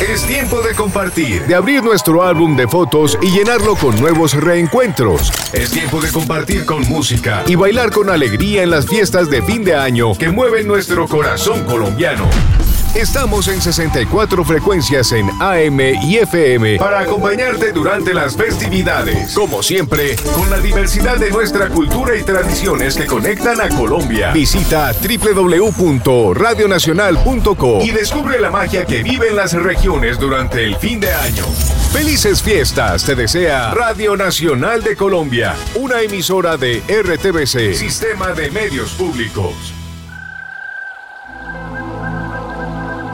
Es tiempo de compartir, de abrir nuestro álbum de fotos y llenarlo con nuevos reencuentros. Es tiempo de compartir con música y bailar con alegría en las fiestas de fin de año que mueven nuestro corazón colombiano. Estamos en 64 frecuencias en AM y FM para acompañarte durante las festividades. Como siempre, con la diversidad de nuestra cultura y tradiciones que conectan a Colombia. Visita www.radionacional.co y descubre la magia que vive en las regiones durante el fin de año. Felices fiestas te desea Radio Nacional de Colombia, una emisora de RTBC, Sistema de Medios Públicos.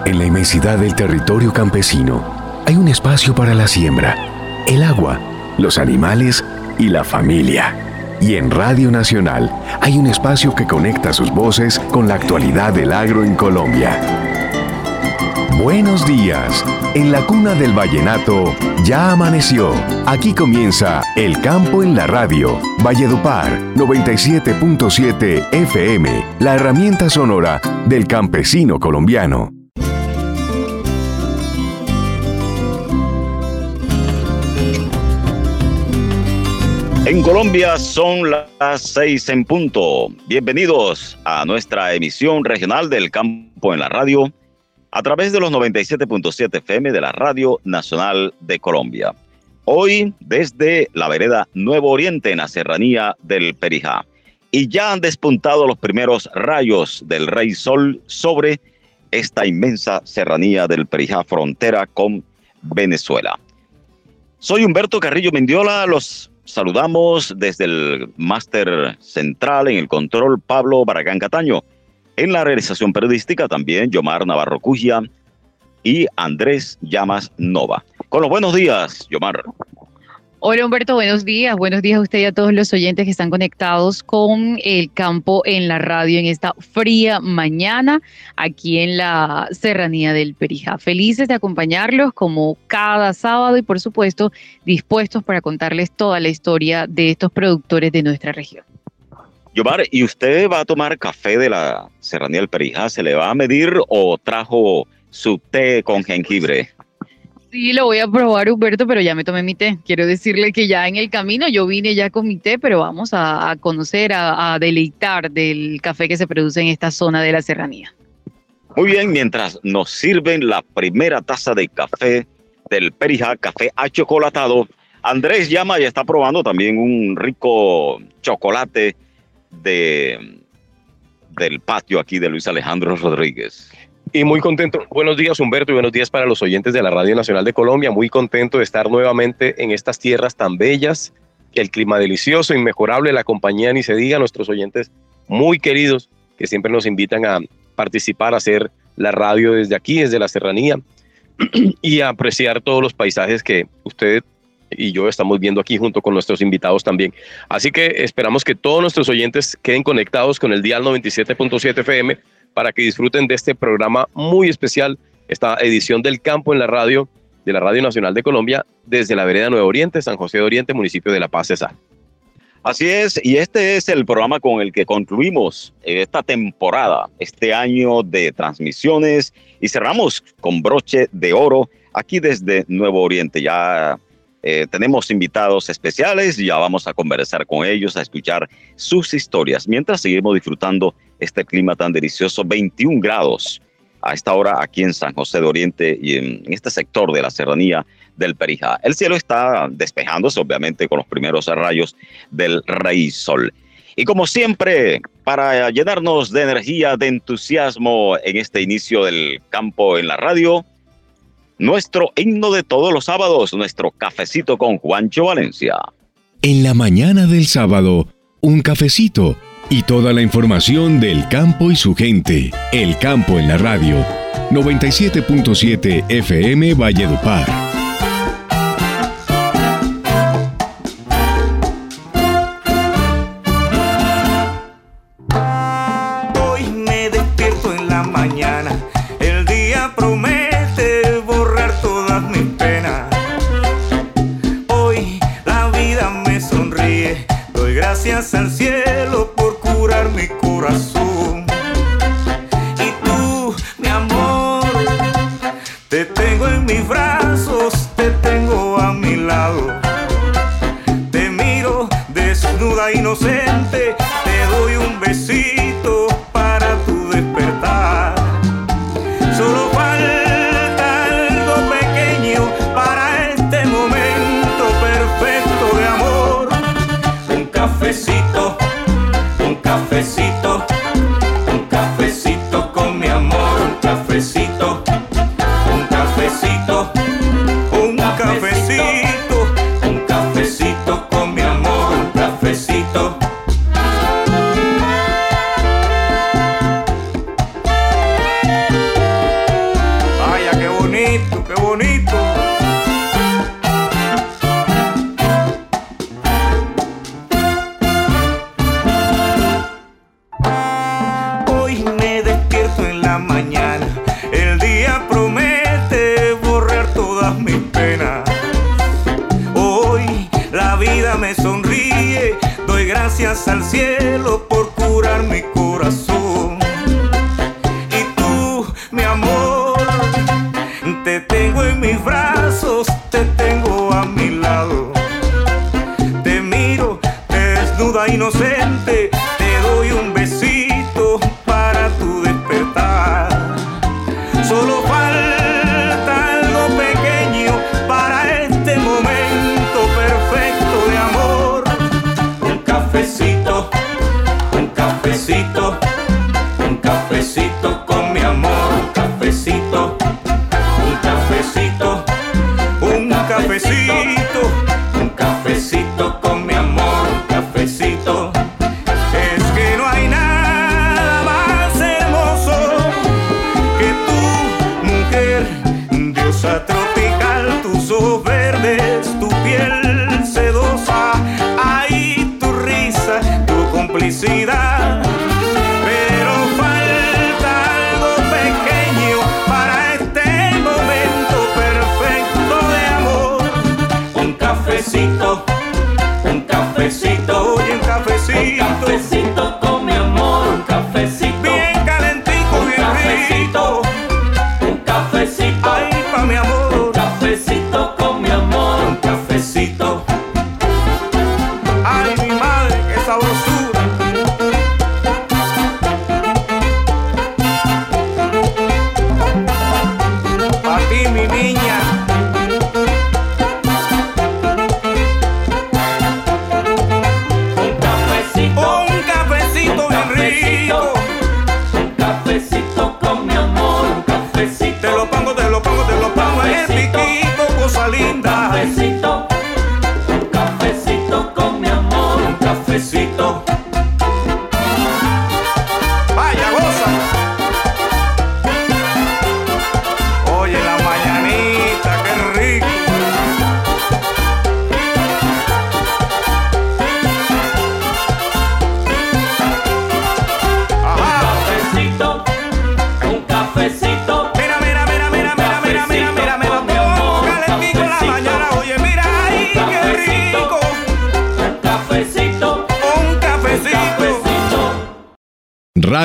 En la inmensidad del territorio campesino hay un espacio para la siembra, el agua, los animales y la familia. Y en Radio Nacional hay un espacio que conecta sus voces con la actualidad del agro en Colombia. Buenos días. En la cuna del vallenato ya amaneció. Aquí comienza El campo en la radio. Valledupar 97.7 FM, la herramienta sonora del campesino colombiano. En Colombia son las seis en punto. Bienvenidos a nuestra emisión regional del campo en la radio a través de los 97.7 FM de la Radio Nacional de Colombia. Hoy desde la vereda Nuevo Oriente en la serranía del Perijá. Y ya han despuntado los primeros rayos del Rey Sol sobre esta inmensa serranía del Perijá frontera con Venezuela. Soy Humberto Carrillo Mendiola, los saludamos desde el máster central en el control Pablo Baragán Cataño. En la realización periodística también Yomar Navarro Cujia y Andrés Llamas Nova. Con los buenos días, Yomar. Hola Humberto, buenos días. Buenos días a usted y a todos los oyentes que están conectados con el campo en la radio en esta fría mañana aquí en la serranía del Perijá. Felices de acompañarlos como cada sábado y por supuesto dispuestos para contarles toda la historia de estos productores de nuestra región. Yomar, ¿y usted va a tomar café de la serranía del Perijá? ¿Se le va a medir o trajo su té con jengibre? Sí, lo voy a probar, Humberto, pero ya me tomé mi té. Quiero decirle que ya en el camino yo vine ya con mi té, pero vamos a, conocer, a, deleitar del café que se produce en esta zona de la serranía. Muy bien, mientras nos sirven la primera taza de café del Perijá, café achocolatado, Andrés llama y está probando también un rico chocolate de, del patio aquí de Luis Alejandro Rodríguez. Y muy contento. Buenos días, Humberto, y buenos días para los oyentes de la Radio Nacional de Colombia. Muy contento de estar nuevamente en estas tierras tan bellas. El clima delicioso, inmejorable, la compañía ni se diga, nuestros oyentes muy queridos que siempre nos invitan a participar, a hacer la radio desde aquí, desde la serranía, y a apreciar todos los paisajes que usted y yo estamos viendo aquí junto con nuestros invitados también. Así que esperamos que todos nuestros oyentes queden conectados con el dial 97.7 FM para que disfruten de este programa muy especial, esta edición del campo en la radio de la Radio Nacional de Colombia desde la vereda Nuevo Oriente, San José de Oriente, municipio de La Paz, Cesar. Así es, y este es el programa con el que concluimos esta temporada, este año de transmisiones y cerramos con broche de oro aquí desde Nuevo Oriente. Ya eh, tenemos invitados especiales, ya vamos a conversar con ellos, a escuchar sus historias, mientras seguimos disfrutando este clima tan delicioso, 21 grados a esta hora aquí en San José de Oriente y en, este sector de la serranía del Perijá. El cielo está despejándose, obviamente, con los primeros rayos del rey sol. Y como siempre, para llenarnos de energía, de entusiasmo en este inicio del campo en la radio, nuestro himno de todos los sábados, nuestro cafecito con Juancho Valencia. En la mañana del sábado, un cafecito y toda la información del campo y su gente. El campo en la radio. 97.7 FM Valledupar. inocente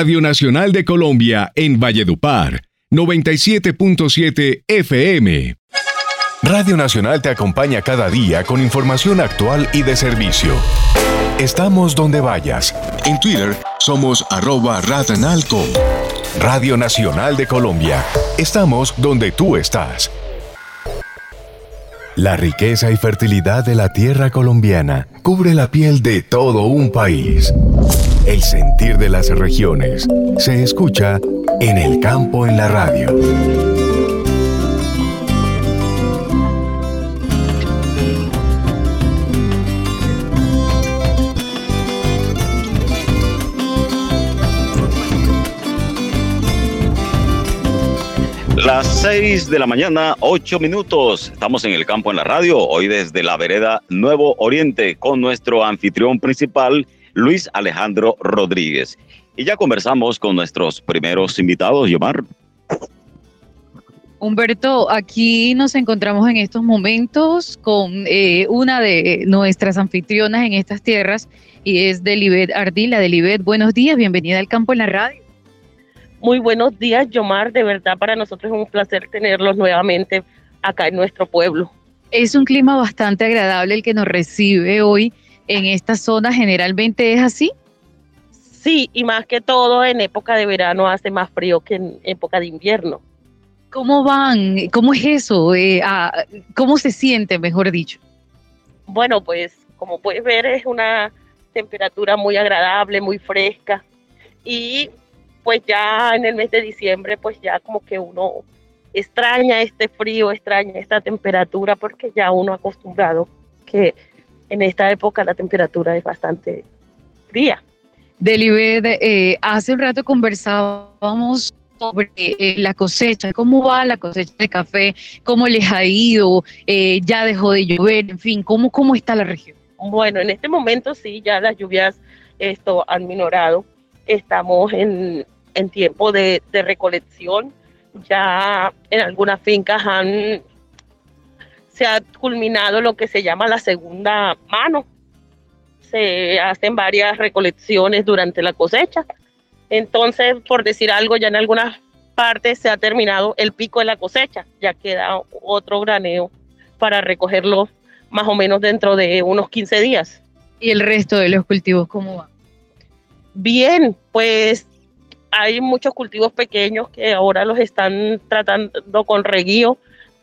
Radio Nacional de Colombia en Valledupar, 97.7 FM. Radio Nacional te acompaña cada día con información actual y de servicio. Estamos donde vayas. En Twitter somos arroba Radio Nacional de Colombia. Estamos donde tú estás. La riqueza y fertilidad de la tierra colombiana cubre la piel de todo un país. El sentir de las regiones se escucha en el campo en la radio. las 6 de la mañana, 8 minutos. Estamos en el campo en la radio, hoy desde la vereda Nuevo Oriente, con nuestro anfitrión principal, Luis Alejandro Rodríguez. Y ya conversamos con nuestros primeros invitados, Yomar. Humberto, aquí nos encontramos en estos momentos con eh, una de nuestras anfitrionas en estas tierras y es Delibet Ardila. Delibet, buenos días, bienvenida al campo en la radio. Muy buenos días, Yomar. De verdad, para nosotros es un placer tenerlos nuevamente acá en nuestro pueblo. Es un clima bastante agradable el que nos recibe hoy en esta zona. Generalmente es así. Sí, y más que todo en época de verano hace más frío que en época de invierno. ¿Cómo van? ¿Cómo es eso? Eh, ah, ¿Cómo se siente, mejor dicho? Bueno, pues como puedes ver es una temperatura muy agradable, muy fresca. Y pues ya en el mes de diciembre, pues ya como que uno extraña este frío, extraña esta temperatura, porque ya uno acostumbrado que en esta época la temperatura es bastante fría. Delibed, eh, hace un rato conversábamos sobre eh, la cosecha, cómo va la cosecha de café, cómo les ha ido, eh, ya dejó de llover, en fin, cómo, cómo está la región. Bueno, en este momento sí, ya las lluvias esto han minorado. Estamos en, en tiempo de, de recolección. Ya en algunas fincas han se ha culminado lo que se llama la segunda mano. Se hacen varias recolecciones durante la cosecha. Entonces, por decir algo, ya en algunas partes se ha terminado el pico de la cosecha. Ya queda otro graneo para recogerlo más o menos dentro de unos 15 días. ¿Y el resto de los cultivos cómo va? Bien, pues hay muchos cultivos pequeños que ahora los están tratando con reguío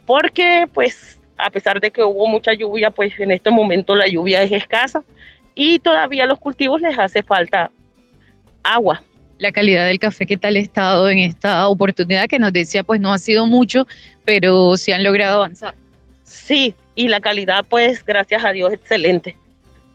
porque pues a pesar de que hubo mucha lluvia, pues en este momento la lluvia es escasa y todavía a los cultivos les hace falta agua. La calidad del café, ¿qué tal ha estado en esta oportunidad que nos decía, pues no ha sido mucho, pero sí han logrado avanzar? Sí, y la calidad, pues gracias a Dios, excelente.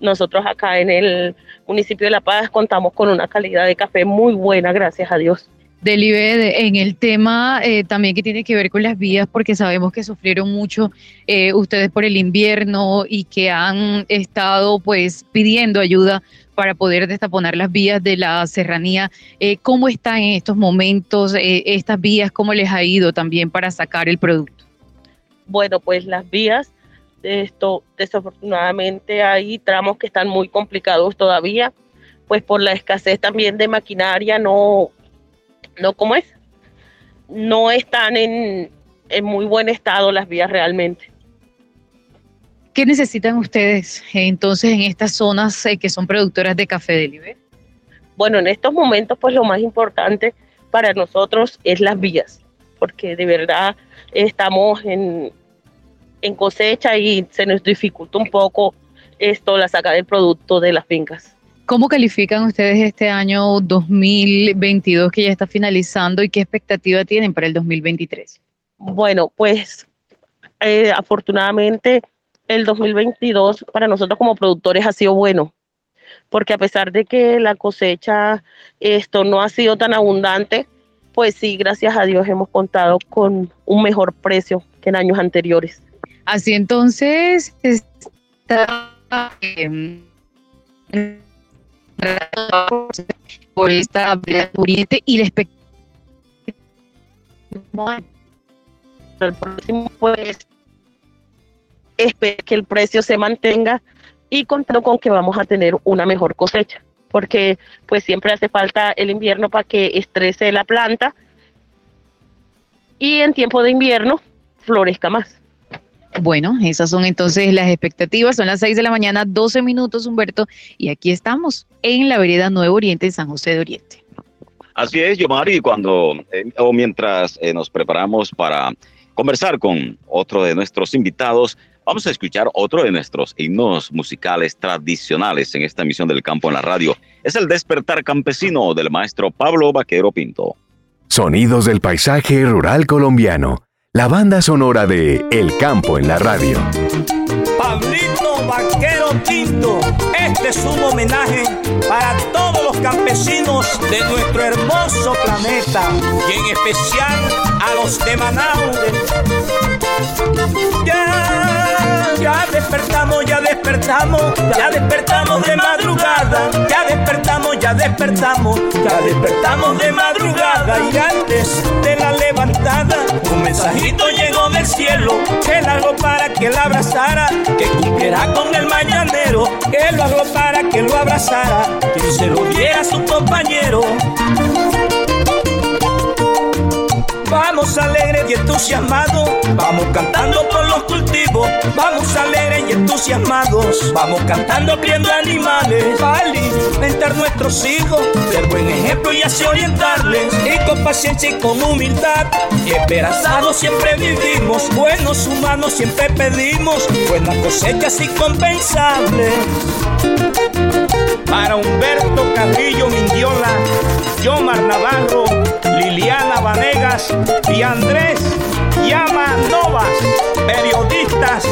Nosotros acá en el municipio de La Paz contamos con una calidad de café muy buena, gracias a Dios. Delibed, en el tema eh, también que tiene que ver con las vías, porque sabemos que sufrieron mucho eh, ustedes por el invierno y que han estado pues pidiendo ayuda para poder destaponar las vías de la serranía. Eh, ¿Cómo están en estos momentos eh, estas vías? ¿Cómo les ha ido también para sacar el producto? Bueno, pues las vías, esto desafortunadamente hay tramos que están muy complicados todavía, pues por la escasez también de maquinaria, no, no como es, no están en, en muy buen estado las vías realmente. ¿Qué necesitan ustedes eh, entonces en estas zonas eh, que son productoras de café de Libre? Bueno, en estos momentos pues lo más importante para nosotros es las vías, porque de verdad estamos en, en cosecha y se nos dificulta un poco esto, la saca del producto de las fincas. ¿Cómo califican ustedes este año 2022 que ya está finalizando y qué expectativa tienen para el 2023? Bueno, pues eh, afortunadamente el 2022 para nosotros como productores ha sido bueno, porque a pesar de que la cosecha esto no ha sido tan abundante, pues sí, gracias a Dios hemos contado con un mejor precio que en años anteriores. Así entonces está eh, por esta oriente y la expectativa. El próximo pues espero que el precio se mantenga y contando con que vamos a tener una mejor cosecha, porque pues siempre hace falta el invierno para que estrese la planta y en tiempo de invierno florezca más. Bueno, esas son entonces las expectativas. Son las 6 de la mañana, 12 minutos, Humberto, y aquí estamos en la vereda Nuevo Oriente, en San José de Oriente. Así es, Yomari, cuando eh, o mientras eh, nos preparamos para conversar con otro de nuestros invitados, vamos a escuchar otro de nuestros himnos musicales tradicionales en esta emisión del campo en la radio. Es el Despertar Campesino del maestro Pablo Vaquero Pinto. Sonidos del paisaje rural colombiano. La banda sonora de El campo en la radio. Pablito Vaquero Tinto, este es un homenaje para todos los campesinos de nuestro hermoso planeta y en especial a los de Manaus. Ya, ya despertamos, ya despertamos, ya despertamos de madrugada, ya despertamos, ya despertamos, ya despertamos de madrugada y antes de la levantada, un mensajito llegó del cielo, que él hago para que la abrazara, que cumplirá con el mañanero, que lo hago para que lo abrazara, que se lo diera a su compañero. Vamos alegres y entusiasmados, vamos cantando por los cultivos. Vamos alegres y entusiasmados, vamos cantando criando animales. Para alimentar nuestros hijos, ser buen ejemplo y así orientarles. Y con paciencia y con humildad, esperanzados siempre vivimos. Buenos humanos siempre pedimos, buenas cosechas incompensables. Para Humberto Carrillo Mindiola, Yomar Navarro, Liliana Vanegas y Andrés Llama Novas, periodistas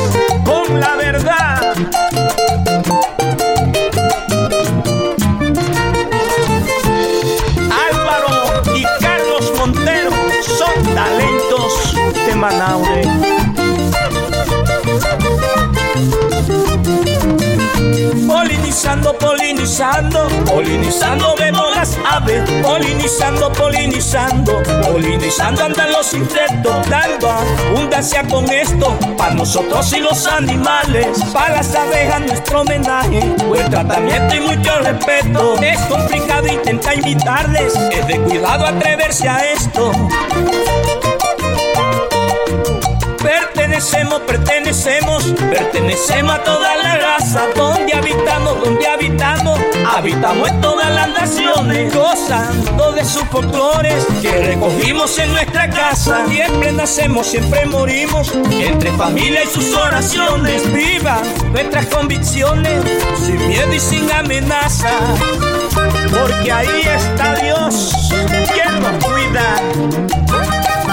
con la verdad. Álvaro y Carlos Montero son talentos de Manaure. Polinizando, polinizando, polinizando vemos las aves, polinizando, polinizando, polinizando andan los insectos, dando abundancia con esto, para nosotros y los animales, para las abejas nuestro homenaje, buen tratamiento y mucho respeto. Es complicado intentar invitarles, es de cuidado atreverse a esto. Pertenecemos, pertenecemos, pertenecemos a toda la raza. Donde habitamos, donde habitamos, habitamos en todas las naciones, gozando de sus folclores que recogimos en nuestra casa. Siempre nacemos, siempre morimos, entre familia y sus oraciones. Vivan nuestras convicciones, sin miedo y sin amenaza. Porque ahí está Dios, quien nos cuida.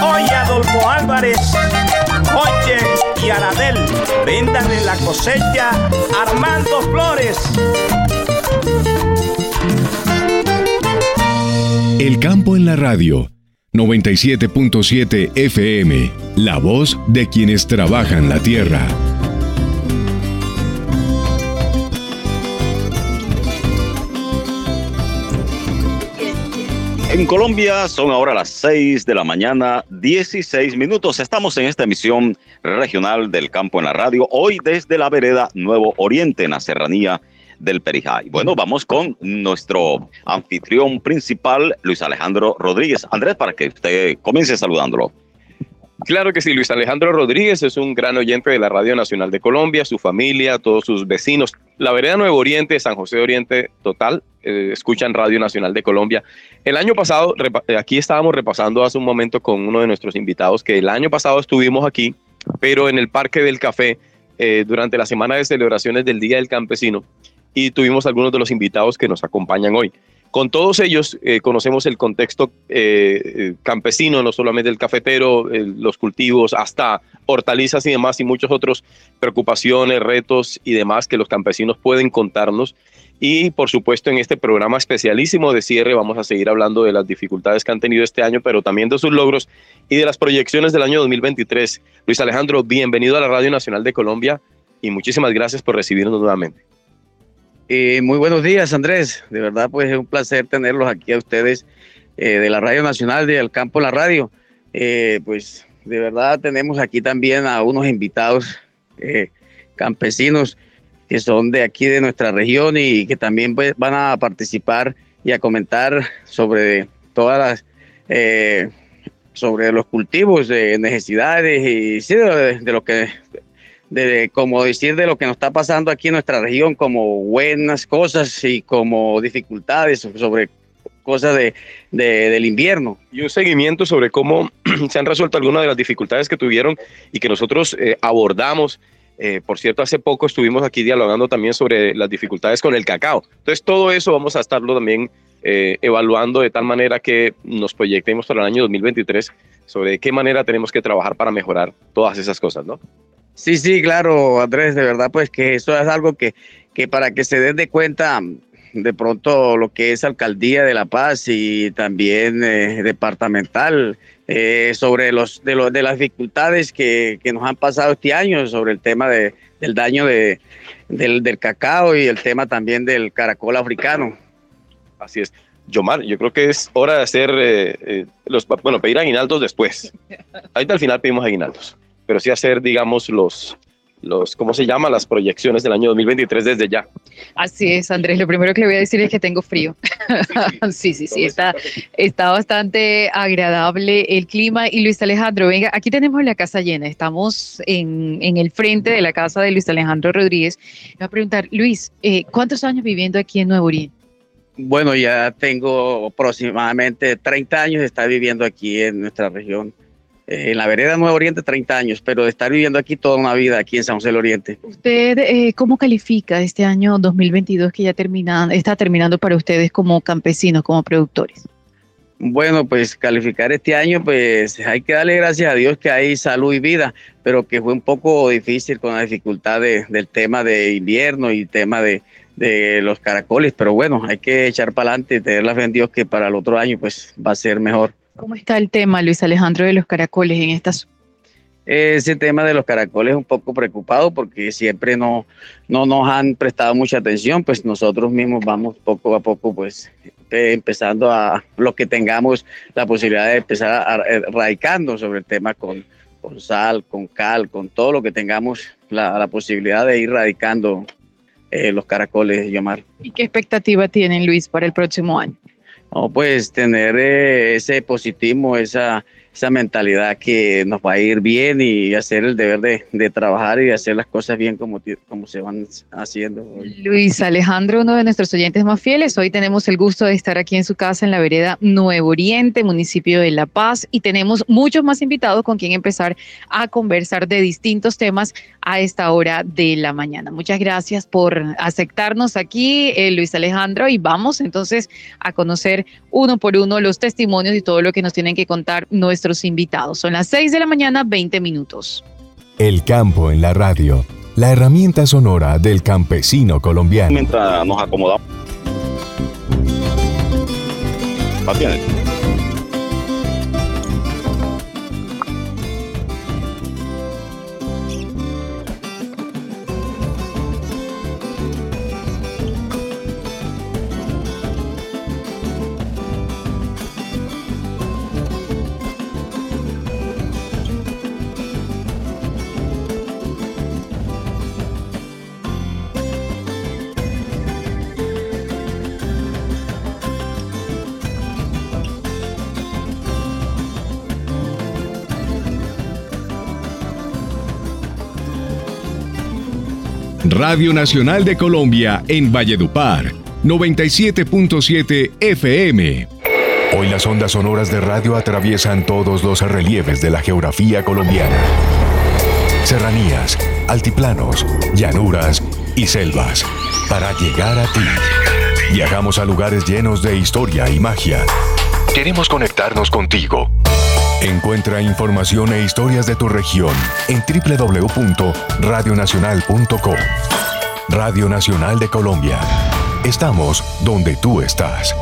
Hoy Adolfo Álvarez, Oye y Aradel, vendan en la cosecha Armando Flores. El campo en la radio. 97.7 FM. La voz de quienes trabajan la tierra. En Colombia son ahora las 6 de la mañana, 16 minutos. Estamos en esta emisión regional del campo en la radio, hoy desde la vereda Nuevo Oriente, en la serranía del Perijá. Y bueno, vamos con nuestro anfitrión principal, Luis Alejandro Rodríguez. Andrés, para que usted comience saludándolo. Claro que sí, Luis Alejandro Rodríguez es un gran oyente de la Radio Nacional de Colombia, su familia, todos sus vecinos. La vereda Nuevo Oriente, San José de Oriente, total, eh, escuchan Radio Nacional de Colombia. El año pasado, aquí estábamos repasando hace un momento con uno de nuestros invitados que el año pasado estuvimos aquí, pero en el Parque del Café, eh, durante la semana de celebraciones del Día del Campesino, y tuvimos algunos de los invitados que nos acompañan hoy. Con todos ellos eh, conocemos el contexto eh, campesino, no solamente el cafetero, los cultivos, hasta hortalizas y demás, y muchos otros preocupaciones, retos y demás que los campesinos pueden contarnos. Y por supuesto en este programa especialísimo de cierre vamos a seguir hablando de las dificultades que han tenido este año, pero también de sus logros y de las proyecciones del año 2023. Luis Alejandro, bienvenido a la Radio Nacional de Colombia y muchísimas gracias por recibirnos nuevamente. Eh, muy buenos días, Andrés. De verdad, pues es un placer tenerlos aquí a ustedes eh, de la Radio Nacional, de Al Campo La Radio. Eh, pues de verdad tenemos aquí también a unos invitados campesinos que son de aquí de nuestra región y que también pues, van a participar y a comentar sobre todas las sobre los cultivos de necesidades y sí, de lo que de como decir de lo que nos está pasando aquí en nuestra región como buenas cosas y como dificultades sobre cosas de, del invierno. Y un seguimiento sobre cómo se han resuelto algunas de las dificultades que tuvieron y que nosotros eh, abordamos. Eh, por cierto, hace poco estuvimos aquí dialogando también sobre las dificultades con el cacao. Entonces, todo eso vamos a estarlo también eh, evaluando de tal manera que nos proyectemos para el año 2023 sobre de qué manera tenemos que trabajar para mejorar todas esas cosas, ¿no? Sí, sí, claro, Andrés, de verdad, pues que eso es algo que, que para que se den de cuenta de pronto lo que es alcaldía de La Paz y también eh, departamental eh, sobre los de, los de las dificultades que, que, nos han pasado este año sobre el tema de, del daño de, del, del, cacao y el tema también del caracol africano. Así es. Yomar, yo creo que es hora de hacer eh, los bueno pedir aguinaldos después. Ahorita al final pedimos aguinaldos pero sí hacer, digamos, los, los, ¿cómo se llama? Las proyecciones del año 2023 desde ya. Así es, Andrés. Lo primero que le voy a decir es que tengo frío. Sí, sí, sí, está, está bastante agradable el clima. Y Luis Alejandro, venga, aquí tenemos la casa llena. Estamos en, en el frente de la casa de Luis Alejandro Rodríguez. Me voy a preguntar, Luis, eh, ¿cuántos años viviendo aquí en Nuevo Oriente? Bueno, ya tengo aproximadamente 30 años de estar viviendo aquí en nuestra región. Eh, en la vereda Nuevo Oriente, 30 años, pero de estar viviendo aquí toda una vida, aquí en San José del Oriente. ¿Usted eh, cómo califica este año 2022 que ya termina, está terminando para ustedes como campesinos, como productores? Bueno, pues calificar este año, pues hay que darle gracias a Dios que hay salud y vida, pero que fue un poco difícil con la dificultad de- del tema de invierno y tema de, de los caracoles, pero bueno, hay que echar para adelante y tener la fe en Dios que para el otro año pues va a ser mejor. ¿Cómo está el tema, Luis Alejandro, de los caracoles en estas? Ese tema de los caracoles es un poco preocupado porque siempre no, no nos han prestado mucha atención, pues nosotros mismos vamos poco a poco pues eh, empezando a lo que tengamos la posibilidad de empezar a, a- erradicando sobre el tema con, con sal, con cal, con todo lo que tengamos la, la posibilidad de ir radicando eh, los caracoles, Yomar. ¿Y qué expectativa tienen, Luis, para el próximo año? No, pues tener eh, ese positivismo, esa, esa mentalidad que nos va a ir bien y hacer el deber de, trabajar y hacer las cosas bien como se van haciendo. hoy. Luis Alejandro, uno de nuestros oyentes más fieles. Hoy tenemos el gusto de estar aquí en su casa en la vereda Nuevo Oriente, municipio de La Paz, y tenemos muchos más invitados con quien empezar a conversar de distintos temas a esta hora de la mañana. Muchas gracias por aceptarnos aquí, eh, Luis Alejandro, y vamos entonces a conocer uno por uno los testimonios y todo lo que nos tienen que contar nuestros invitados. Son las 6 de la mañana, 20 minutos. El campo en la radio, la herramienta sonora del campesino colombiano. Mientras nos acomodamos. Atiende. Radio Nacional de Colombia en Valledupar, 97.7 FM. Hoy las ondas sonoras de radio atraviesan todos los relieves de la geografía colombiana. Serranías, altiplanos, llanuras y selvas. Para llegar a ti. Viajamos a lugares llenos de historia y magia. Queremos conectarnos contigo. Encuentra información e historias de tu región en www.radionacional.com. Radio Nacional de Colombia. Estamos donde tú estás.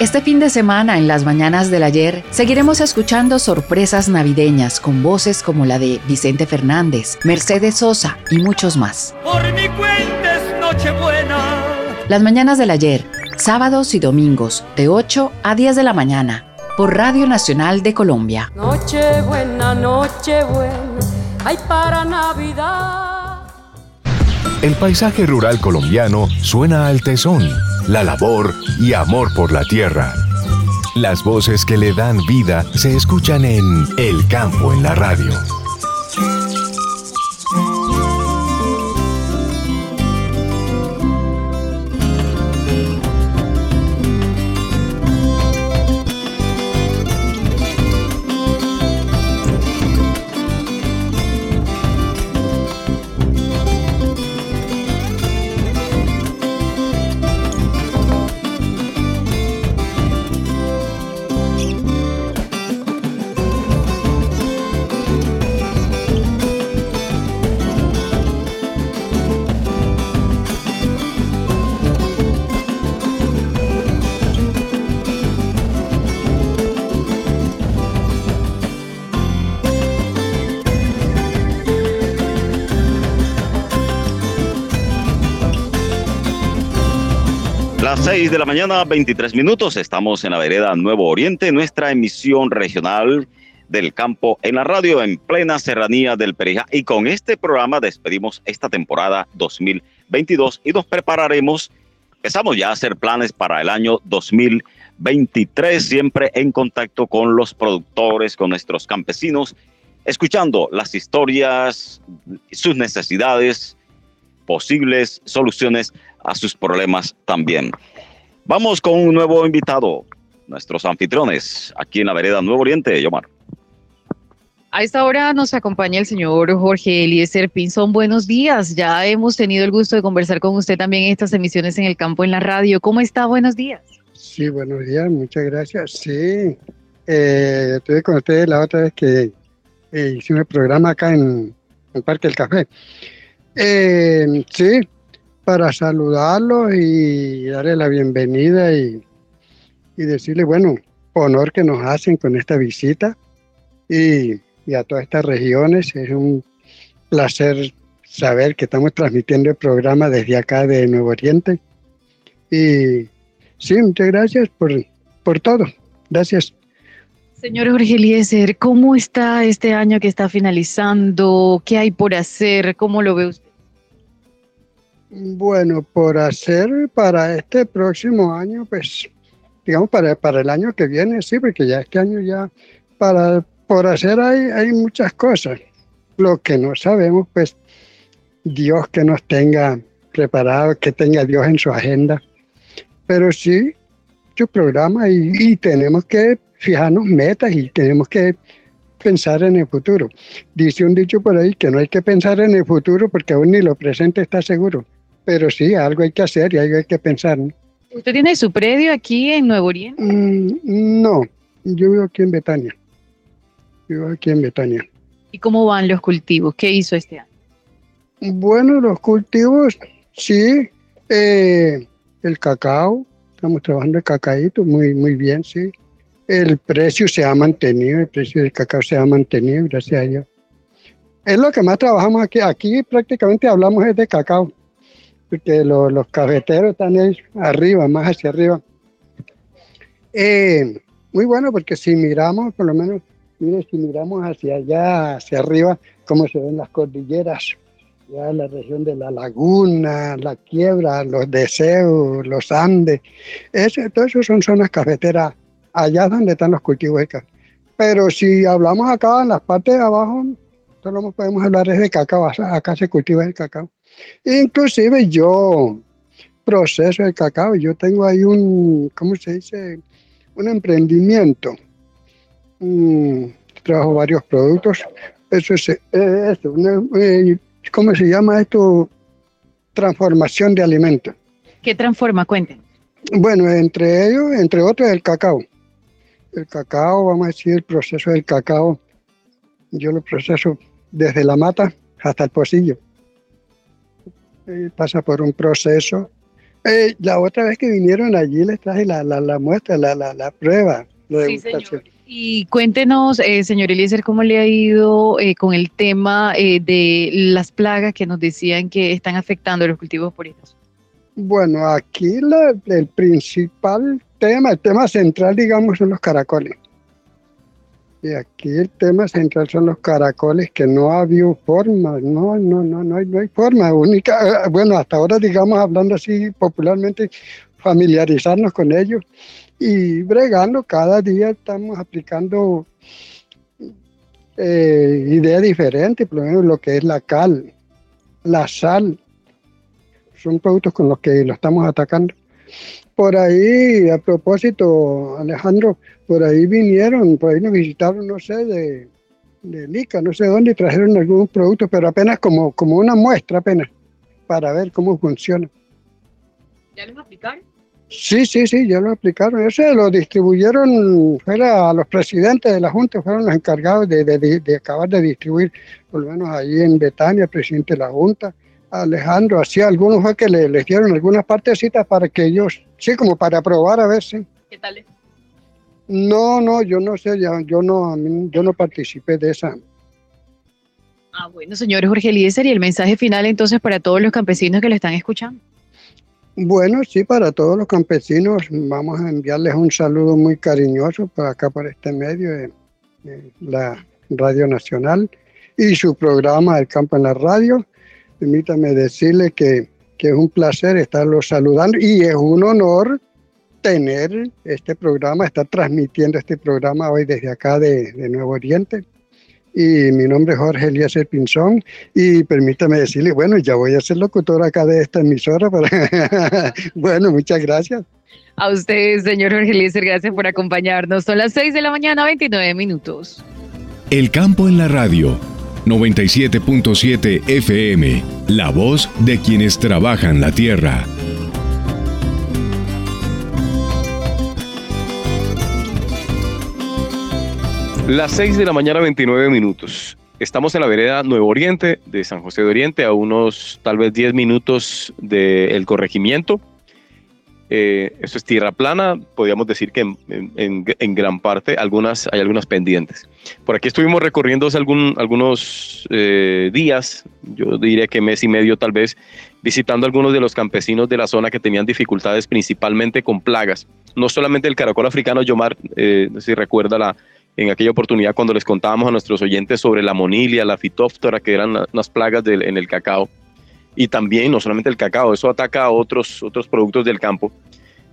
Este fin de semana, en las mañanas del ayer, seguiremos escuchando sorpresas navideñas con voces como la de Vicente Fernández, Mercedes Sosa y muchos más. Por mi cuenta es Nochebuena. Las mañanas del ayer, sábados y domingos, de 8 a 10 de la mañana, por Radio Nacional de Colombia. Nochebuena, Nochebuena, ay para Navidad. El paisaje rural colombiano suena al tesón, la labor y amor por la tierra. Las voces que le dan vida se escuchan en El campo en la radio. Las 6 de la mañana, 23 minutos. Estamos en la vereda Nuevo Oriente, nuestra emisión regional del campo en la radio en plena serranía del Perijá. Y con este programa despedimos esta temporada 2022. 2022 y nos prepararemos, empezamos ya a hacer planes para el año 2023, siempre en contacto con los productores, con nuestros campesinos, escuchando las historias, sus necesidades, posibles soluciones a sus problemas también. Vamos con un nuevo invitado, nuestros anfitriones, aquí en la vereda Nuevo Oriente, Yomar. A esta hora nos acompaña el señor Jorge Eliezer Pinzón. Buenos días. Ya hemos tenido el gusto de conversar con usted también en estas emisiones en el campo, en la radio. ¿Cómo está? Buenos días. Sí, buenos días. Muchas gracias. Sí, eh, estuve con ustedes la otra vez que eh, hicimos el programa acá en el Parque del Café. Eh, sí, para saludarlos y darle la bienvenida y, y decirle, bueno, honor que nos hacen con esta visita. Y y a todas estas regiones. Es un placer saber que estamos transmitiendo el programa desde acá de Nuevo Oriente. Y sí, muchas gracias por, por todo. Gracias. Señor Jorge Eliezer, ¿cómo está este año que está finalizando? ¿Qué hay por hacer? ¿Cómo lo ve usted? Bueno, por hacer para este próximo año, pues, digamos, para, para el año que viene, sí, porque ya este año ya, para por hacer hay, hay muchas cosas. Lo que no sabemos, pues Dios que nos tenga preparado, que tenga Dios en su agenda. Pero sí, su programa y, tenemos que fijarnos metas y tenemos que pensar en el futuro. Dice un dicho por ahí que no hay que pensar en el futuro porque aún ni lo presente está seguro. Pero sí, algo hay que hacer y algo hay que pensar. ¿Usted tiene su predio aquí en Nuevo Oriente? Mm, no, yo vivo aquí en Betania. Vivo aquí en Betania. ¿Y cómo van los cultivos? ¿Qué hizo este año? Bueno, los cultivos, sí. Eh, el cacao, estamos trabajando el cacaíto muy, muy bien, sí. El precio se ha mantenido, el precio del cacao se ha mantenido, gracias a Dios. Es lo que más trabajamos aquí. Aquí prácticamente hablamos es de cacao, porque los cafeteros están ahí arriba, más hacia arriba. Eh, muy bueno, porque si miramos, por lo menos Mire, si miramos hacia allá, hacia arriba, cómo se ven las cordilleras, ya la región de la laguna, la quiebra, los deseos, los Andes, ese, todo eso son zonas cafeteras, allá donde están los cultivos de café. Pero si hablamos acá en las partes de abajo, solo podemos hablar de cacao, acá se cultiva el cacao. Inclusive yo proceso el cacao, yo tengo ahí un, ¿cómo se dice? Un emprendimiento Mm, trabajo varios productos. Eso es eh, esto, eh, ¿cómo se llama esto? Transformación de alimentos. ¿Qué transforma? Cuenten. Bueno, entre ellos, entre otros, el cacao. El cacao, vamos a decir, el proceso del cacao, yo lo proceso desde la mata hasta el pocillo. Eh, pasa por un proceso. la otra vez que vinieron allí les traje la, la, muestra, la, la, prueba. Sí, señor. Y cuéntenos, eh, señor Eliezer, cómo le ha ido eh, con el tema eh, de las plagas que nos decían que están afectando los cultivos eso. Bueno, aquí el principal tema, el tema central, digamos, son los caracoles. Y aquí el tema central son los caracoles, que no ha habido forma, no, no, no, no hay, forma única. Bueno, hasta ahora, digamos, hablando así popularmente, familiarizarnos con ellos y bregando, cada día estamos aplicando eh, ideas diferentes, por ejemplo, lo que es la cal, la sal, son productos con los que lo estamos atacando. Por ahí, a propósito, Alejandro, por ahí vinieron, por ahí nos visitaron, no sé, de, de Lica, no sé dónde, y trajeron algunos productos, pero apenas como, como una muestra, apenas, para ver cómo funciona. ¿Ya los aplicaron? Sí, sí, sí, ya lo aplicaron. Eso lo distribuyeron, fuera a los presidentes de la Junta, fueron los encargados de, acabar de distribuir, por lo menos ahí en Betania, el presidente de la Junta, Alejandro, así algunos fue que le, les dieron algunas partecitas para que ellos, sí, como para probar a ver si. ¿Qué tal? No, no, yo no sé, yo, yo no, yo no participé de esa. Ah, bueno, señor Jorge Eliezer, y el mensaje final entonces para todos los campesinos que lo están escuchando. Bueno, sí, para todos los campesinos vamos a enviarles un saludo muy cariñoso por acá, por este medio de, la Radio Nacional y su programa El Campo en la Radio. Permítame decirle que que es un placer estarlos saludando y es un honor tener este programa, estar transmitiendo este programa hoy desde acá de, de Nuevo Oriente. Y mi nombre es Jorge Eliezer Pinzón y permítame decirle, bueno, ya voy a ser locutor acá de esta emisora. Para... bueno, muchas gracias. A usted, señor Jorge Eliezer, gracias por acompañarnos. Son las 6 de la mañana, 29 minutos. El campo en la radio, 97.7 FM, la voz de quienes trabajan la tierra. Las 6 de la mañana, 29 minutos. Estamos en la vereda Nuevo Oriente de San José de Oriente, a unos tal vez 10 minutos del corregimiento. Eh, esto es tierra plana, podríamos decir que en, gran parte hay algunas pendientes. Por aquí estuvimos recorriendo hace algunos eh, días, yo diría que mes y medio tal vez, visitando algunos de los campesinos de la zona que tenían dificultades principalmente con plagas. No solamente el caracol africano, Yomar, eh, si recuerda en aquella oportunidad cuando les contábamos a nuestros oyentes sobre la monilia, la fitóftora, que eran unas plagas en el cacao. Y también, no solamente el cacao, eso ataca a otros, otros productos del campo,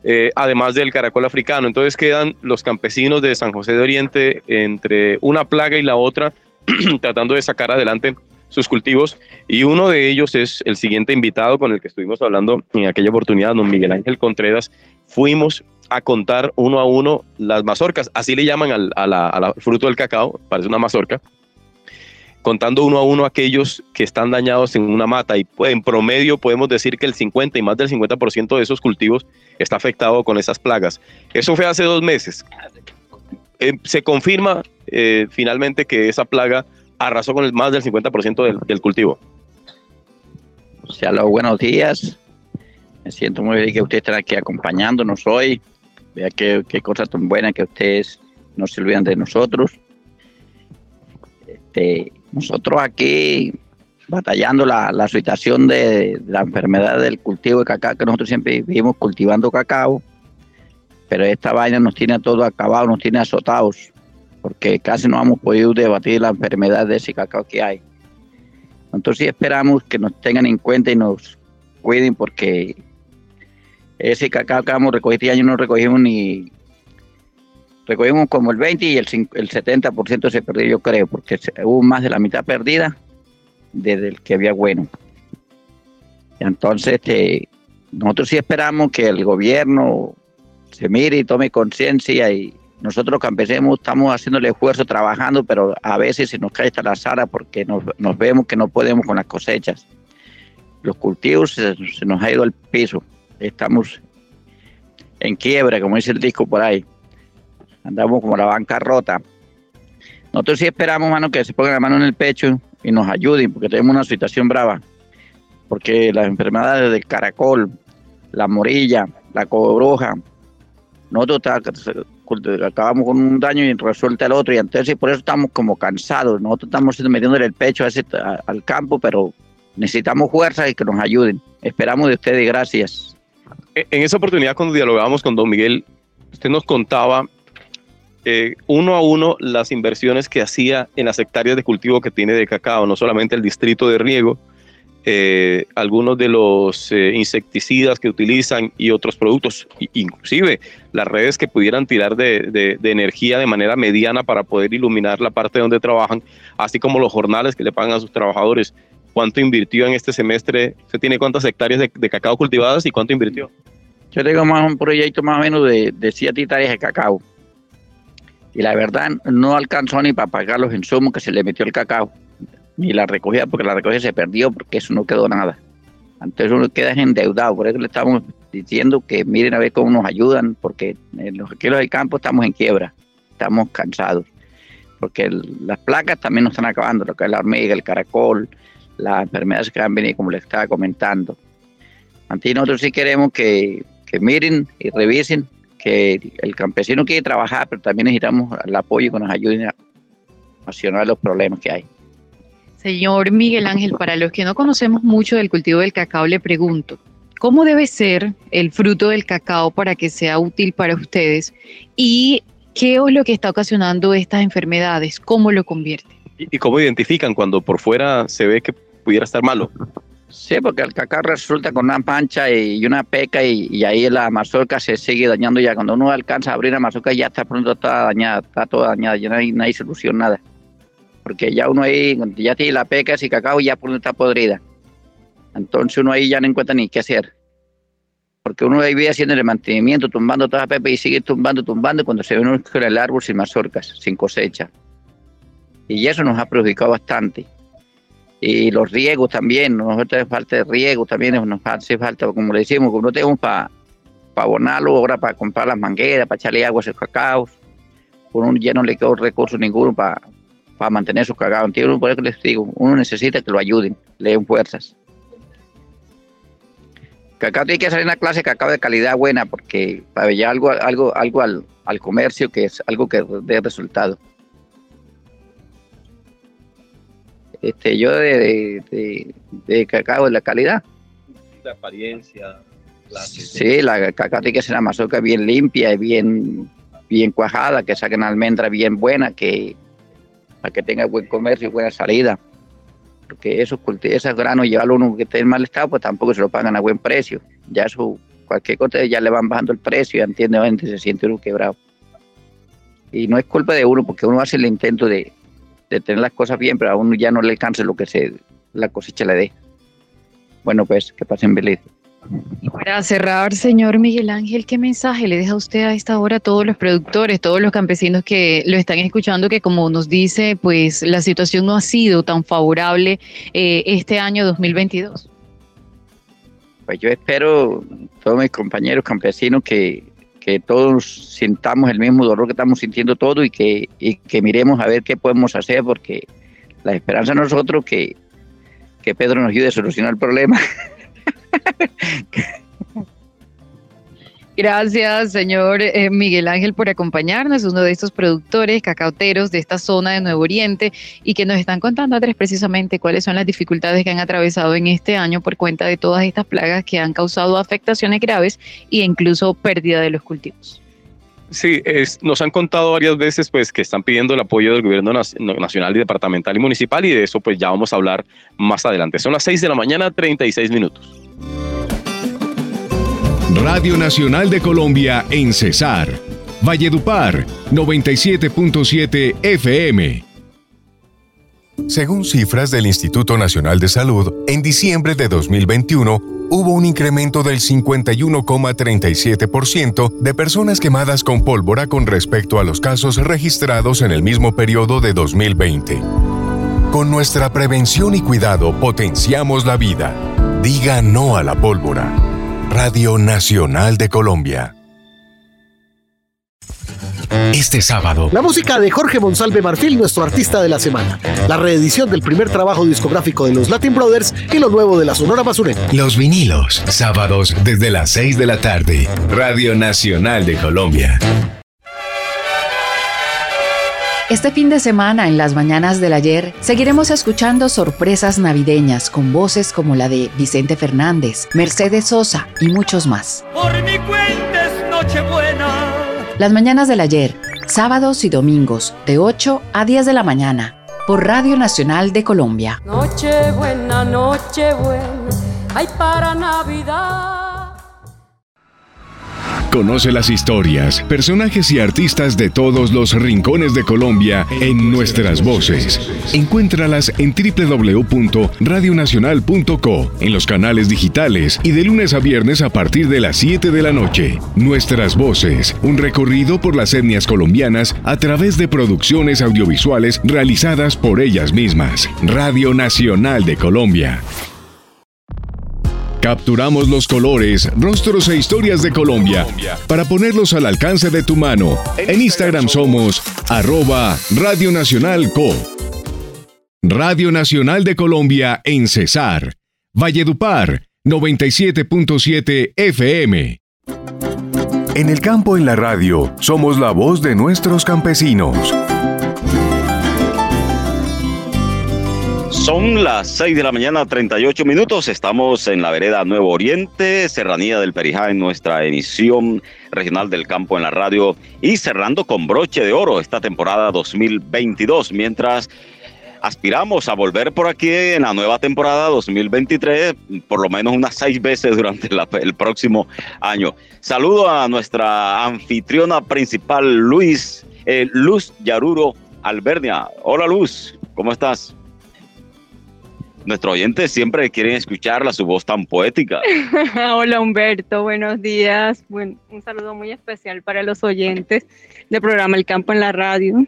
eh, además del caracol africano. Entonces quedan los campesinos de San José de Oriente entre una plaga y la otra, tratando de sacar adelante sus cultivos. Y uno de ellos es el siguiente invitado con el que estuvimos hablando en aquella oportunidad, don Miguel Ángel Contreras. Fuimos a contar uno a uno las mazorcas, así le llaman al, a la, fruto del cacao, parece una mazorca, contando uno a uno aquellos que están dañados en una mata y en promedio podemos decir que el 50 y más del 50% de esos cultivos está afectado con esas plagas. Eso fue hace dos meses. Eh, se confirma eh, finalmente que esa plaga arrasó con el más del 50% del, del cultivo. O sea, los buenos días. Me siento muy bien que ustedes estén aquí acompañándonos hoy. Vea qué, qué cosa tan buena que ustedes no se olvidan de nosotros. Este, nosotros aquí batallando la, la situación de, la enfermedad del cultivo de cacao, que nosotros siempre vivimos cultivando cacao, pero esta vaina nos tiene a todos acabados, nos tiene azotados, porque casi no hemos podido debatir la enfermedad de ese cacao que hay. Entonces esperamos que nos tengan en cuenta y nos cuiden porque ese cacao que hemos recogido este año no recogimos ni. Recogimos como el 20 y el, el 70% se perdió, yo creo, porque hubo más de la mitad perdida desde el que había bueno. Entonces, este, nosotros sí esperamos que el gobierno se mire y tome conciencia y nosotros campesinos estamos haciendo el esfuerzo, trabajando, pero a veces se nos cae hasta la sara porque nos, vemos que no podemos con las cosechas. Los cultivos se nos ha ido al piso estamos en quiebra, como dice el disco por ahí. Andamos como la banca rota. Nosotros sí esperamos, mano, que se pongan la mano en el pecho y nos ayuden, porque tenemos una situación brava. Porque las enfermedades del caracol, la morilla, la cobroja, nosotros acabamos con un daño y resuelta el otro, y entonces por eso estamos como cansados. Nosotros estamos metiéndole el pecho al campo, pero necesitamos fuerza y que nos ayuden. Esperamos de ustedes, gracias. En esa oportunidad cuando dialogábamos con don Miguel, usted nos contaba eh, uno a uno las inversiones que hacía en las hectáreas de cultivo que tiene de cacao, no solamente el distrito de riego, eh, algunos de los eh, insecticidas que utilizan y otros productos, inclusive las redes que pudieran tirar de, energía de manera mediana para poder iluminar la parte donde trabajan, así como los jornales que le pagan a sus trabajadores cuánto invirtió en este semestre, ¿se tiene cuántas hectáreas de, cacao cultivadas y cuánto invirtió? Yo tengo más un proyecto más o menos de, de 7 hectáreas de cacao. Y la verdad no alcanzó ni para pagar los insumos que se le metió el cacao, ni la recogida, porque la recogida se perdió, porque eso no quedó nada. Entonces uno queda endeudado, por eso le estamos diciendo que miren a ver cómo nos ayudan, porque en los aquí del campo estamos en quiebra, estamos cansados, porque las placas también nos están acabando, lo que es la hormiga, el caracol, las enfermedades que han venido, como les estaba comentando. Antes nosotros sí queremos que, que miren y revisen que el campesino quiere trabajar, pero también necesitamos el apoyo que nos ayuden a solucionar los problemas que hay. Señor Miguel Ángel, para los que no conocemos mucho del cultivo del cacao, le pregunto, ¿cómo debe ser el fruto del cacao para que sea útil para ustedes? ¿Y qué es lo que está ocasionando estas enfermedades? ¿Cómo lo convierte? ¿Y, cómo identifican cuando por fuera se ve que pudiera estar malo? Sí, porque el cacao resulta con una pancha y una peca y, ahí la mazorca se sigue dañando ya. Cuando uno alcanza a abrir la mazorca ya está pronto toda dañada, está toda dañada, ya no hay, no hay solución, nada. Porque ya uno ahí, ya tiene la peca y cacao ya pronto está podrida. Entonces uno ahí ya no encuentra ni qué hacer. Porque uno ahí vive haciendo el mantenimiento, tumbando toda la pepa y sigue tumbando, tumbando, cuando se ve uno con el árbol sin mazorcas, sin cosecha. Y eso nos ha perjudicado bastante y los riegos también, nos hace falta de también, nos hace falta, como le decimos, que no tenemos para abonarlo, ahora para comprar las mangueras, para echarle agua a esos cacaos, ya no le quedó recurso ninguno para, para mantener sus cacaos. Entonces, por eso les digo, uno necesita que lo ayuden, le den fuerzas. Cacao tiene que salir una clase de cacao de calidad buena, porque para llevar algo, algo, algo al, al comercio que es algo que dé resultado. Este, yo de, de, cacao de la calidad. La apariencia. sí, la cacao tiene que ser una mazorca bien limpia y bien, bien cuajada, que saquen almendra bien buena, que, para que tenga buen comercio y buena salida. Porque esos, esos granos, llevarlo uno que esté en mal estado, pues tampoco se lo pagan a buen precio. Ya eso, cualquier cosa ya le van bajando el precio y entiende, se siente uno quebrado. Y no es culpa de uno, porque uno hace el intento de, de tener las cosas bien, pero a uno ya no le alcanza lo que se, la cosecha le dé. Bueno, pues que pasen feliz. Y para cerrar, señor Miguel Ángel, ¿qué mensaje le deja usted a esta hora a todos los productores, todos los campesinos que lo están escuchando, que como nos dice, pues la situación no ha sido tan favorable eh, este año 2022? Pues yo espero, todos mis compañeros campesinos, que, que todos sintamos el mismo dolor que estamos sintiendo todos y que, que miremos a ver qué podemos hacer, porque la esperanza en nosotros que, que Pedro nos ayude a solucionar el problema. Gracias, señor eh, Miguel Ángel, por acompañarnos, uno de estos productores cacauteros de esta zona de Nuevo Oriente y que nos están contando, Andrés, precisamente cuáles son las dificultades que han atravesado en este año por cuenta de todas estas plagas que han causado afectaciones graves e incluso pérdida de los cultivos. Sí, nos han contado varias veces pues que están pidiendo el apoyo del gobierno nacional y departamental y municipal y de eso pues ya vamos a hablar más adelante. Son las 6 de la mañana, 36 minutos. Radio Nacional de Colombia en Cesar. Valledupar, 97.7 FM. Según cifras del Instituto Nacional de Salud, en diciembre de 2021 hubo un incremento del 51,37% de personas quemadas con pólvora con respecto a los casos registrados en el mismo periodo de 2020. Con nuestra prevención y cuidado potenciamos la vida. Diga no a la pólvora. Radio Nacional de Colombia. Este sábado. La música de Jorge Monsalve Marfil, nuestro artista de la semana. La reedición del primer trabajo discográfico de los Latin Brothers y lo nuevo de la Sonora Basurera. Los vinilos, sábados desde las 6 de la tarde. Radio Nacional de Colombia. Este fin de semana, en las mañanas del ayer, seguiremos escuchando sorpresas navideñas con voces como la de Vicente Fernández, Mercedes Sosa y muchos más. Por mi cuenta es Nochebuena. Las mañanas del ayer, sábados y domingos, de 8 a 10 de la mañana, por Radio Nacional de Colombia. Nochebuena, Nochebuena, hay para Navidad. Conoce las historias, personajes y artistas de todos los rincones de Colombia en nuestras voces. Encuéntralas en www.radionacional.co, en los canales digitales y de lunes a viernes a partir de las 7 de la noche. Nuestras voces, un recorrido por las etnias colombianas a través de producciones audiovisuales realizadas por ellas mismas. Radio Nacional de Colombia. Capturamos los colores, rostros e historias de Colombia para ponerlos al alcance de tu mano. En Instagram somos arroba Radio Nacional Co. Radio Nacional de Colombia en Cesar. Valledupar, 97.7 FM. En el campo en la radio, somos la voz de nuestros campesinos. Son las 6 de la mañana, 38 minutos. Estamos en la vereda Nuevo Oriente, Serranía del Perijá, en nuestra emisión regional del campo en la radio y cerrando con broche de oro esta temporada 2022. Mientras aspiramos a volver por aquí en la nueva temporada 2023, por lo menos unas seis veces durante el próximo año. Saludo a nuestra anfitriona principal, Luis, eh, Luz Yaruro Albernia. Hola Luz, ¿cómo estás? Nuestros oyentes siempre quieren escucharla, su voz tan poética. Hola Humberto, buenos días. un saludo muy especial para los oyentes del programa El Campo en la Radio.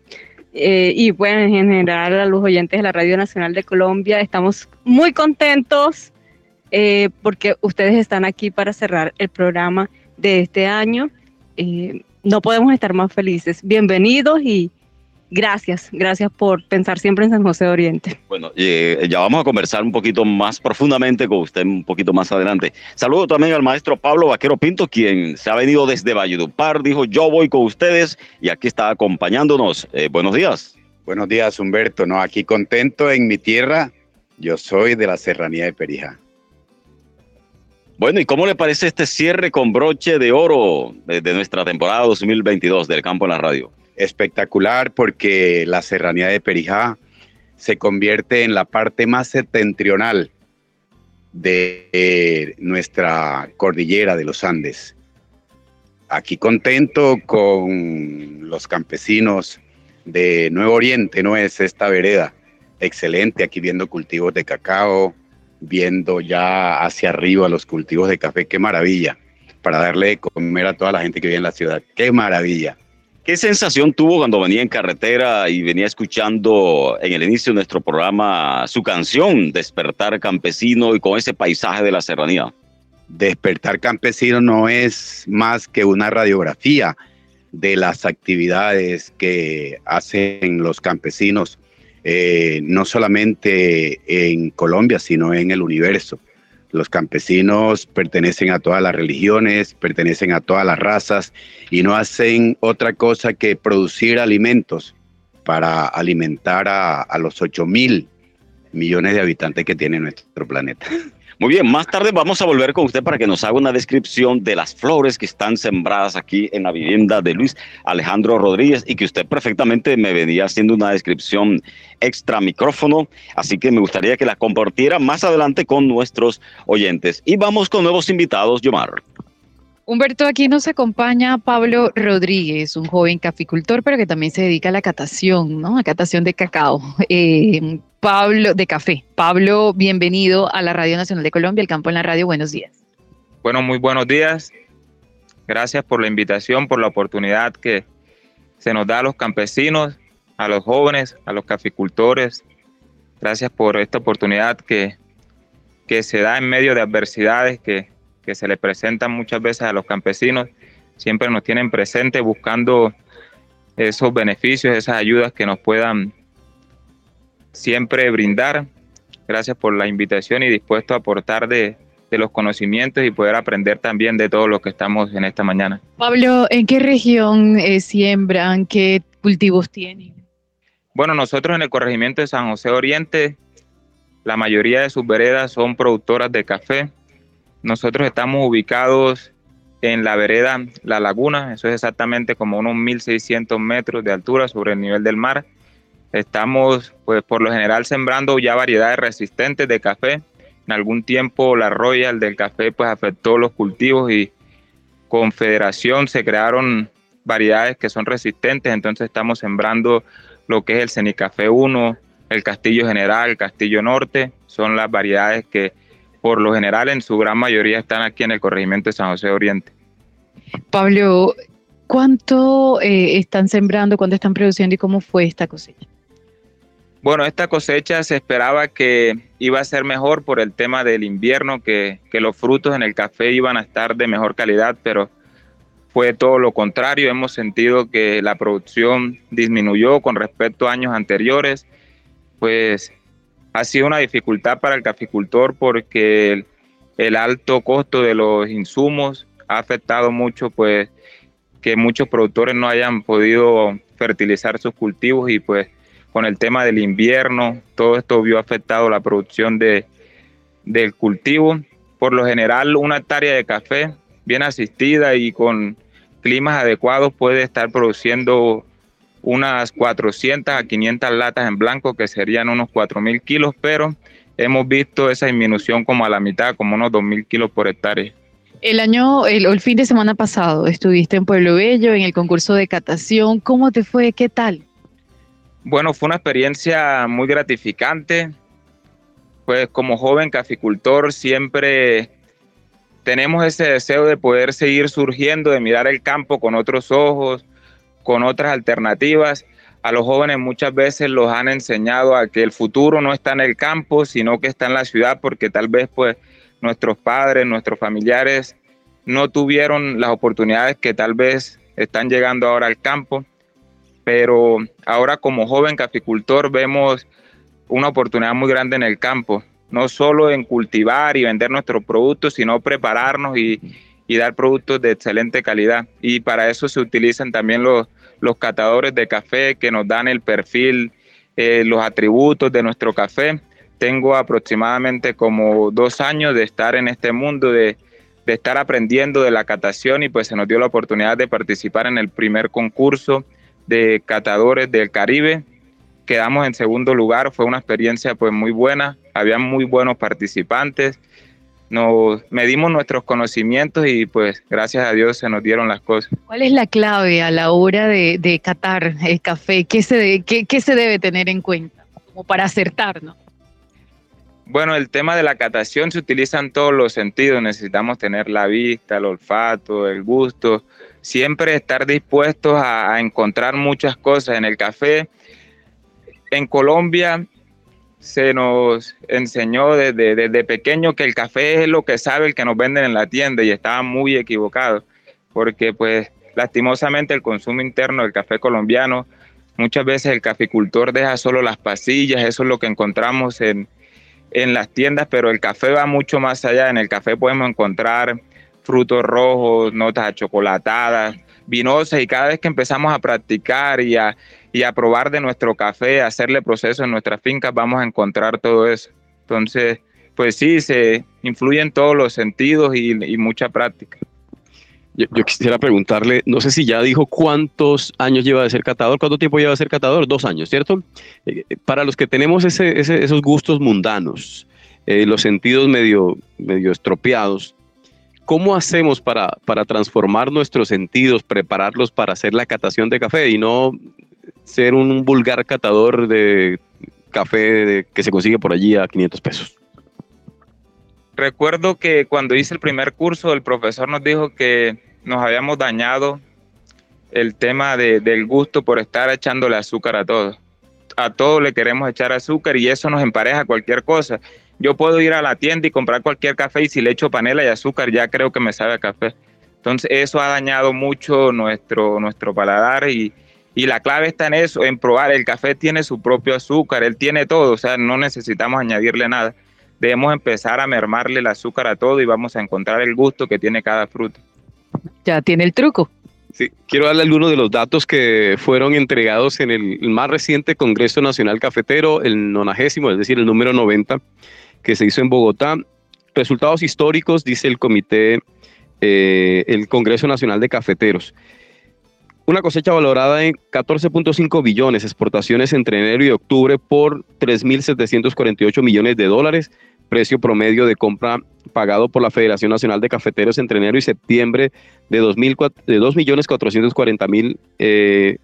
Eh, y bueno, en general a los oyentes de la Radio Nacional de Colombia, estamos muy contentos eh, porque ustedes están aquí para cerrar el programa de este año. Eh, no podemos estar más felices. Bienvenidos y Gracias, gracias por pensar siempre en San José de Oriente. Bueno, eh, ya vamos a conversar un poquito más profundamente con usted un poquito más adelante. Saludo también al maestro Pablo Vaquero Pinto, quien se ha venido desde Valledupar, dijo yo voy con ustedes y aquí está acompañándonos. Eh, buenos días. Buenos días, Humberto. No, aquí contento en mi tierra. Yo soy de la Serranía de Perija. Bueno, ¿y cómo le parece este cierre con broche de oro de, de nuestra temporada 2022 del campo en la radio? Espectacular porque la serranía de Perijá se convierte en la parte más septentrional de eh, nuestra cordillera de los Andes. Aquí contento con los campesinos de Nuevo Oriente, no es esta vereda. Excelente, aquí viendo cultivos de cacao, viendo ya hacia arriba los cultivos de café, qué maravilla, para darle de comer a toda la gente que vive en la ciudad, qué maravilla. ¿Qué sensación tuvo cuando venía en carretera y venía escuchando en el inicio de nuestro programa su canción, Despertar Campesino, y con ese paisaje de la serranía? Despertar Campesino no es más que una radiografía de las actividades que hacen los campesinos, eh, no solamente en Colombia, sino en el universo. Los campesinos pertenecen a todas las religiones, pertenecen a todas las razas y no hacen otra cosa que producir alimentos para alimentar a, los 8 mil millones de habitantes que tiene nuestro planeta. Muy bien, más tarde vamos a volver con usted para que nos haga una descripción de las flores que están sembradas aquí en la vivienda de Luis Alejandro Rodríguez y que usted perfectamente me venía haciendo una descripción extra micrófono, así que me gustaría que la compartiera más adelante con nuestros oyentes. Y vamos con nuevos invitados, Yomar. Humberto, aquí nos acompaña Pablo Rodríguez, un joven caficultor, pero que también se dedica a la catación, ¿no? A catación de cacao. Eh, Pablo, de café. Pablo, bienvenido a la Radio Nacional de Colombia, el campo en la radio. Buenos días. Bueno, muy buenos días. Gracias por la invitación, por la oportunidad que se nos da a los campesinos, a los jóvenes, a los caficultores. Gracias por esta oportunidad que, que se da en medio de adversidades que, que se le presentan muchas veces a los campesinos. Siempre nos tienen presente buscando esos beneficios, esas ayudas que nos puedan siempre brindar. Gracias por la invitación y dispuesto a aportar de, los conocimientos y poder aprender también de todo lo que estamos en esta mañana. Pablo, ¿en qué región eh, siembran? ¿Qué cultivos tienen? Bueno, nosotros en el corregimiento de San José Oriente, la mayoría de sus veredas son productoras de café. Nosotros estamos ubicados en la vereda La Laguna, eso es exactamente como unos 1.600 metros de altura sobre el nivel del mar. Estamos, pues, por lo general sembrando ya variedades resistentes de café. En algún tiempo la Royal del café, pues, afectó los cultivos y con Federación se crearon variedades que son resistentes. Entonces estamos sembrando lo que es el Cenicafé 1, el Castillo General, el Castillo Norte. Son las variedades que, por lo general, en su gran mayoría están aquí en el corregimiento de San José Oriente. Pablo, ¿cuánto eh, están sembrando, cuánto están produciendo y cómo fue esta cosecha? Bueno, esta cosecha se esperaba que iba a ser mejor por el tema del invierno, que, los frutos en el café iban a estar de mejor calidad, pero fue todo lo contrario. Hemos sentido que la producción disminuyó con respecto a años anteriores. Pues ha sido una dificultad para el caficultor porque el, alto costo de los insumos ha afectado mucho, pues que muchos productores no hayan podido fertilizar sus cultivos y pues con el tema del invierno, todo esto vio afectado la producción de, del cultivo. Por lo general, una hectárea de café bien asistida y con climas adecuados puede estar produciendo unas 400 a 500 latas en blanco, que serían unos 4.000 kilos, pero hemos visto esa disminución como a la mitad, como unos 2.000 kilos por hectárea. El año, el, el, fin de semana pasado, estuviste en Pueblo Bello en el concurso de catación. ¿Cómo te fue? ¿Qué tal? Bueno, fue una experiencia muy gratificante. Pues como joven caficultor siempre tenemos ese deseo de poder seguir surgiendo, de mirar el campo con otros ojos, con otras alternativas. A los jóvenes muchas veces los han enseñado a que el futuro no está en el campo, sino que está en la ciudad, porque tal vez pues nuestros padres, nuestros familiares no tuvieron las oportunidades que tal vez están llegando ahora al campo, pero ahora como joven caficultor vemos una oportunidad muy grande en el campo, no solo en cultivar y vender nuestros productos, sino prepararnos y, dar productos de excelente calidad. Y para eso se utilizan también los, los catadores de café que nos dan el perfil, eh, los atributos de nuestro café tengo aproximadamente como dos años de estar en este mundo, de, estar aprendiendo de la catación y pues se nos dio la oportunidad de participar en el primer concurso de catadores del Caribe. Quedamos en segundo lugar, fue una experiencia pues muy buena, había muy buenos participantes, nos medimos nuestros conocimientos y pues gracias a Dios se nos dieron las cosas. ¿Cuál es la clave a la hora de, catar el café? ¿Qué se, qué, qué se debe tener en cuenta como para acertar, no? Bueno, el tema de la catación se utiliza en todos los sentidos. Necesitamos tener la vista, el olfato, el gusto. Siempre estar dispuestos a, encontrar muchas cosas en el café. En Colombia se nos enseñó desde, desde, pequeño que el café es lo que sabe el que nos venden en la tienda y estaba muy equivocado porque pues lastimosamente el consumo interno del café colombiano, muchas veces el caficultor deja solo las pasillas, eso es lo que encontramos en, en las tiendas, pero el café va mucho más allá. En el café podemos encontrar frutos rojos, notas achocolatadas, vinosas y cada vez que empezamos a practicar y a, y a probar de nuestro café, hacerle proceso en nuestras fincas, vamos a encontrar todo eso. Entonces, pues sí, se influye en todos los sentidos y, mucha práctica. Yo, quisiera preguntarle, no sé si ya dijo cuántos años lleva de ser catador, cuánto tiempo lleva de ser catador, dos años, ¿cierto? Eh, para los que tenemos esos gustos mundanos, eh, los sentidos medio, medio estropeados, ¿cómo hacemos para, para transformar nuestros sentidos, prepararlos para hacer la catación de café y no ser un vulgar catador de café que se consigue por allí a 500 pesos? Recuerdo que cuando hice el primer curso, el profesor nos dijo que nos habíamos dañado el tema del gusto por estar echándole azúcar a todo. A todo le queremos echar azúcar y eso nos empareja cualquier cosa. Yo puedo ir a la tienda y comprar cualquier café y si le echo panela y azúcar ya creo que me sabe a café. Entonces eso ha dañado mucho nuestro, nuestro paladar y, y la clave está en eso, en probar. El café tiene su propio azúcar, él tiene todo, o sea, no necesitamos añadirle nada. Debemos empezar a mermarle el azúcar a todo y vamos a encontrar el gusto que tiene cada fruto ya tiene el truco. Sí, quiero darle algunos de los datos que fueron entregados en el más reciente Congreso Nacional Cafetero, el nonagésimo, es decir, el número 90, que se hizo en Bogotá. Resultados históricos, dice el comité, eh, el Congreso Nacional de Cafeteros. Una cosecha valorada en 14.5 billones, exportaciones entre enero y octubre por 3.748 millones de dólares, precio promedio de compra pagado por la Federación Nacional de Cafeteros entre enero y septiembre de, 2.440.000 eh,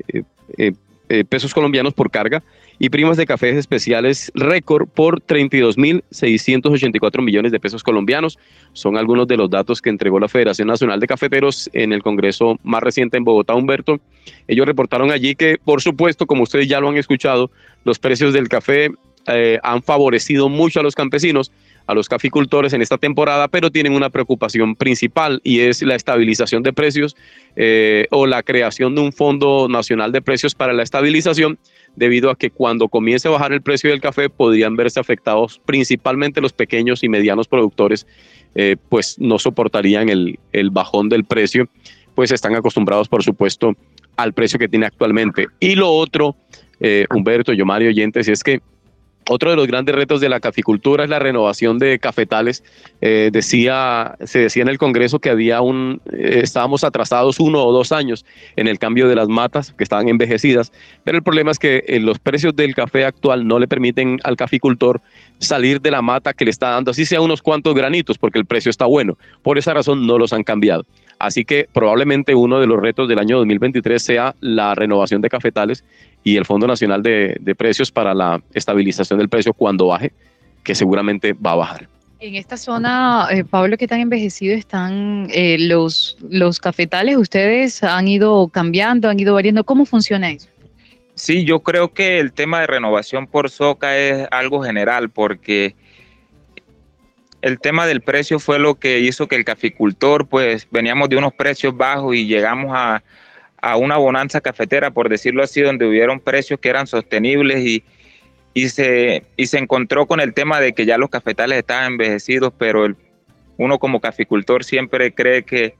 eh, eh, pesos colombianos por carga y primas de cafés especiales récord por 32.684 millones de pesos colombianos. Son algunos de los datos que entregó la Federación Nacional de Cafeteros en el Congreso más reciente en Bogotá, Humberto. Ellos reportaron allí que, por supuesto, como ustedes ya lo han escuchado, los precios del café eh, han favorecido mucho a los campesinos, a los caficultores en esta temporada, pero tienen una preocupación principal y es la estabilización de precios eh, o la creación de un fondo nacional de precios para la estabilización, debido a que cuando comience a bajar el precio del café podrían verse afectados principalmente los pequeños y medianos productores, eh, pues no soportarían el, el bajón del precio, pues están acostumbrados, por supuesto, al precio que tiene actualmente. Y lo otro, Humberto, yo Mario Oyentes, es que otro de los grandes retos de la caficultura es la renovación de cafetales. Eh, decía, se decía en el Congreso que había un, eh, estábamos atrasados uno o dos años en el cambio de las matas que estaban envejecidas, pero el problema es que eh, los precios del café actual no le permiten al caficultor salir de la mata que le está dando, así sea unos cuantos granitos, porque el precio está bueno. Por esa razón no los han cambiado. Así que probablemente uno de los retos del año 2023 sea la renovación de cafetales y el Fondo Nacional de, Precios para la estabilización del precio cuando baje, que seguramente va a bajar. En esta zona, eh, Pablo, ¿qué tan envejecidos están eh, los, los cafetales? ¿Ustedes han ido cambiando, han ido variando? ¿Cómo funciona eso? Sí, yo creo que el tema de renovación por soca es algo general porque el tema del precio fue lo que hizo que el caficultor, pues veníamos de unos precios bajos y llegamos a, a una bonanza cafetera, por decirlo así, donde hubieron precios que eran sostenibles y, y, se, y se encontró con el tema de que ya los cafetales estaban envejecidos, pero el, uno como caficultor siempre cree que,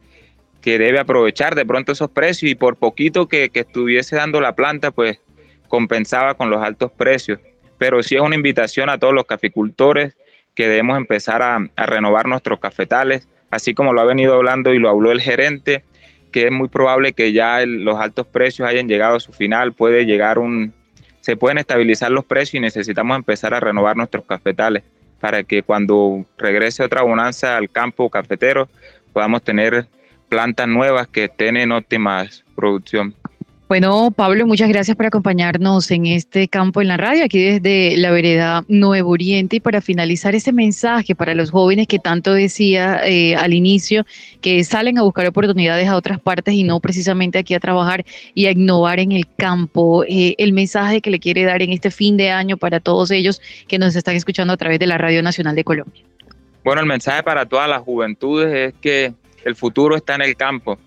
que debe aprovechar de pronto esos precios y por poquito que, que, estuviese dando la planta, pues compensaba con los altos precios. Pero sí es una invitación a todos los caficultores que debemos empezar a, renovar nuestros cafetales, así como lo ha venido hablando y lo habló el gerente, que es muy probable que ya los altos precios hayan llegado a su final, puede llegar un, se pueden estabilizar los precios y necesitamos empezar a renovar nuestros cafetales para que cuando regrese otra bonanza al campo cafetero podamos tener plantas nuevas que estén en óptima producción. Bueno, Pablo, muchas gracias por acompañarnos en este campo en la radio, aquí desde la vereda Nuevo Oriente. Y para finalizar ese mensaje para los jóvenes que tanto decía eh, al inicio, que salen a buscar oportunidades a otras partes y no precisamente aquí a trabajar y a innovar en el campo, eh, el mensaje que le quiere dar en este fin de año para todos ellos que nos están escuchando a través de la Radio Nacional de Colombia. Bueno, el mensaje para todas las juventudes es que el futuro está en el campo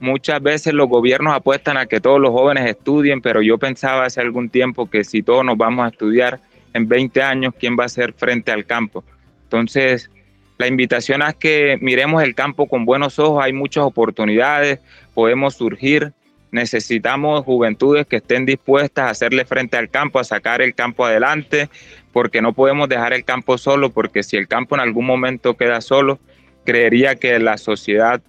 Muchas veces los gobiernos apuestan a que todos los jóvenes estudien, pero yo pensaba hace algún tiempo que si todos nos vamos a estudiar en 20 años, ¿quién va a ser frente al campo? Entonces, la invitación es que miremos el campo con buenos ojos, hay muchas oportunidades, podemos surgir, necesitamos juventudes que estén dispuestas a hacerle frente al campo, a sacar el campo adelante, porque no podemos dejar el campo solo, porque si el campo en algún momento queda solo, creería que la sociedad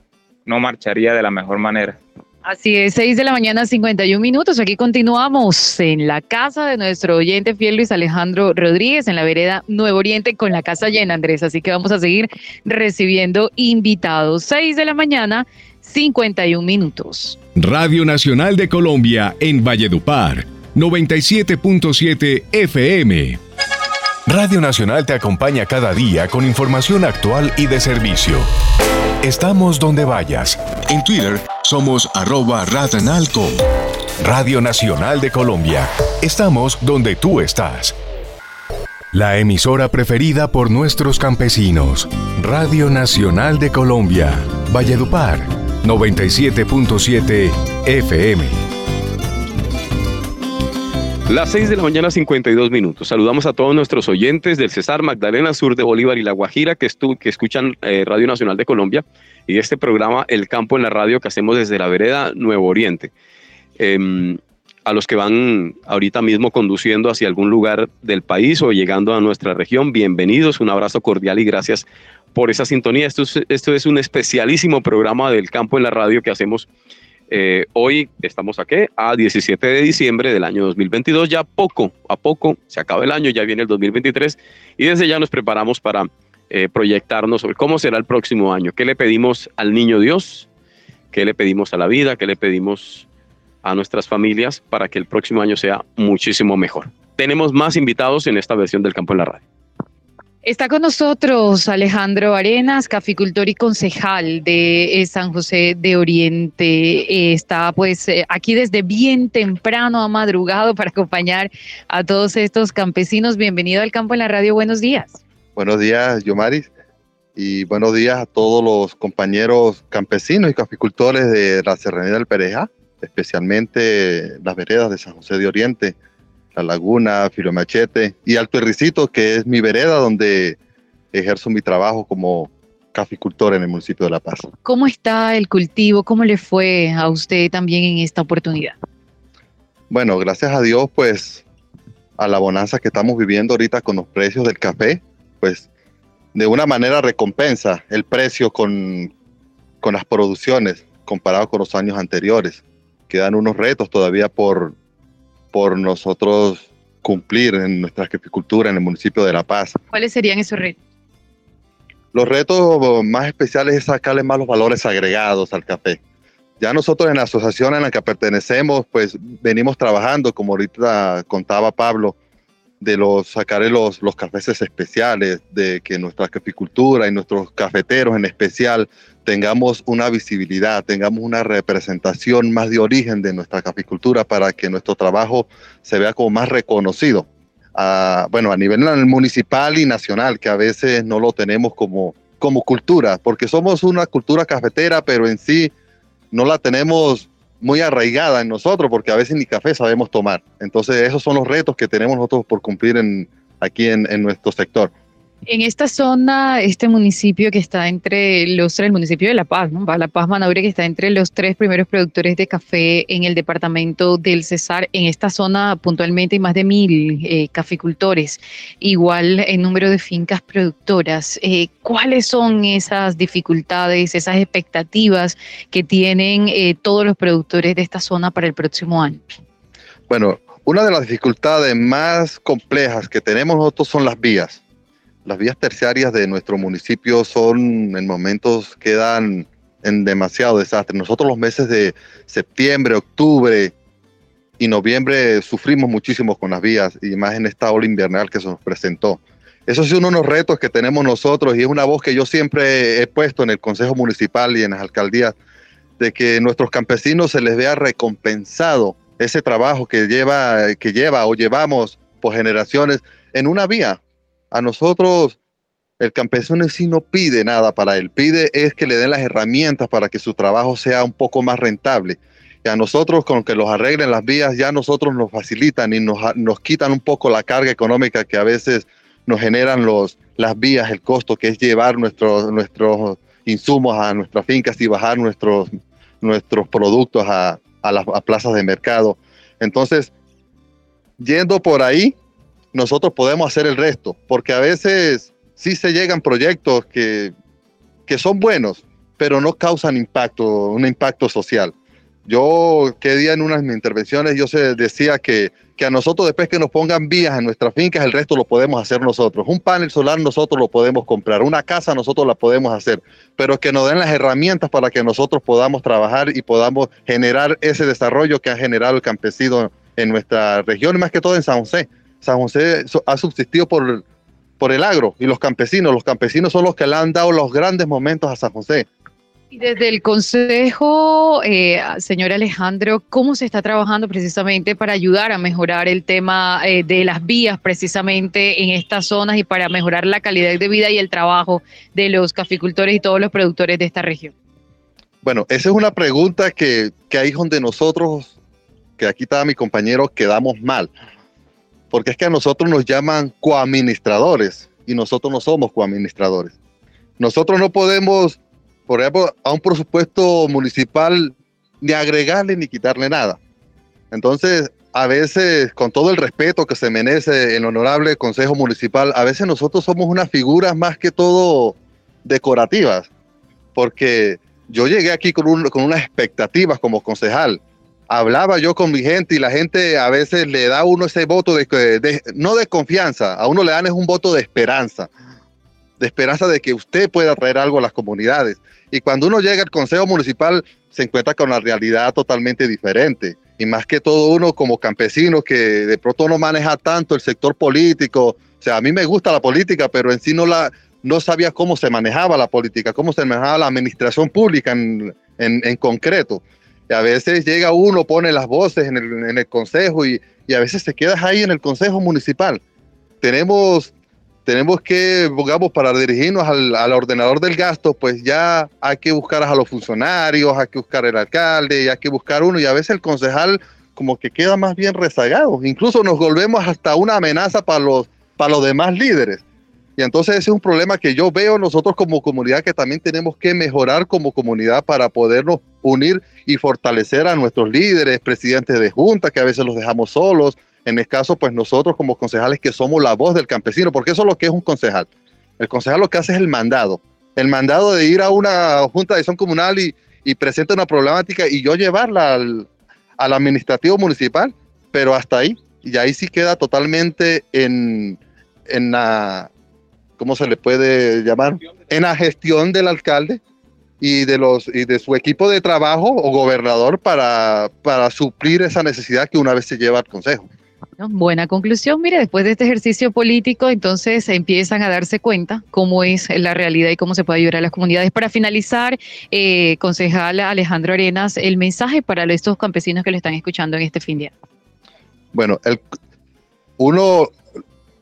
no marcharía de la mejor manera. Así es, 6 de la mañana, 51 minutos. Aquí continuamos en la casa de nuestro oyente fiel Luis Alejandro Rodríguez, en la vereda Nuevo Oriente, con la casa llena, Andrés. Así que vamos a seguir recibiendo invitados. 6 de la mañana, 51 minutos. Radio Nacional de Colombia en Valledupar, 97.7 FM. Radio Nacional te acompaña cada día con información actual y de servicio. Estamos donde vayas. En Twitter somos arroba. Radio Nacional de Colombia. Estamos donde tú estás. La emisora preferida por nuestros campesinos. Radio Nacional de Colombia. Valledupar. 97.7 FM. Las 6 de la mañana, 52 minutos. Saludamos a todos nuestros oyentes del Cesar, Magdalena, Sur de Bolívar y La Guajira que, que escuchan eh, Radio Nacional de Colombia y este programa El Campo en la Radio que hacemos desde la vereda Nuevo Oriente. Em, a los que van ahorita mismo conduciendo hacia algún lugar del país o llegando a nuestra región, bienvenidos, un abrazo cordial y gracias por esa sintonía. Esto es, esto es un especialísimo programa del Campo en la Radio que hacemos eh, hoy estamos aquí a 17 de diciembre del año 2022, ya poco a poco se acaba el año, ya viene el 2023 y desde ya nos preparamos para eh, proyectarnos sobre cómo será el próximo año, qué le pedimos al niño Dios, qué le pedimos a la vida, qué le pedimos a nuestras familias para que el próximo año sea muchísimo mejor. Tenemos más invitados en esta versión del Campo en la Radio. Está con nosotros Alejandro Arenas, caficultor y concejal de eh, San José de Oriente. Eh, está pues eh, aquí desde bien temprano, ha madrugado para acompañar a todos estos campesinos. Bienvenido al campo en la radio. Buenos días. Buenos días, Yomaris. Y buenos días a todos los compañeros campesinos y caficultores de la Serranía del Pereja, especialmente las veredas de San José de Oriente la Laguna, Filomachete y Alto Erricito, que es mi vereda donde ejerzo mi trabajo como caficultor en el municipio de La Paz. ¿Cómo está el cultivo? ¿Cómo le fue a usted también en esta oportunidad? Bueno, gracias a Dios, pues a la bonanza que estamos viviendo ahorita con los precios del café, pues de una manera recompensa el precio con, con las producciones comparado con los años anteriores. Quedan unos retos todavía por, por nosotros cumplir en nuestra agricultura en el municipio de La Paz. ¿Cuáles serían esos retos? Los retos más especiales es sacarle más los valores agregados al café. Ya nosotros en la asociación en la que pertenecemos, pues venimos trabajando, como ahorita contaba Pablo, de los sacar los, los cafés especiales, de que nuestra caficultura y nuestros cafeteros en especial tengamos una visibilidad, tengamos una representación más de origen de nuestra caficultura para que nuestro trabajo se vea como más reconocido. A, bueno, a nivel municipal y nacional, que a veces no lo tenemos como, como cultura, porque somos una cultura cafetera, pero en sí no la tenemos muy arraigada en nosotros porque a veces ni café sabemos tomar. Entonces esos son los retos que tenemos nosotros por cumplir en, aquí en, en nuestro sector. En esta zona, este municipio que está entre los tres, el municipio de La Paz, ¿no? La Paz Manaure, que está entre los tres primeros productores de café en el departamento del Cesar. En esta zona puntualmente hay más de mil eh, caficultores, igual en número de fincas productoras. Eh, ¿Cuáles son esas dificultades, esas expectativas que tienen eh, todos los productores de esta zona para el próximo año? Bueno, una de las dificultades más complejas que tenemos nosotros son las vías las vías terciarias de nuestro municipio son en momentos quedan en demasiado desastre. Nosotros los meses de septiembre, octubre y noviembre sufrimos muchísimo con las vías y más en esta ola invernal que se nos presentó. Eso es uno de los retos que tenemos nosotros y es una voz que yo siempre he puesto en el Consejo Municipal y en las alcaldías, de que nuestros campesinos se les vea recompensado ese trabajo que lleva, que lleva o llevamos por generaciones en una vía, a nosotros el campesino sí no pide nada para él, pide es que le den las herramientas para que su trabajo sea un poco más rentable. Y a nosotros con que los arreglen las vías, ya nosotros nos facilitan y nos, nos quitan un poco la carga económica que a veces nos generan los, las vías, el costo que es llevar nuestros, nuestros insumos a nuestras fincas y bajar nuestros, nuestros productos a, a las a plazas de mercado. Entonces, yendo por ahí, nosotros podemos hacer el resto, porque a veces sí se llegan proyectos que, que son buenos, pero no causan impacto, un impacto social. Yo, que día en una de mis intervenciones, yo se decía que, que a nosotros después que nos pongan vías en nuestras fincas, el resto lo podemos hacer nosotros. Un panel solar nosotros lo podemos comprar, una casa nosotros la podemos hacer, pero que nos den las herramientas para que nosotros podamos trabajar y podamos generar ese desarrollo que ha generado el campesino en nuestra región, más que todo en San José San José ha subsistido por, por el agro y los campesinos. Los campesinos son los que le han dado los grandes momentos a San José. Y desde el Consejo, eh, señor Alejandro, ¿cómo se está trabajando precisamente para ayudar a mejorar el tema eh, de las vías precisamente en estas zonas y para mejorar la calidad de vida y el trabajo de los caficultores y todos los productores de esta región? Bueno, esa es una pregunta que, que ahí es donde nosotros, que aquí está mi compañero, quedamos mal porque es que a nosotros nos llaman coadministradores y nosotros no somos coadministradores. Nosotros no podemos, por ejemplo, a un presupuesto municipal ni agregarle ni quitarle nada. Entonces, a veces, con todo el respeto que se merece el honorable Consejo Municipal, a veces nosotros somos unas figuras más que todo decorativas, porque yo llegué aquí con, con unas expectativas como concejal, hablaba yo con mi gente y la gente a veces le da a uno ese voto de, no de confianza, a uno le dan es un voto de esperanza, de esperanza de que usted pueda traer algo a las comunidades. Y cuando uno llega al Consejo Municipal se encuentra con una realidad totalmente diferente. Y más que todo uno como campesino que de pronto no maneja tanto el sector político. O sea, a mí me gusta la política, pero en sí no, la, no sabía cómo se manejaba la política, cómo se manejaba la administración pública en, en, en concreto a veces llega uno, pone las voces en el, consejo y, a veces te quedas ahí en el consejo municipal. Tenemos, tenemos que, digamos, para dirigirnos al, ordenador del gasto, pues ya hay que buscar a los funcionarios, hay que buscar el alcalde, hay que buscar uno y a veces el concejal como que queda más bien rezagado. Incluso nos volvemos hasta una amenaza para los, para los demás líderes. Y entonces ese es un problema que yo veo nosotros como comunidad que también tenemos que mejorar como comunidad para podernos unir y fortalecer a nuestros líderes, presidentes de junta, que a veces los dejamos solos, en el caso, pues nosotros como concejales que somos la voz del campesino, porque eso es lo que es un concejal. El concejal lo que hace es el mandado. El mandado de ir a una junta de acción comunal y, y presenta una problemática y yo llevarla al, al administrativo municipal, pero hasta ahí. Y ahí sí queda totalmente en, en la, ¿cómo se le puede llamar? En la gestión del alcalde y de, los, y de su equipo de trabajo o gobernador para, para suplir esa necesidad que una vez se lleva al consejo. Buena conclusión. Mire, después de este ejercicio político, entonces empiezan a darse cuenta cómo es la realidad y cómo se puede ayudar a las comunidades. Para finalizar, eh, concejal Alejandro Arenas, el mensaje para estos campesinos que lo están escuchando en este fin de año. Bueno, el, uno,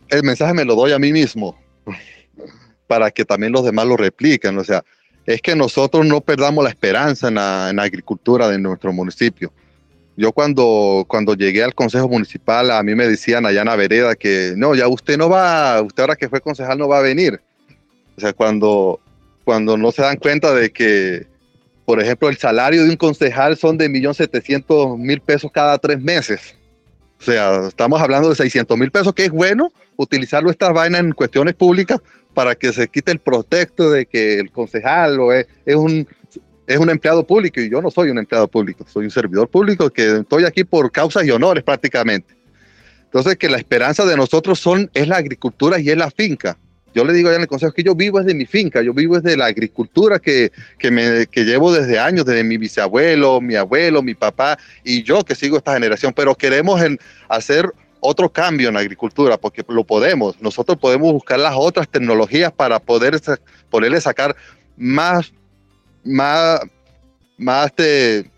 el mensaje me lo doy a mí mismo para que también los demás lo repliquen. O sea, es que nosotros no perdamos la esperanza en la, agricultura de nuestro municipio yo cuando, cuando llegué al Consejo Municipal, a mí me decían allá vereda que no, ya usted no va, usted ahora que fue concejal no va a venir. O sea, cuando, cuando no se dan cuenta de que, por ejemplo, el salario de un concejal son de 1.700.000 pesos cada tres meses. O sea, estamos hablando de 600 mil pesos, que es bueno utilizar nuestras vainas en cuestiones públicas para que se quite el protecto de que el concejal o es, es un es un empleado público y yo no soy un empleado público, soy un servidor público que estoy aquí por causas y honores prácticamente. Entonces, que la esperanza de nosotros son, es la agricultura y es la finca. Yo le digo allá en el consejo que yo vivo desde mi finca, yo vivo desde la agricultura que, que, me, que llevo desde años, desde mi bisabuelo, mi abuelo, mi papá y yo que sigo esta generación, pero queremos hacer otro cambio en la agricultura, porque lo podemos. Nosotros podemos buscar las otras tecnologías para poder poderle sacar más más, más, de,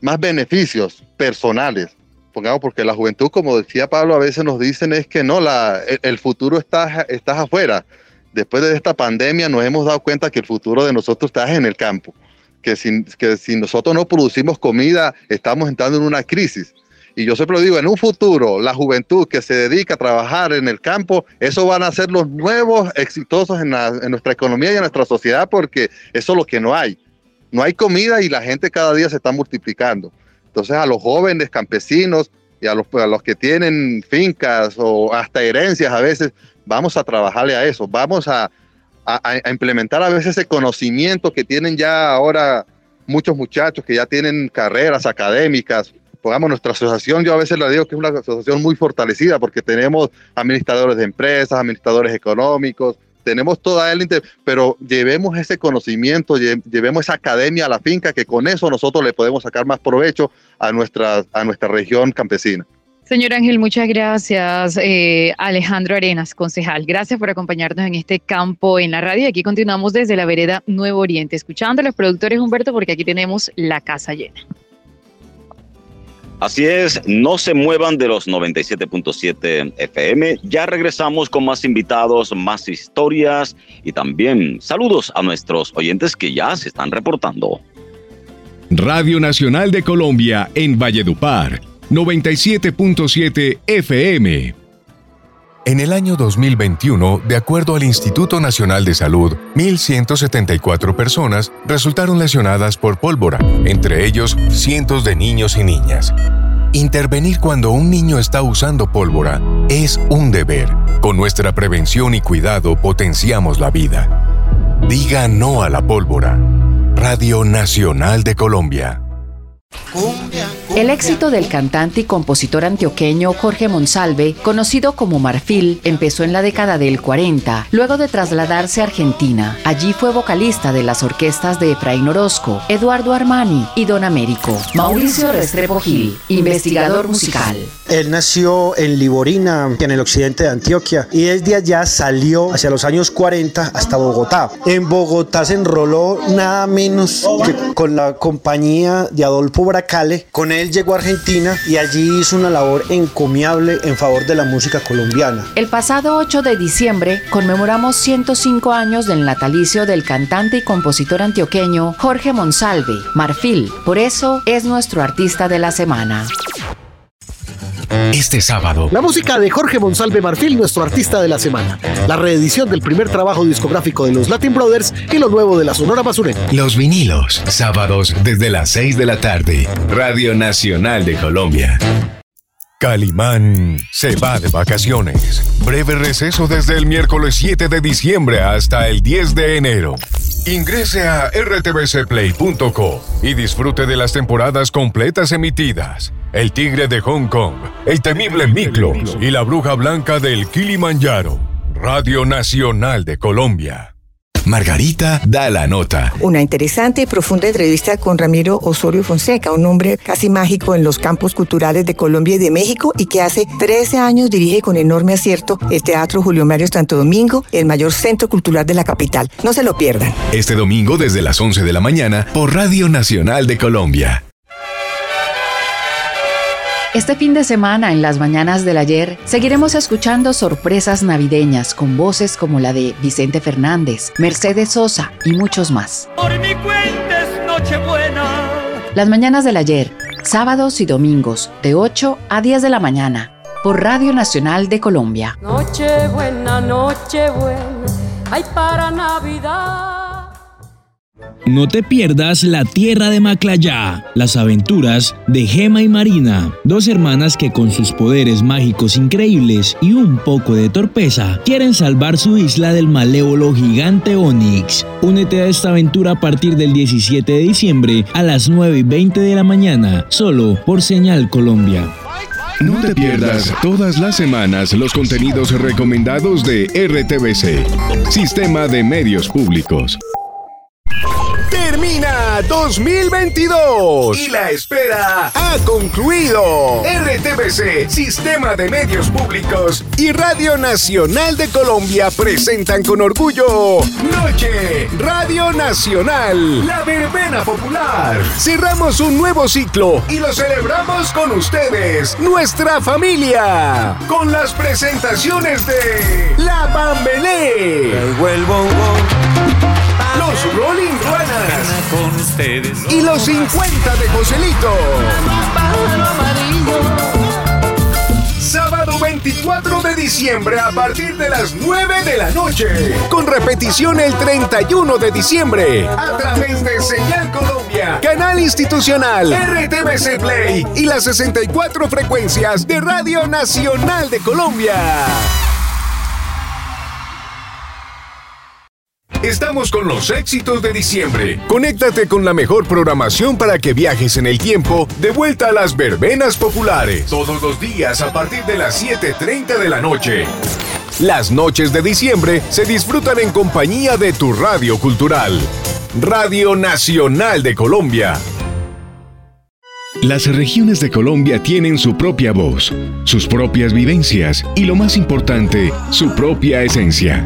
más beneficios personales. Pongamos, porque la juventud, como decía Pablo, a veces nos dicen es que no, el, futuro está, está afuera. Después de esta pandemia nos hemos dado cuenta que el futuro de nosotros está en el campo, que si, que si nosotros no producimos comida, estamos entrando en una crisis. Y yo siempre lo digo, en un futuro, la juventud que se dedica a trabajar en el campo, eso van a ser los nuevos exitosos en, en, nuestra economía y en nuestra sociedad, porque eso es lo que no hay. No hay comida y la gente cada día se está multiplicando. Entonces a los jóvenes campesinos y a los, a los que tienen fincas o hasta herencias a veces, vamos a trabajarle a eso, vamos a, a, implementar a veces ese conocimiento que tienen ya ahora muchos muchachos que ya tienen carreras académicas, pongamos nuestra asociación, yo a veces le digo que es una asociación muy fortalecida porque tenemos administradores de empresas, administradores económicos, tenemos toda el pero llevemos ese conocimiento, llevemos esa academia a la finca, que con eso nosotros le podemos sacar más provecho a nuestra, a nuestra región campesina. Señor Ángel, muchas gracias. Eh, Alejandro Arenas, concejal, gracias por acompañarnos en este campo en la radio. Aquí continuamos desde la vereda Nuevo Oriente, escuchando a los productores Humberto, porque aquí tenemos la casa llena. Así es, no se muevan de los 97.7 FM. Ya regresamos con más invitados, más historias y también saludos a nuestros oyentes que ya se están reportando. Radio Nacional de Colombia en Valledupar, 97.7 FM. En el año 2021, de acuerdo al Instituto Nacional de Salud, 1.174 personas resultaron lesionadas por pólvora, entre ellos cientos de niños y niñas. Intervenir cuando un niño está usando pólvora es un deber. Con nuestra prevención y cuidado potenciamos la vida. Diga no a la pólvora. Radio Nacional de Colombia. El éxito del cantante y compositor antioqueño Jorge Monsalve, conocido como Marfil, empezó en la década del 40, luego de trasladarse a Argentina. Allí fue vocalista de las orquestas de Efraín Orozco, Eduardo Armani y Don Américo. Mauricio Restrepo Gil, investigador musical. Él nació en Liborina, en el occidente de Antioquia, y desde allá salió hacia los años 40 hasta Bogotá. En Bogotá se enroló nada menos que con la compañía de Adolfo Bracale. Con él llegó a Argentina y allí hizo una labor encomiable en favor de la música colombiana. El pasado 8 de diciembre conmemoramos 105 años del natalicio del cantante y compositor antioqueño Jorge Monsalve, Marfil. Por eso es nuestro artista de la semana. Este sábado. La música de Jorge Monsalve Marfil, nuestro artista de la semana. La reedición del primer trabajo discográfico de los Latin Brothers y lo nuevo de la Sonora Basurena. Los vinilos, sábados desde las 6 de la tarde. Radio Nacional de Colombia. Calimán se va de vacaciones. Breve receso desde el miércoles 7 de diciembre hasta el 10 de enero. Ingrese a rtbcplay.co y disfrute de las temporadas completas emitidas. El Tigre de Hong Kong, El Temible Miklos y La Bruja Blanca del Kilimanjaro. Radio Nacional de Colombia. Margarita da la nota. Una interesante y profunda entrevista con Ramiro Osorio Fonseca, un hombre casi mágico en los campos culturales de Colombia y de México y que hace 13 años dirige con enorme acierto el Teatro Julio Mario Santo Domingo, el mayor centro cultural de la capital. No se lo pierdan. Este domingo desde las 11 de la mañana por Radio Nacional de Colombia. Este fin de semana, en las mañanas del ayer, seguiremos escuchando sorpresas navideñas con voces como la de Vicente Fernández, Mercedes Sosa y muchos más. Por mi cuenta es Nochebuena. Las mañanas del ayer, sábados y domingos, de 8 a 10 de la mañana, por Radio Nacional de Colombia. Nochebuena, Nochebuena, ay para Navidad. No te pierdas La Tierra de Maclayá, las aventuras de Gema y Marina, dos hermanas que con sus poderes mágicos increíbles y un poco de torpeza quieren salvar su isla del malévolo gigante Onix. Únete a esta aventura a partir del 17 de diciembre a las 9 y 20 de la mañana, solo por Señal Colombia. No te pierdas todas las semanas los contenidos recomendados de RTBC, Sistema de Medios Públicos. Termina 2022 y la espera ha concluido. RTBC, Sistema de Medios Públicos. Y Radio Nacional de Colombia presentan con orgullo Noche. Radio Nacional, la verbena popular. Cerramos un nuevo ciclo y lo celebramos con ustedes, nuestra familia, con las presentaciones de La Bambelé. Los Rolling ustedes. y los 50 de Joselito. Sábado 24 de diciembre a partir de las 9 de la noche. Con repetición el 31 de diciembre. A través de Señal Colombia, Canal Institucional, RTBC Play y las 64 frecuencias de Radio Nacional de Colombia. Estamos con los éxitos de diciembre. Conéctate con la mejor programación para que viajes en el tiempo de vuelta a las verbenas populares. Todos los días a partir de las 7.30 de la noche. Las noches de diciembre se disfrutan en compañía de tu radio cultural. Radio Nacional de Colombia. Las regiones de Colombia tienen su propia voz, sus propias vivencias y lo más importante, su propia esencia.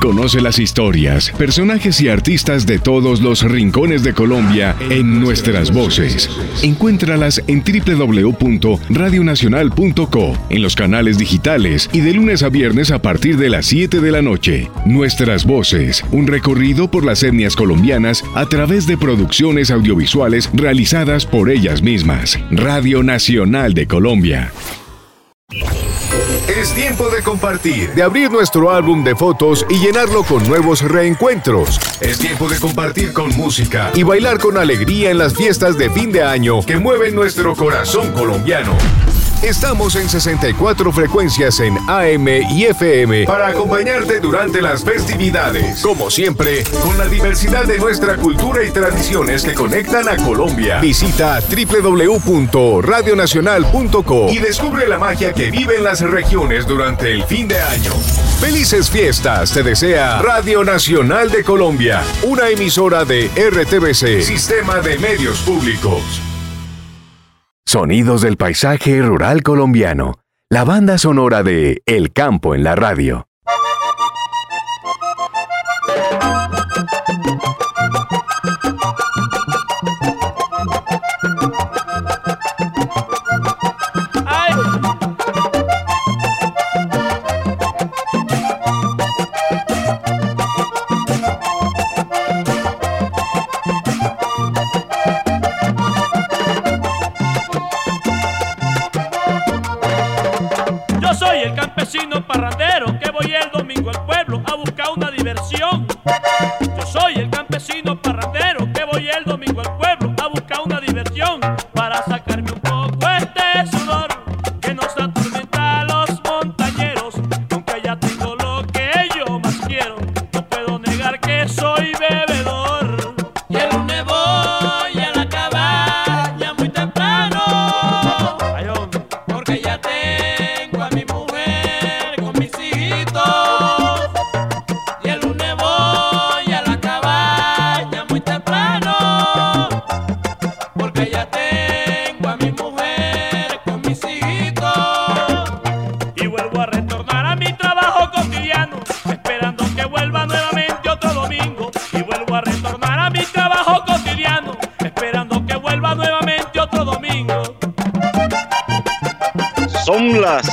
Conoce las historias, personajes y artistas de todos los rincones de Colombia en nuestras voces. Encuéntralas en www.radionacional.co, en los canales digitales y de lunes a viernes a partir de las 7 de la noche. Nuestras voces, un recorrido por las etnias colombianas a través de producciones audiovisuales realizadas por ellas mismas. Radio Nacional de Colombia. Es tiempo de compartir, de abrir nuestro álbum de fotos y llenarlo con nuevos reencuentros. Es tiempo de compartir con música y bailar con alegría en las fiestas de fin de año que mueven nuestro corazón colombiano. Estamos en 64 frecuencias en AM y FM para acompañarte durante las festividades. Como siempre, con la diversidad de nuestra cultura y tradiciones que conectan a Colombia. Visita www.radionacional.co y descubre la magia que vive en las regiones durante el fin de año. Felices fiestas, te desea Radio Nacional de Colombia, una emisora de RTBC, Sistema de Medios Públicos. Sonidos del paisaje rural colombiano. La banda sonora de El Campo en la radio.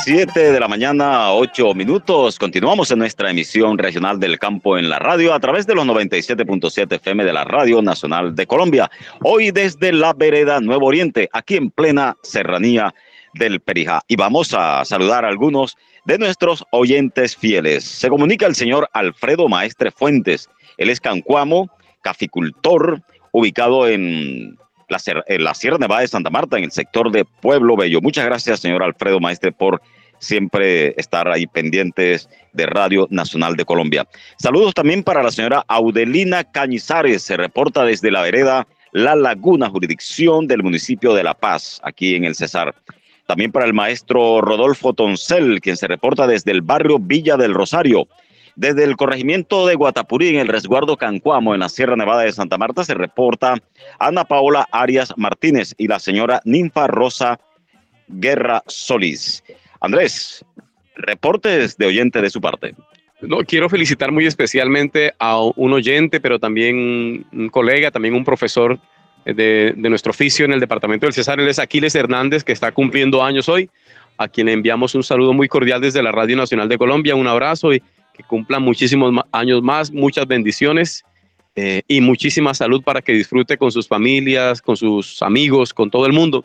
7 de la mañana, 8 minutos. Continuamos en nuestra emisión regional del campo en la radio a través de los 97.7 FM de la Radio Nacional de Colombia. Hoy desde la vereda Nuevo Oriente, aquí en plena serranía del Perijá. Y vamos a saludar a algunos de nuestros oyentes fieles. Se comunica el señor Alfredo Maestre Fuentes. Él es cancuamo, caficultor, ubicado en la, la Sierra Nevada de Santa Marta, en el sector de Pueblo Bello. Muchas gracias, señor Alfredo Maestre, por siempre estar ahí pendientes de Radio Nacional de Colombia. Saludos también para la señora Audelina Cañizares, se reporta desde la vereda La Laguna, jurisdicción del municipio de La Paz, aquí en el Cesar. También para el maestro Rodolfo Toncel, quien se reporta desde el barrio Villa del Rosario. Desde el corregimiento de Guatapurí, en el resguardo Cancuamo, en la Sierra Nevada de Santa Marta, se reporta Ana Paola Arias Martínez y la señora Ninfa Rosa Guerra Solís. Andrés, reportes de oyente de su parte. No, quiero felicitar muy especialmente a un oyente, pero también un colega, también un profesor de, nuestro oficio en el departamento del César, él es Aquiles Hernández, que está cumpliendo años hoy, a quien enviamos un saludo muy cordial desde la Radio Nacional de Colombia, un abrazo y que cumplan muchísimos años más, muchas bendiciones eh, y muchísima salud para que disfrute con sus familias, con sus amigos, con todo el mundo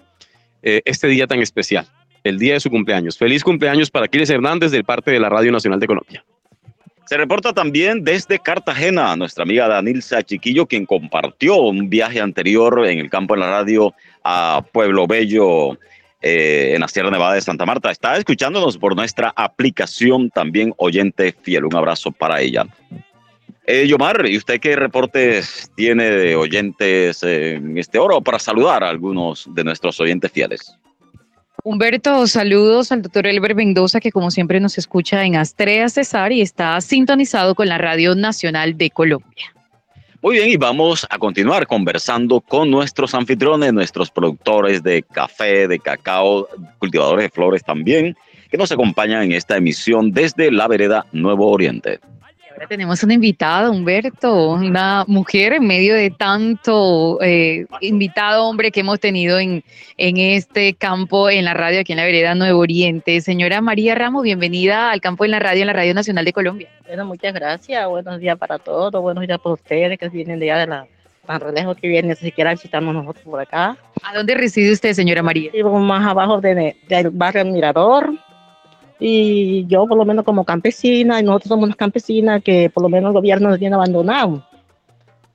eh, este día tan especial, el día de su cumpleaños. Feliz cumpleaños para Aquiles Hernández del parte de la Radio Nacional de Colombia. Se reporta también desde Cartagena nuestra amiga Danilza Chiquillo, quien compartió un viaje anterior en el campo de la radio a Pueblo Bello, eh, en la Sierra Nevada de Santa Marta. Está escuchándonos por nuestra aplicación también oyente fiel. Un abrazo para ella. Eh, Yomar, ¿y usted qué reportes tiene de oyentes en este oro para saludar a algunos de nuestros oyentes fieles? Humberto, saludos al doctor Elber Mendoza, que como siempre nos escucha en Astrea Cesar y está sintonizado con la Radio Nacional de Colombia. Muy bien, y vamos a continuar conversando con nuestros anfitriones, nuestros productores de café, de cacao, cultivadores de flores también, que nos acompañan en esta emisión desde la vereda Nuevo Oriente. Ahora tenemos una invitada, Humberto, una mujer en medio de tanto eh, invitado hombre que hemos tenido en, en este campo en la radio aquí en la vereda Nuevo Oriente. Señora María Ramos, bienvenida al campo en la radio, en la Radio Nacional de Colombia. Bueno, muchas gracias. Buenos días para todos. Buenos días para ustedes que vienen de allá de la tan lejos que vienen, si siquiera visitamos nosotros por acá. ¿A dónde reside usted, señora María? Vivo más abajo de, del barrio Mirador. Y yo, por lo menos, como campesina, y nosotros somos unas campesinas que por lo menos el gobierno nos tiene abandonados.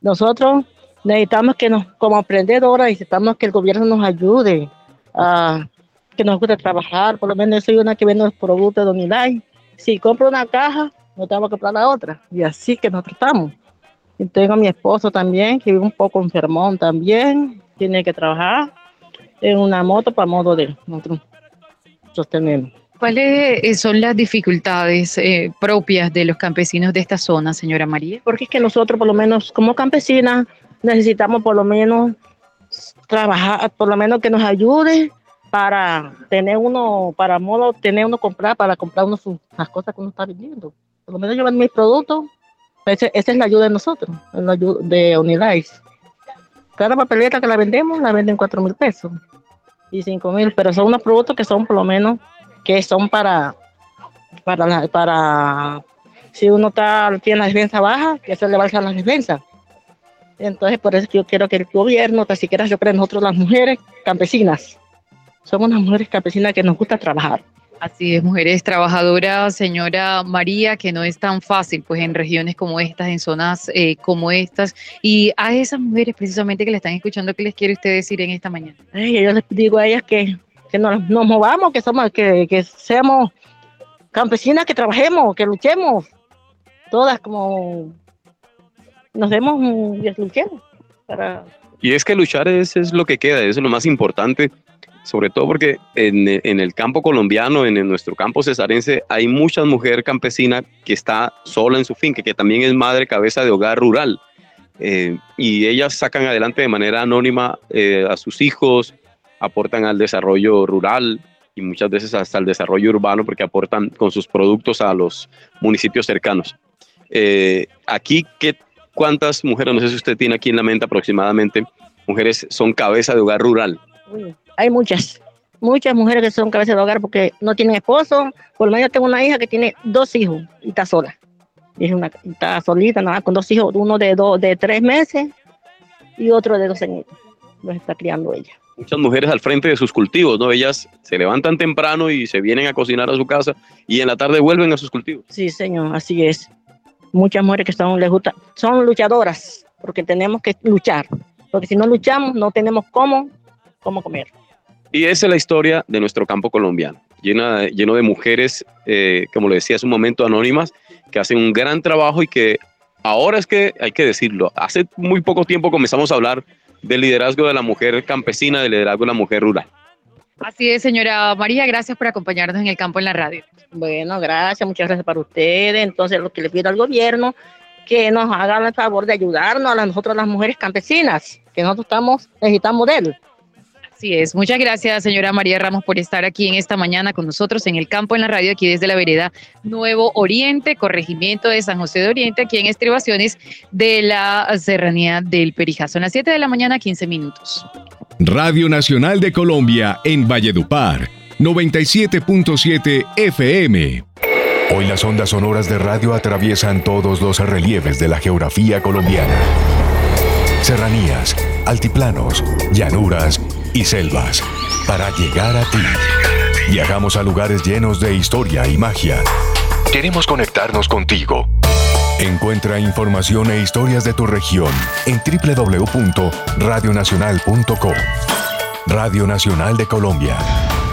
Nosotros necesitamos que nos, como emprendedoras, necesitamos que el gobierno nos ayude a que nos guste trabajar. Por lo menos, soy una que vende los productos de Donilay. Si compro una caja, no tengo que comprar la otra. Y así que nosotros estamos. Y tengo a mi esposo también, que vive un poco enfermón también, tiene que trabajar en una moto para modo de nosotros sostenernos. ¿Cuáles son las dificultades eh, propias de los campesinos de esta zona, señora María? Porque es que nosotros, por lo menos, como campesinas, necesitamos por lo menos trabajar, por lo menos que nos ayude para tener uno, para modo, tener uno comprar, para comprar uno sus, las cosas que uno está vendiendo. Por lo menos llevar mis productos, esa es la ayuda de nosotros, la ayuda de unidades. Cada papeleta que la vendemos, la venden cuatro mil pesos y cinco mil, pero son unos productos que son por lo menos que son para, para, para si uno está, tiene la defensa baja, que se le baja la defensa. Entonces, por eso yo quiero que el gobierno, ni siquiera yo creo nosotros las mujeres campesinas, somos unas mujeres campesinas que nos gusta trabajar. Así es, mujeres trabajadoras, señora María, que no es tan fácil, pues en regiones como estas, en zonas eh, como estas. Y a esas mujeres precisamente que le están escuchando, ¿qué les quiere usted decir en esta mañana? Ay, yo les digo a ellas que que nos, nos movamos, que somos, que, que seamos campesinas, que trabajemos, que luchemos, todas como nos demos y luchemos. Para... Y es que luchar es, es lo que queda, es lo más importante, sobre todo porque en, en el campo colombiano, en, en, nuestro campo cesarense, hay muchas mujeres campesinas que está sola en su finca, que también es madre cabeza de hogar rural. Eh, y ellas sacan adelante de manera anónima eh, a sus hijos, aportan al desarrollo rural y muchas veces hasta al desarrollo urbano porque aportan con sus productos a los municipios cercanos. Eh, aquí, ¿qué, ¿cuántas mujeres, no sé si usted tiene aquí en la mente aproximadamente, mujeres son cabeza de hogar rural? hay muchas, muchas mujeres que son cabezas de hogar porque no tienen esposo. Por lo menos tengo una hija que tiene dos hijos y está sola. Y es una, está solita, nada, con dos hijos, uno de, dos, de tres meses y otro de dos años. Los está criando ella. Muchas mujeres al frente de sus cultivos, ¿no? Ellas se levantan temprano y se vienen a cocinar a su casa y en la tarde vuelven a sus cultivos. Sí, señor, así es. Muchas mujeres que son, les gusta, son luchadoras, porque tenemos que luchar. Porque si no luchamos, no tenemos cómo, cómo comer. Y esa es la historia de nuestro campo colombiano, llena, lleno de mujeres, eh, como le decía hace un momento, anónimas, que hacen un gran trabajo y que ahora es que hay que decirlo, hace muy poco tiempo comenzamos a hablar del liderazgo de la mujer campesina, del liderazgo de la mujer rural. Así es, señora María, gracias por acompañarnos en el campo en la radio. Bueno, gracias, muchas gracias para ustedes. Entonces, lo que le pido al gobierno, que nos hagan el favor de ayudarnos a nosotros las mujeres campesinas, que nosotros estamos, necesitamos de él. Así es. Muchas gracias, señora María Ramos, por estar aquí en esta mañana con nosotros en el campo, en la radio, aquí desde la vereda Nuevo Oriente, corregimiento de San José de Oriente, aquí en estribaciones de la serranía del Perijá. Son las 7 de la mañana, 15 minutos. Radio Nacional de Colombia en Valledupar, 97.7 FM. Hoy las ondas sonoras de radio atraviesan todos los relieves de la geografía colombiana. Serranías, altiplanos, llanuras y selvas para llegar a ti. Viajamos a lugares llenos de historia y magia. Queremos conectarnos contigo. Encuentra información e historias de tu región en www.radionacional.com. Radio Nacional de Colombia.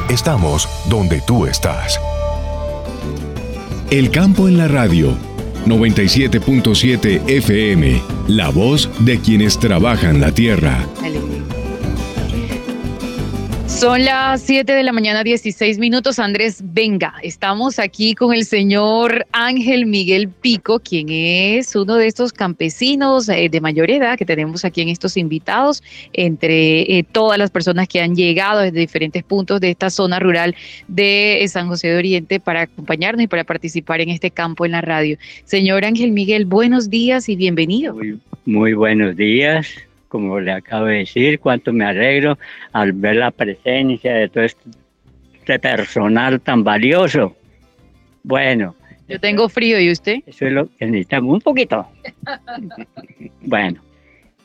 Estamos donde tú estás. El campo en la radio. 97.7 FM. La voz de quienes trabajan la tierra. Son las 7 de la mañana, 16 minutos. Andrés, venga, estamos aquí con el señor Ángel Miguel Pico, quien es uno de estos campesinos eh, de mayor edad que tenemos aquí en estos invitados, entre eh, todas las personas que han llegado desde diferentes puntos de esta zona rural de San José de Oriente para acompañarnos y para participar en este campo en la radio. Señor Ángel Miguel, buenos días y bienvenido. Muy buenos días como le acabo de decir, cuánto me alegro al ver la presencia de todo este, este personal tan valioso. Bueno. Yo tengo frío, ¿y usted? Eso es lo que necesitamos, un poquito. bueno,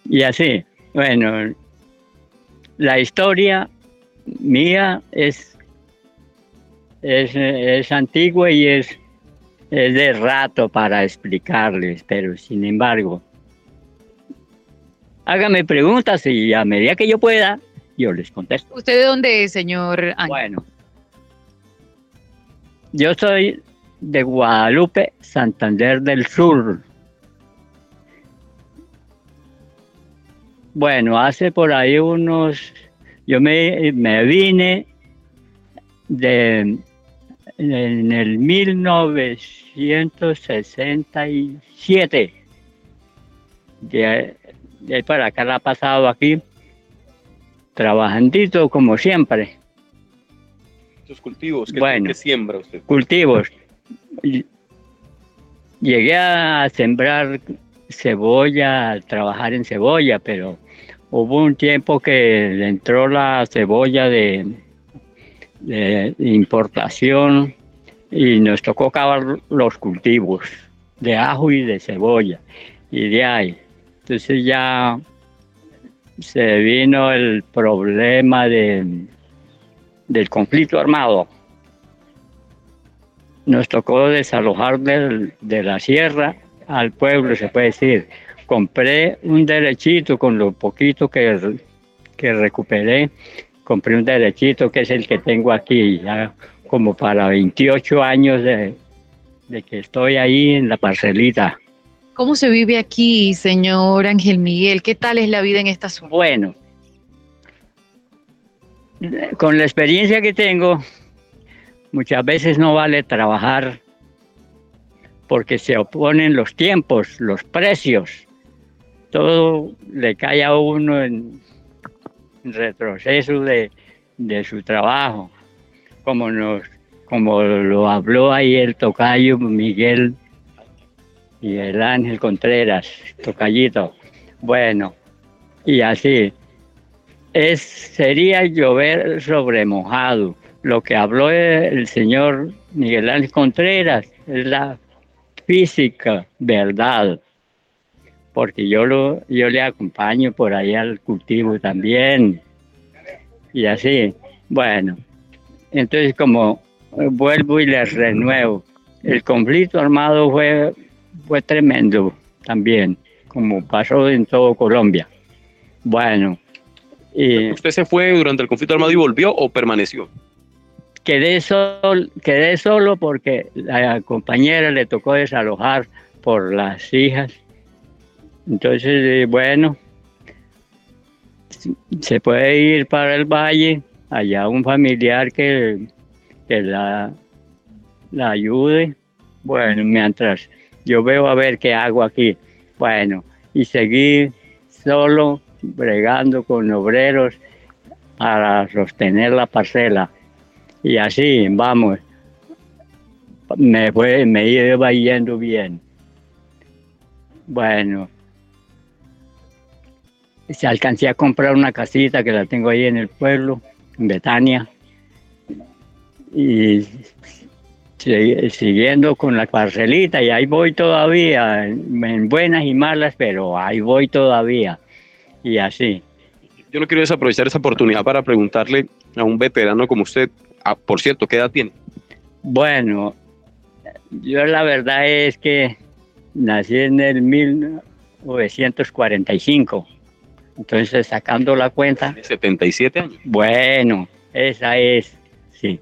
y así, bueno, la historia mía es, es, es antigua y es, es de rato para explicarles, pero sin embargo, hágame preguntas y a medida que yo pueda, yo les contesto. ¿Usted de dónde es, señor Ángel? Bueno, yo soy de Guadalupe, Santander del Sur. Bueno, hace por ahí unos, yo me, me vine de, en el 1967 de, de ahí para acá la ha pasado aquí, trabajandito como siempre. Sus cultivos, ¿qué, Bueno. qué siembra usted? Cultivos. Llegué a sembrar cebolla, a trabajar en cebolla, pero hubo un tiempo que entró la cebolla de, de importación y nos tocó acabar los cultivos de ajo y de cebolla. Y de ahí, entonces ya se vino el problema de, del conflicto armado. Nos tocó desalojar de la sierra al pueblo, se puede decir. Compré un derechito con lo poquito que, que recuperé. Compré un derechito que es el que tengo aquí, como para 28 años de, de que estoy ahí en la parcelita. ¿Cómo se vive aquí, señor Ángel Miguel? ¿Qué tal es la vida en esta zona? Bueno, con la experiencia que tengo, muchas veces no vale trabajar porque se oponen los tiempos, los precios. Todo le cae a uno en retroceso de, su trabajo, como, nos, como lo habló ahí el tocayo Miguel y el Ángel Contreras, tocallito. Bueno, y así. es, sería llover sobre mojado. Lo que habló el señor Miguel Ángel Contreras es la física verdad, porque yo, lo, yo le acompaño por ahí al cultivo también. Y así, bueno, entonces como vuelvo y les renuevo, el conflicto armado fue, fue tremendo también, como pasó en todo Colombia. Bueno. Y ¿Usted se fue durante el conflicto armado y volvió o permaneció? Quedé, sol, quedé solo porque la compañera le tocó desalojar por las hijas. Entonces, eh, bueno, se puede ir para el valle, allá un familiar que, que la, la ayude. Bueno, mientras yo veo a ver qué hago aquí. Bueno, y seguir solo bregando con obreros para sostener la parcela. Y así, vamos, me, fue, me iba yendo bien. Bueno, se alcancé a comprar una casita que la tengo ahí en el pueblo, en Betania. Y siguiendo con la parcelita y ahí voy todavía, en buenas y malas, pero ahí voy todavía. Y así. Yo no quiero desaprovechar esa oportunidad para preguntarle a un veterano como usted, ah, por cierto, ¿qué edad tiene? Bueno, yo la verdad es que nací en el 1945. Entonces, sacando la cuenta. 77 años. Bueno, esa es, sí.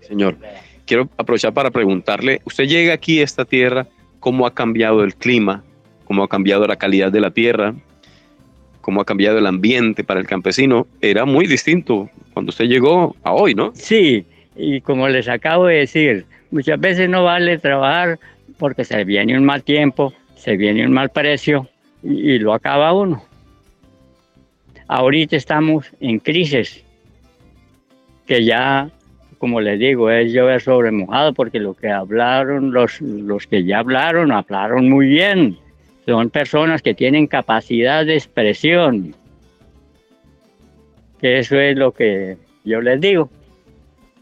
Señor, quiero aprovechar para preguntarle, usted llega aquí a esta tierra, ¿cómo ha cambiado el clima? ¿Cómo ha cambiado la calidad de la tierra? ¿Cómo ha cambiado el ambiente para el campesino? Era muy distinto cuando usted llegó a hoy, ¿no? Sí, y como les acabo de decir, muchas veces no vale trabajar porque se viene un mal tiempo, se viene un mal precio y, y lo acaba uno. Ahorita estamos en crisis, que ya como les digo, es llover sobre mojado porque lo que hablaron, los, los que ya hablaron, hablaron muy bien. Son personas que tienen capacidad de expresión. Eso es lo que yo les digo.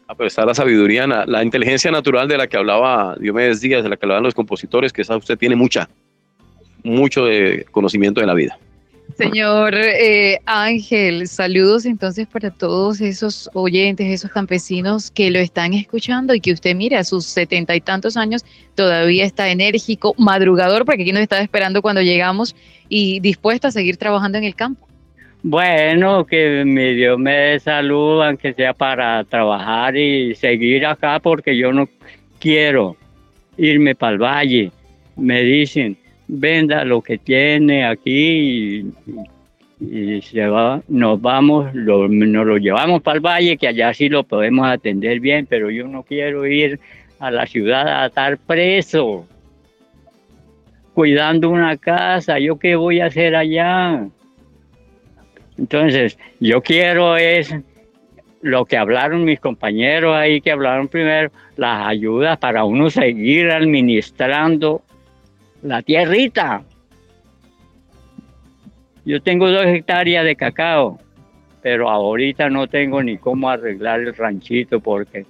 A pesar de la sabiduría, la inteligencia natural de la que hablaba Diomedes Díaz, de la que hablaban los compositores, que esa usted tiene mucha, mucho de conocimiento de la vida. Señor eh, Ángel, saludos entonces para todos esos oyentes, esos campesinos que lo están escuchando y que usted mira, a sus setenta y tantos años todavía está enérgico, madrugador, porque aquí nos estaba esperando cuando llegamos y dispuesto a seguir trabajando en el campo. Bueno, que mi Dios me dé salud, aunque sea para trabajar y seguir acá, porque yo no quiero irme para el valle. Me dicen, venda lo que tiene aquí y, nos vamos, lo, nos lo llevamos para el valle, que allá sí lo podemos atender bien, pero yo no quiero ir a la ciudad a estar preso, cuidando una casa, ¿yo qué voy a hacer allá? Entonces, yo quiero es lo que hablaron mis compañeros ahí, que hablaron primero, las ayudas para uno seguir administrando la tierrita. Yo tengo dos hectáreas de cacao, pero ahorita no tengo ni cómo arreglar el ranchito porque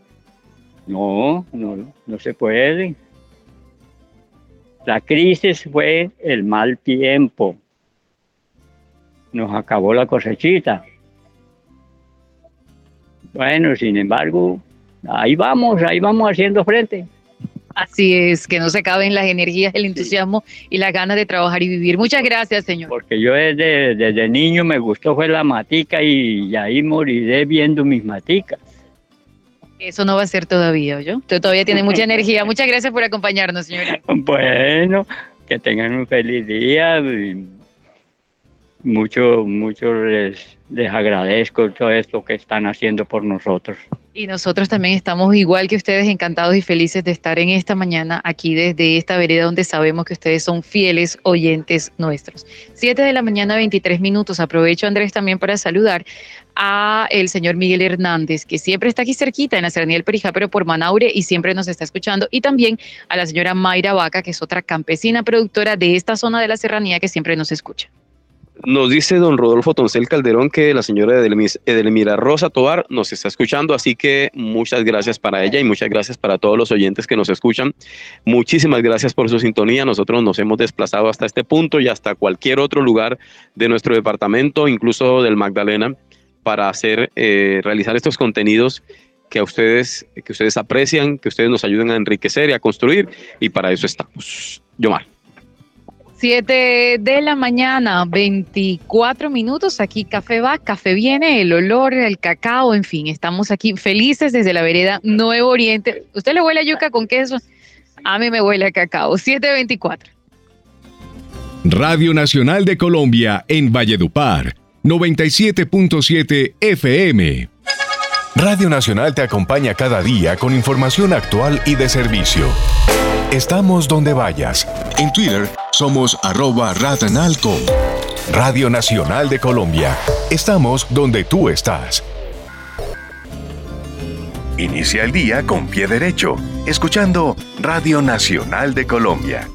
no, no, no se puede. La crisis fue el mal tiempo. Nos acabó la cosechita. Bueno, sin embargo, ahí vamos, ahí vamos haciendo frente. Así es, que no se acaben las energías, el entusiasmo y las ganas de trabajar y vivir. Muchas gracias, señor. Porque yo desde, desde niño me gustó fue la matica y, ahí moriré viendo mis maticas. Eso no va a ser todavía, ¿yo? Usted todavía tiene mucha energía. Muchas gracias por acompañarnos, señora. Bueno, que tengan un feliz día. Mucho, mucho les, les agradezco todo esto que están haciendo por nosotros. Y nosotros también estamos igual que ustedes, encantados y felices de estar en esta mañana aquí desde esta vereda donde sabemos que ustedes son fieles oyentes nuestros. Siete de la mañana, 23 minutos. Aprovecho, Andrés, también para saludar a el señor Miguel Hernández, que siempre está aquí cerquita en la Serranía del Perijá, pero por Manaure y siempre nos está escuchando. Y también a la señora Mayra Vaca, que es otra campesina productora de esta zona de la Serranía que siempre nos escucha. Nos dice don Rodolfo Toncel Calderón que la señora Edelmira Rosa Tobar nos está escuchando, así que muchas gracias para ella y muchas gracias para todos los oyentes que nos escuchan. Muchísimas gracias por su sintonía. Nosotros nos hemos desplazado hasta este punto y hasta cualquier otro lugar de nuestro departamento, incluso del Magdalena, para hacer, eh, realizar estos contenidos que a ustedes, que ustedes aprecian, que ustedes nos ayuden a enriquecer y a construir, y para eso estamos. Yomar. 7 de la mañana, 24 minutos. Aquí café va, café viene, el olor, el cacao, en fin, estamos aquí felices desde la vereda Nuevo Oriente. ¿Usted le huele a yuca con queso? A mí me huele a cacao. 724. Radio Nacional de Colombia en Valledupar, 97.7 FM. Radio Nacional te acompaña cada día con información actual y de servicio. Estamos donde vayas. En Twitter somos arroba radanalco. Radio Nacional de Colombia. Estamos donde tú estás. Inicia el día con pie derecho, escuchando Radio Nacional de Colombia.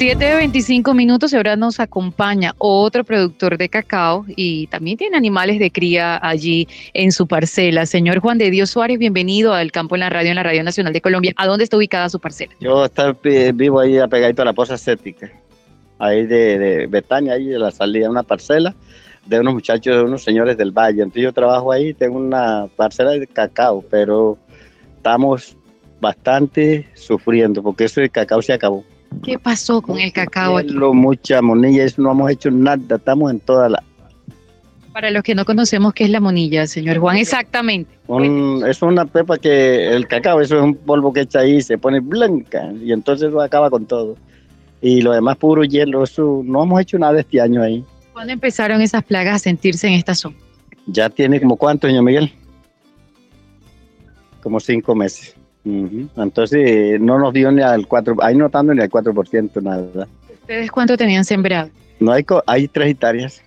7.25 minutos y ahora nos acompaña otro productor de cacao y también tiene animales de cría allí en su parcela. Señor Juan de Dios Suárez, bienvenido al campo en la radio, en la Radio Nacional de Colombia. ¿A dónde está ubicada su parcela? Yo estoy vivo ahí apegadito a la poza estética, ahí de, de Betania, ahí de la salida, una parcela de unos muchachos, de unos señores del valle. Entonces yo trabajo ahí, tengo una parcela de cacao, pero estamos bastante sufriendo porque eso de cacao se acabó. ¿Qué pasó con el cacao aquí? Mucha monilla, eso no hemos hecho nada, estamos en toda la... Para los que no conocemos, ¿qué es la monilla, señor Juan? Exactamente. es una pepa que el cacao, eso es un polvo que echa ahí, se pone blanca y entonces eso acaba con todo. Y lo demás puro hielo, eso no hemos hecho nada este año ahí. ¿Cuándo empezaron esas plagas a sentirse en esta zona? Ya tiene como cuánto, señor Miguel? Como cinco meses. Entonces no nos dio ni al 4, ahí notando ni al 4% nada. ¿Ustedes cuánto tenían sembrado? No hay, hay tres hectáreas,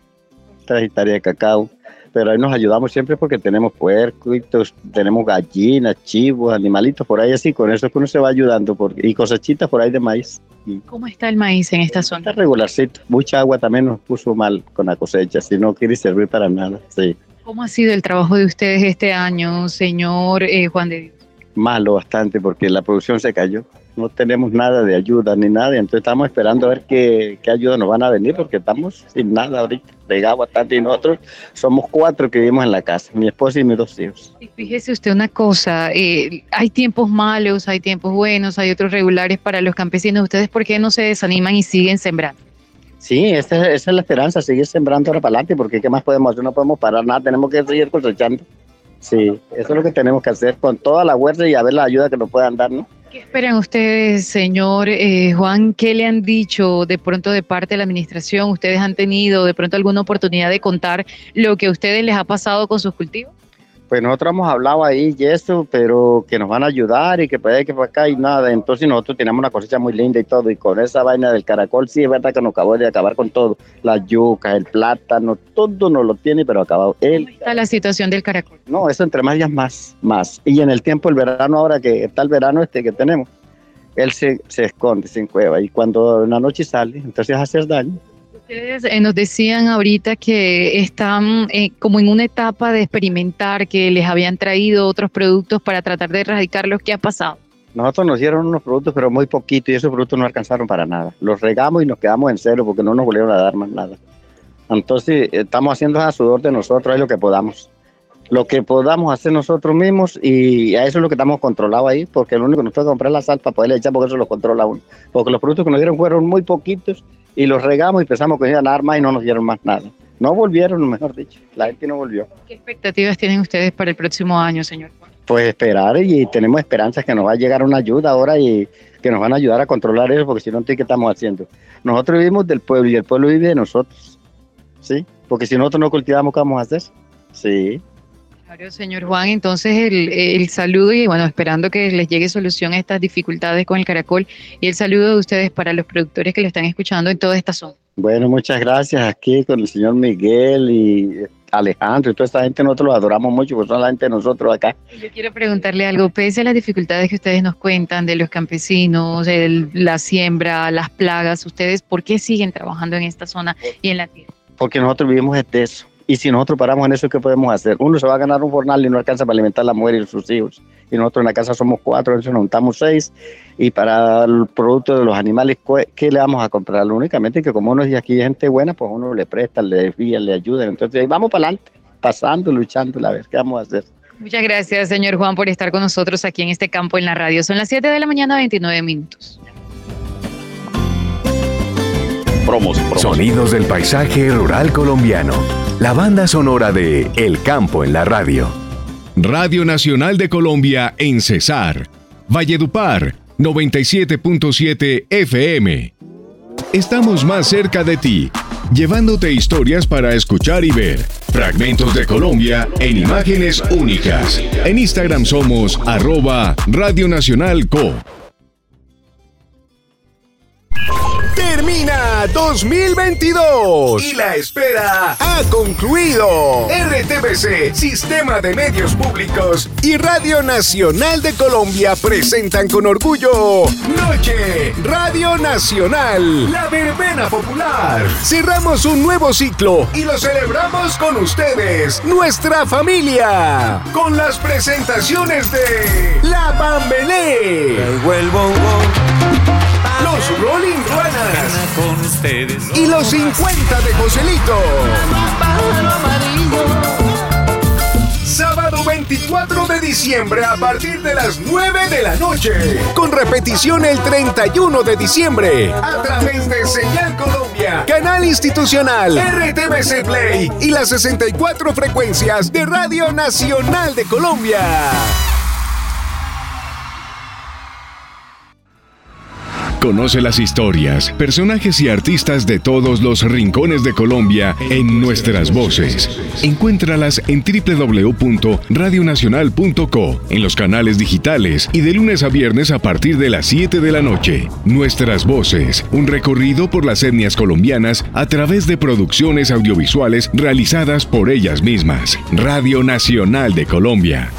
tres hectáreas de cacao, pero ahí nos ayudamos siempre porque tenemos puercos, tenemos gallinas, chivos, animalitos por ahí así, con eso es que uno se va ayudando por, y cosechitas por ahí de maíz. ¿Cómo está el maíz en esta zona? Está regularcito, mucha agua también nos puso mal con la cosecha, si no quiere servir para nada, sí. ¿Cómo ha sido el trabajo de ustedes este año, señor eh, Juan de Dios? Malo bastante porque la producción se cayó. No tenemos nada de ayuda ni nada, entonces estamos esperando a ver qué, qué ayuda nos van a venir porque estamos sin nada ahorita, pegado bastante y nosotros somos cuatro que vivimos en la casa, mi esposa y mis dos hijos. Y fíjese usted una cosa, eh, hay tiempos malos, hay tiempos buenos, hay otros regulares para los campesinos. ¿Ustedes por qué no se desaniman y siguen sembrando? Sí, esa, esa es la esperanza, seguir sembrando ahora para adelante, porque ¿qué más podemos hacer? No podemos parar nada, tenemos que seguir cosechando. Sí, eso es lo que tenemos que hacer con toda la huerta y a ver la ayuda que nos puedan dar, ¿no? ¿Qué esperan ustedes, señor eh, Juan? ¿Qué le han dicho de pronto de parte de la administración? ¿Ustedes han tenido de pronto alguna oportunidad de contar lo que a ustedes les ha pasado con sus cultivos? Pues nosotros hemos hablado ahí y eso, pero que nos van a ayudar y que puede que para acá y nada. Entonces nosotros tenemos una cosecha muy linda y todo, y con esa vaina del caracol, sí es verdad que nos acabó de acabar con todo. La yuca, el plátano, todo nos lo tiene, pero acabado. ¿Cómo está la situación del caracol? No, eso entre más días más, más. Y en el tiempo, el verano ahora que está el verano este que tenemos, él se, se esconde sin cueva y cuando en la noche sale, entonces hace daño. Ustedes eh, nos decían ahorita que están eh, como en una etapa de experimentar, que les habían traído otros productos para tratar de erradicar lo que ha pasado. Nosotros nos dieron unos productos, pero muy poquito, y esos productos no alcanzaron para nada. Los regamos y nos quedamos en cero porque no nos volvieron a dar más nada. Entonces, estamos haciendo a sudor de nosotros, es lo que podamos. Lo que podamos hacer nosotros mismos, y a eso es lo que estamos controlados ahí, porque lo único que nos toca comprar la sal para poderle echar, porque eso lo controla uno. Porque los productos que nos dieron fueron muy poquitos y los regamos y pensamos que iban a dar más y no nos dieron más nada. No volvieron, mejor dicho, la gente no volvió. ¿Qué expectativas tienen ustedes para el próximo año, señor? Pues esperar y tenemos esperanzas que nos va a llegar una ayuda ahora y que nos van a ayudar a controlar eso, porque si no, ¿qué estamos haciendo? Nosotros vivimos del pueblo y el pueblo vive de nosotros, ¿sí? Porque si nosotros no cultivamos, ¿qué vamos a hacer? Sí. Claro, señor Juan, entonces el, el, saludo y bueno, esperando que les llegue solución a estas dificultades con el caracol y el saludo de ustedes para los productores que lo están escuchando en toda esta zona. Bueno, muchas gracias aquí con el señor Miguel y Alejandro y toda esta gente, nosotros los adoramos mucho, pues son la gente de nosotros acá. Yo quiero preguntarle algo, pese a las dificultades que ustedes nos cuentan de los campesinos, el- la siembra, las plagas, ¿ustedes por qué siguen trabajando en esta zona y en la tierra? Porque nosotros vivimos de eso. Y si nosotros paramos en eso, ¿qué podemos hacer? Uno se va a ganar un jornal y no alcanza para alimentar a la mujer y sus hijos. Y nosotros en la casa somos cuatro, entonces nos juntamos seis. Y para el producto de los animales, ¿cuál- ¿qué le vamos a comprar? Únicamente que como uno es de aquí gente buena, pues uno le presta, le desvía, le ayuda. Entonces ahí vamos para adelante, pasando, luchando, a ver qué vamos a hacer. Muchas gracias, señor Juan, por estar con nosotros aquí en este campo en la radio. Son las 7 de la mañana, 29 minutos. Promos, promos. Sonidos del paisaje rural colombiano. La banda sonora de El Campo en la Radio. Radio Nacional de Colombia en Cesar. Valledupar, 97.7 FM. Estamos más cerca de ti, llevándote historias para escuchar y ver. Fragmentos de Colombia en imágenes únicas. En Instagram somos arroba Radio Nacional Co. Termina 2022 y la espera ha concluido. RTBC, Sistema de Medios Públicos y Radio Nacional de Colombia presentan con orgullo Noche Radio Nacional, la verbena popular. Cerramos un nuevo ciclo y lo celebramos con ustedes, nuestra familia, con las presentaciones de La Bambelé. Los Rolling Ruanas y los 50 de Joselito. Sábado 24 de diciembre a partir de las 9 de la noche. Con repetición el 31 de diciembre. A través de Señal Colombia, Canal Institucional, RTBC Play y las 64 frecuencias de Radio Nacional de Colombia. Conoce las historias, personajes y artistas de todos los rincones de Colombia en nuestras voces. Encuéntralas en www.radionacional.co, en los canales digitales y de lunes a viernes a partir de las 7 de la noche. Nuestras voces, un recorrido por las etnias colombianas a través de producciones audiovisuales realizadas por ellas mismas. Radio Nacional de Colombia.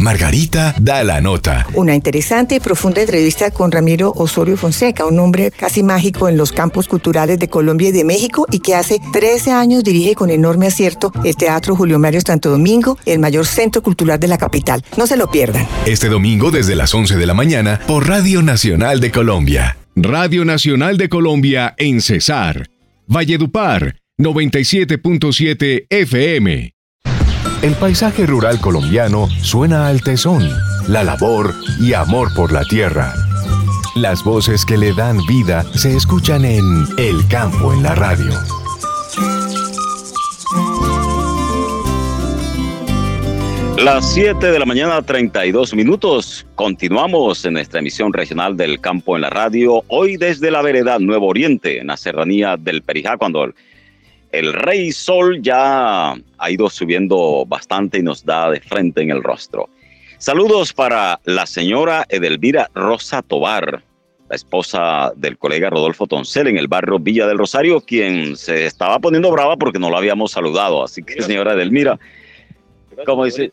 Margarita da la nota. Una interesante y profunda entrevista con Ramiro Osorio Fonseca, un hombre casi mágico en los campos culturales de Colombia y de México y que hace 13 años dirige con enorme acierto el Teatro Julio Mario Santo Domingo, el mayor centro cultural de la capital. No se lo pierdan. Este domingo desde las 11 de la mañana por Radio Nacional de Colombia. Radio Nacional de Colombia en Cesar. Valledupar, 97.7 FM. El paisaje rural colombiano suena al tesón, la labor y amor por la tierra. Las voces que le dan vida se escuchan en El Campo en la Radio. Las 7 de la mañana, 32 minutos. Continuamos en nuestra emisión regional del campo en la radio. Hoy desde la vereda Nuevo Oriente, en la serranía del Perijá, cuando el, rey sol ya ha ido subiendo bastante y nos da de frente en el rostro. Saludos para la señora Edelvira Rosa Tobar, la esposa del colega Rodolfo Toncel en el barrio Villa del Rosario, quien se estaba poniendo brava porque no lo habíamos saludado. Así que, señora Edelmira, como dice,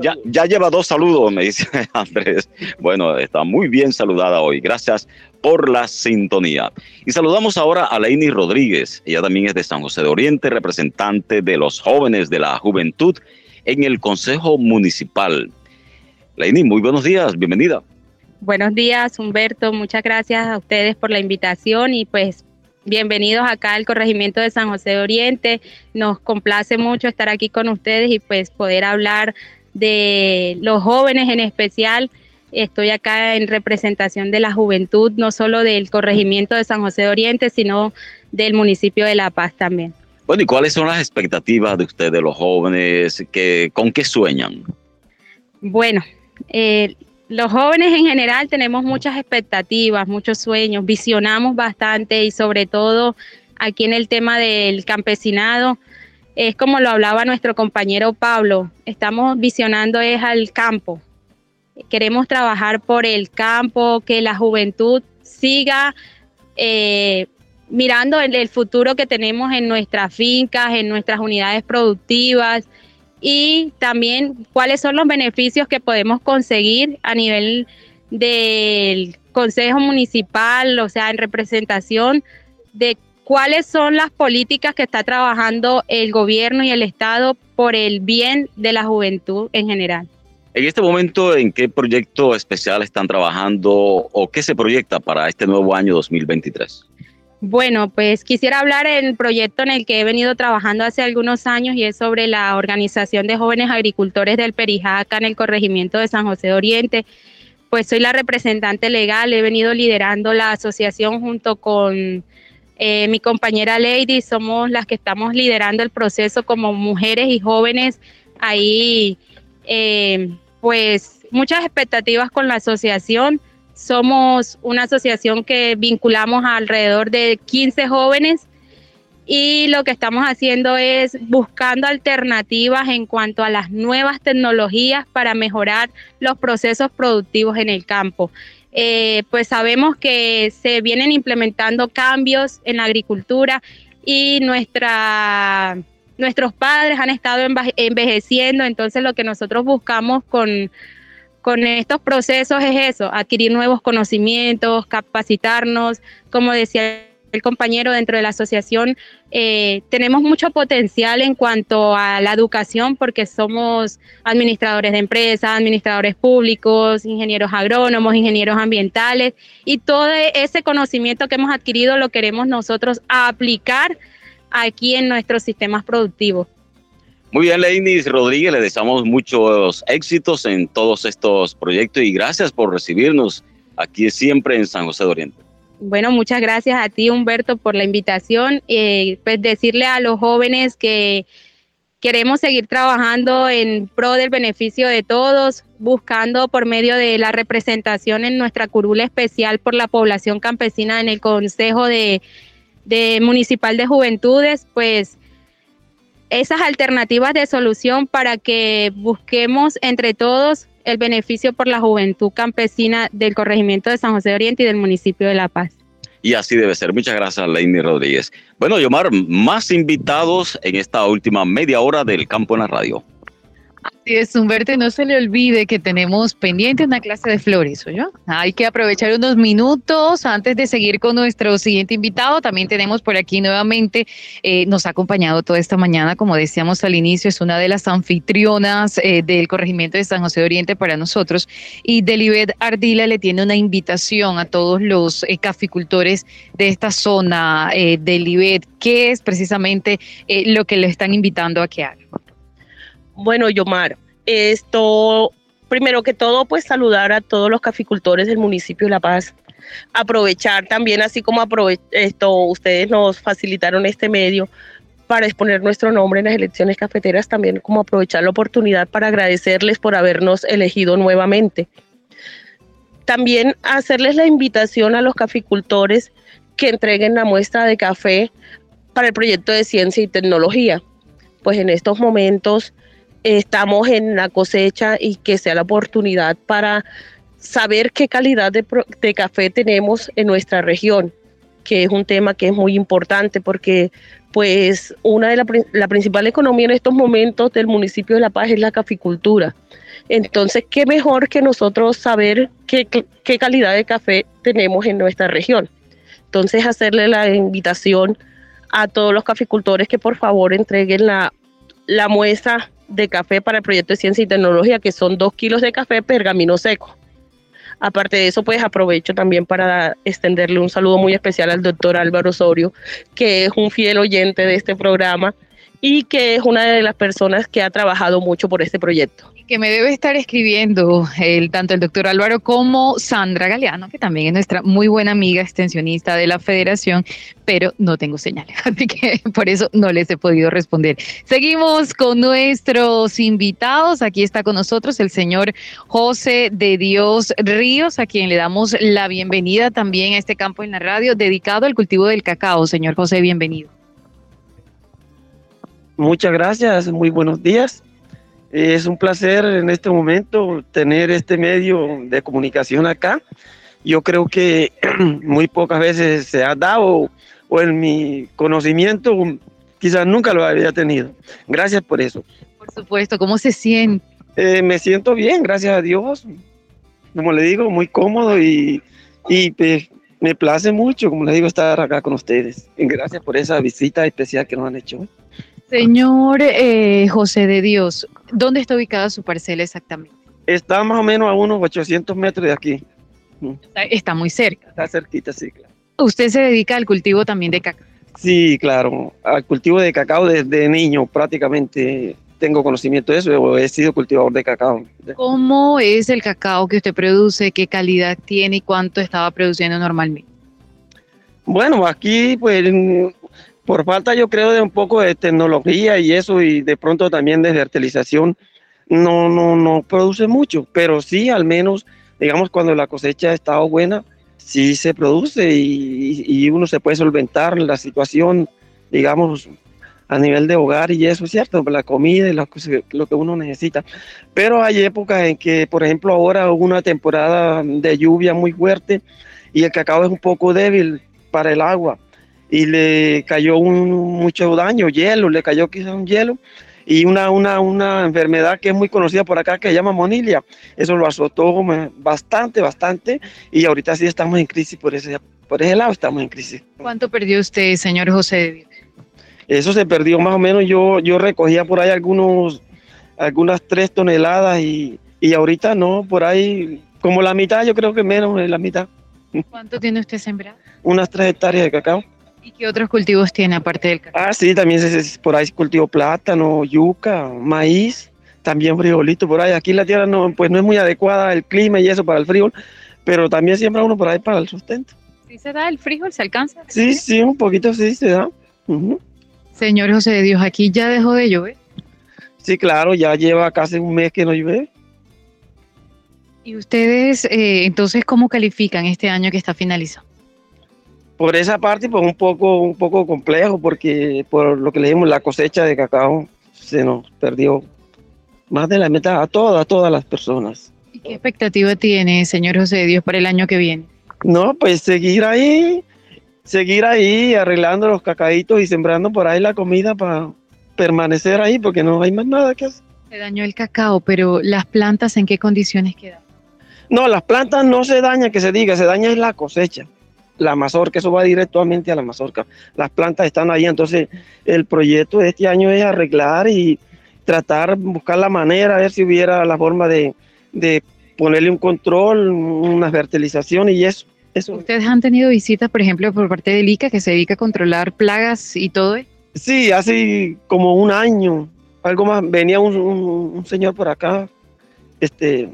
ya, ya lleva dos saludos, me dice Andrés. Bueno, está muy bien saludada hoy. Gracias por la sintonía. Y saludamos ahora a Leini Rodríguez. Ella también es de San José de Oriente, representante de los jóvenes de la juventud en el Consejo Municipal. Leini, muy buenos días, bienvenida. Buenos días, Humberto. Muchas gracias a ustedes por la invitación y pues bienvenidos acá al corregimiento de San José de Oriente. Nos complace mucho estar aquí con ustedes y pues poder hablar de los jóvenes en especial. Estoy acá en representación de la juventud, no solo del corregimiento de San José de Oriente, sino del municipio de La Paz también. Bueno, ¿y cuáles son las expectativas de ustedes, los jóvenes? Que, ¿Con qué sueñan? Bueno, eh, los jóvenes en general tenemos muchas expectativas, muchos sueños, visionamos bastante y sobre todo aquí en el tema del campesinado, es como lo hablaba nuestro compañero Pablo, estamos visionando es al campo. Queremos trabajar por el campo, que la juventud siga eh, mirando el, el futuro que tenemos en nuestras fincas, en nuestras unidades productivas y también cuáles son los beneficios que podemos conseguir a nivel del Consejo Municipal, o sea, en representación de cuáles son las políticas que está trabajando el gobierno y el Estado por el bien de la juventud en general. En este momento, ¿en qué proyecto especial están trabajando o qué se proyecta para este nuevo año 2023? Bueno, pues quisiera hablar del proyecto en el que he venido trabajando hace algunos años y es sobre la Organización de Jóvenes Agricultores del Perijá acá en el corregimiento de San José de Oriente. Pues soy la representante legal, he venido liderando la asociación junto con eh, mi compañera Lady, somos las que estamos liderando el proceso como mujeres y jóvenes. Ahí, eh, pues muchas expectativas con la asociación somos una asociación que vinculamos a alrededor de 15 jóvenes y lo que estamos haciendo es buscando alternativas en cuanto a las nuevas tecnologías para mejorar los procesos productivos en el campo. Eh, pues sabemos que se vienen implementando cambios en la agricultura y nuestra, nuestros padres han estado envejeciendo, entonces lo que nosotros buscamos con con estos procesos es eso, adquirir nuevos conocimientos, capacitarnos, como decía el compañero dentro de la asociación, eh, tenemos mucho potencial en cuanto a la educación porque somos administradores de empresas, administradores públicos, ingenieros agrónomos, ingenieros ambientales y todo ese conocimiento que hemos adquirido lo queremos nosotros aplicar aquí en nuestros sistemas productivos. Muy bien, Leinis Rodríguez, le deseamos muchos éxitos en todos estos proyectos y gracias por recibirnos aquí siempre en San José de Oriente. Bueno, muchas gracias a ti, Humberto, por la invitación. Eh, pues decirle a los jóvenes que queremos seguir trabajando en pro del beneficio de todos, buscando por medio de la representación en nuestra curula especial por la población campesina en el Consejo de Municipal de Juventudes, pues esas alternativas de solución para que busquemos entre todos el beneficio por la juventud campesina del corregimiento de San José de Oriente y del municipio de La Paz. Y así debe ser. Muchas gracias, Leini Rodríguez. Bueno, Yomar, más invitados en esta última media hora del campo en la radio. Así es, Humberto, no se le olvide que tenemos pendiente una clase de flores, ¿yo? Hay que aprovechar unos minutos antes de seguir con nuestro siguiente invitado. También tenemos por aquí nuevamente, eh, nos ha acompañado toda esta mañana, como decíamos al inicio, es una de las anfitrionas eh, del corregimiento de San José de Oriente para nosotros. Y Delibet Ardila le tiene una invitación a todos los eh, caficultores de esta zona. Delibet, ¿qué es precisamente lo que le están invitando a que haga? Bueno, Yomar, esto, primero que todo, pues saludar a todos los caficultores del municipio de La Paz. Aprovechar también, así como esto, ustedes nos facilitaron este medio para exponer nuestro nombre en las elecciones cafeteras, también como aprovechar la oportunidad para agradecerles por habernos elegido nuevamente. También hacerles la invitación a los caficultores que entreguen la muestra de café para el proyecto de ciencia y tecnología. Pues en estos momentos estamos en la cosecha y que sea la oportunidad para saber qué calidad de, café tenemos en nuestra región, que es un tema que es muy importante porque pues una de la, la principal economía en estos momentos del municipio de La Paz es la caficultura. Entonces, qué mejor que nosotros saber qué, qué calidad de café tenemos en nuestra región. Entonces, hacerle la invitación a todos los caficultores que por favor entreguen la, la muestra de café para el proyecto de ciencia y tecnología, que son dos kilos de café pergamino seco. Aparte de eso, pues aprovecho también para extenderle un saludo muy especial al doctor Álvaro Osorio, que es un fiel oyente de este programa y que es una de las personas que ha trabajado mucho por este proyecto que me debe estar escribiendo tanto el doctor Álvaro como Sandra Galeano, que también es nuestra muy buena amiga extensionista de la federación, pero no tengo señales, así que por eso no les he podido responder. Seguimos con nuestros invitados. Aquí está con nosotros el señor José de Dios Ríos, a quien le damos la bienvenida también a este campo en la radio dedicado al cultivo del cacao. Señor José, bienvenido. Muchas gracias, muy buenos días. Es un placer en este momento tener este medio de comunicación acá. Yo creo que muy pocas veces se ha dado o en mi conocimiento, quizás nunca lo había tenido. Gracias por eso. Por supuesto, ¿cómo se siente? Eh, me siento bien, gracias a Dios. Como le digo, muy cómodo y, y pues, me place mucho, como le digo, estar acá con ustedes. Y gracias por esa visita especial que nos han hecho. Señor eh, José de Dios, ¿dónde está ubicada su parcela exactamente? Está más o menos a unos 800 metros de aquí. Está, está muy cerca. Está cerquita, sí, claro. ¿Usted se dedica al cultivo también de cacao? Sí, claro, al cultivo de cacao desde niño prácticamente tengo conocimiento de eso, he sido cultivador de cacao. ¿Cómo es el cacao que usted produce? ¿Qué calidad tiene y cuánto estaba produciendo normalmente? Bueno, aquí pues por falta yo creo de un poco de tecnología y eso y de pronto también de fertilización no no no produce mucho, pero sí al menos digamos cuando la cosecha ha estado buena sí se produce y, uno se puede solventar la situación digamos a nivel de hogar y eso es cierto, la comida y lo, lo que uno necesita. Pero hay épocas en que, por ejemplo, ahora hubo una temporada de lluvia muy fuerte y el cacao es un poco débil para el agua y le cayó un, mucho daño, hielo, le cayó quizás un hielo y una, una, una enfermedad que es muy conocida por acá que se llama monilia. Eso lo azotó bastante, bastante y ahorita sí estamos en crisis por ese, por ese lado, estamos en crisis. ¿Cuánto perdió usted, señor José? Eso se perdió más o menos, yo, yo recogía por ahí algunos, algunas tres toneladas y, y ahorita no, por ahí como la mitad, yo creo que menos de la mitad. ¿Cuánto tiene usted sembrado? Unas tres hectáreas de cacao. ¿Y qué otros cultivos tiene aparte del cacao? Ah, sí, también se, se- por ahí cultivo plátano, yuca, maíz, también frijolito por ahí. Aquí la tierra no, pues no es muy adecuada el clima y eso para el frijol, pero también siembra uno por ahí para el sustento. ¿Sí se da el frijol? ¿Se alcanza? Sí, sí, un poquito sí se da. Señor José de Dios, aquí ya dejó de llover. Sí, claro, ya lleva casi un mes que no llueve. ¿Y ustedes eh, entonces cómo califican este año que está finalizando? Por esa parte, pues un poco, un poco complejo, porque por lo que le dimos, la cosecha de cacao se nos perdió más de la mitad a todas, a todas las personas. ¿Y qué expectativa tiene, señor José de Dios, para el año que viene? No, pues seguir ahí, seguir ahí arreglando los cacaitos y sembrando por ahí la comida para permanecer ahí, porque no hay más nada que hacer. Se dañó el cacao, pero las plantas, ¿en qué condiciones quedan? No, las plantas no se dañan, que se diga, se daña es la cosecha, la mazorca, eso va directamente a la mazorca. Las plantas están ahí, entonces el proyecto de este año es arreglar y tratar, buscar la manera, a ver si hubiera la forma de, de ponerle un control, una fertilización y eso. eso. ¿Ustedes han tenido visitas, por ejemplo, por parte del ICA, que se dedica a controlar plagas y todo? Sí, hace como un año, algo más, venía un, un- un señor por acá, este,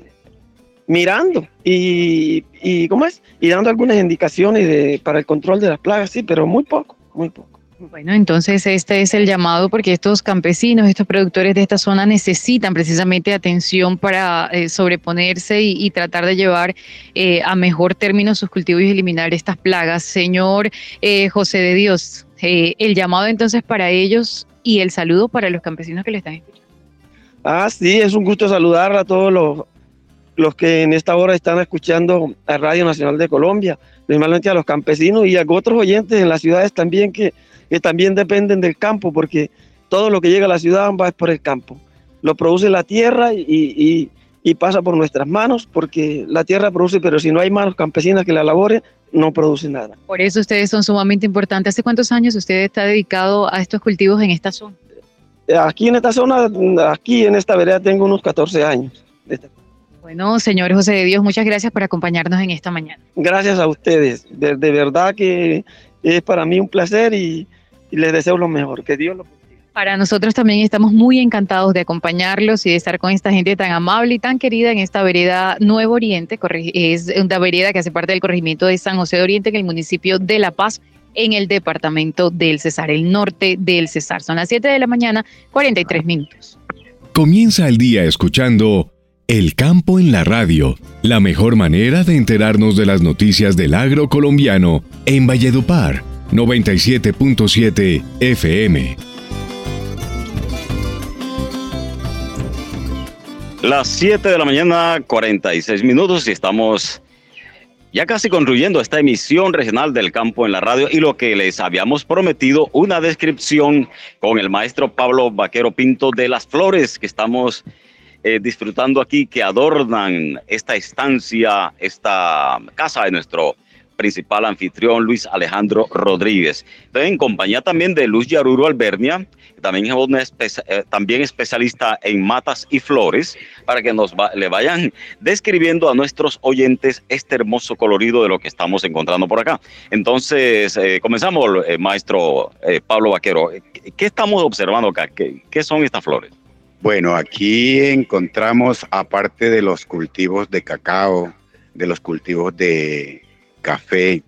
mirando y, y, ¿cómo es? Y dando algunas indicaciones de, para el control de las plagas, sí, pero muy poco, muy poco. Bueno, entonces este es el llamado porque estos campesinos, estos productores de esta zona necesitan precisamente atención para eh, sobreponerse y, y tratar de llevar eh, a mejor término sus cultivos y eliminar estas plagas. Señor eh, José de Dios, el llamado entonces para ellos y el saludo para los campesinos que le están escuchando. Ah, sí, es un gusto saludar a todos los, los que en esta hora están escuchando a Radio Nacional de Colombia, principalmente a los campesinos y a otros oyentes en las ciudades también que, que también dependen del campo, porque todo lo que llega a la ciudad va por el campo. Lo produce la tierra y, y- y pasa por nuestras manos, porque la tierra produce, pero si no hay manos campesinas que la laboren, no produce nada. Por eso ustedes son sumamente importantes. ¿Hace cuántos años usted está dedicado a estos cultivos en esta zona? Aquí en esta zona, aquí en esta vereda tengo unos 14 años. Bueno, señor José de Dios, muchas gracias por acompañarnos en esta mañana. Gracias a ustedes. De, de verdad que es para mí un placer y, y les deseo lo mejor. Que Dios lo Para nosotros también estamos muy encantados de acompañarlos y de estar con esta gente tan amable y tan querida en esta vereda Nuevo Oriente. Es una vereda que hace parte del corregimiento de San José de Oriente en el municipio de La Paz, en el departamento del Cesar, el norte del Cesar. Son las 7 de la mañana, 43 minutos. Comienza el día escuchando El campo en la radio, la mejor manera de enterarnos de las noticias del agro colombiano en Valledupar, 97.7 FM. Las 7 de la mañana, 46 minutos y estamos Ya casi concluyendo esta emisión regional del campo en la radio y lo que les habíamos prometido, una descripción con el maestro Pablo Vaquero Pinto de las flores que estamos eh, disfrutando aquí, que adornan esta estancia, esta casa de nuestro principal anfitrión Luis Alejandro Rodríguez. en compañía también de Luz Yaruro Albernia, también una eh, también especialista en matas y flores, para que nos le vayan describiendo a nuestros oyentes este hermoso colorido de lo que estamos encontrando por acá. Entonces, eh, comenzamos, maestro Pablo Vaquero. ¿Qué estamos observando acá? ¿Qué son estas flores? Bueno, aquí encontramos, aparte de los cultivos de cacao, de los cultivos de café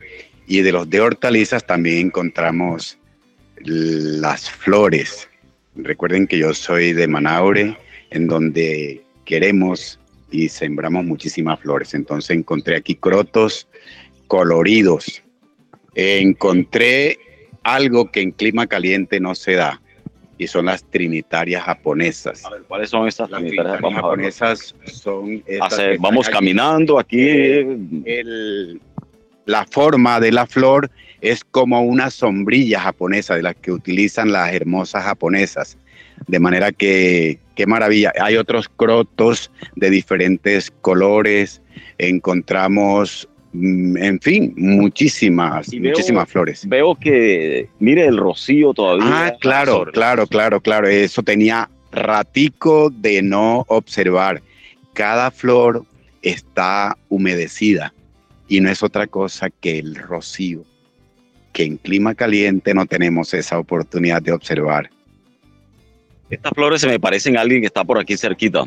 y de los de hortalizas, también encontramos las flores. Recuerden que yo soy de Manaure, en donde queremos y sembramos muchísimas flores. Entonces encontré aquí crotos coloridos. Encontré algo que en clima caliente no se da y son las trinitarias japonesas. ¿cuáles son estas las trinitarias, japonesas? Son vamos caminando aquí. la forma de la flor es como una sombrilla japonesa de las que utilizan las hermosas japonesas. De manera que, qué maravilla. Hay otros crotos de diferentes colores. Encontramos, en fin, muchísimas, muchísimas flores. Veo que, mire, el rocío todavía. Ah, claro, claro, claro, claro. Eso tenía ratico de no observar. Cada flor está humedecida y no es otra cosa que el rocío que en clima caliente no tenemos esa oportunidad de observar. Estas flores se me parecen a alguien que está por aquí cerquita.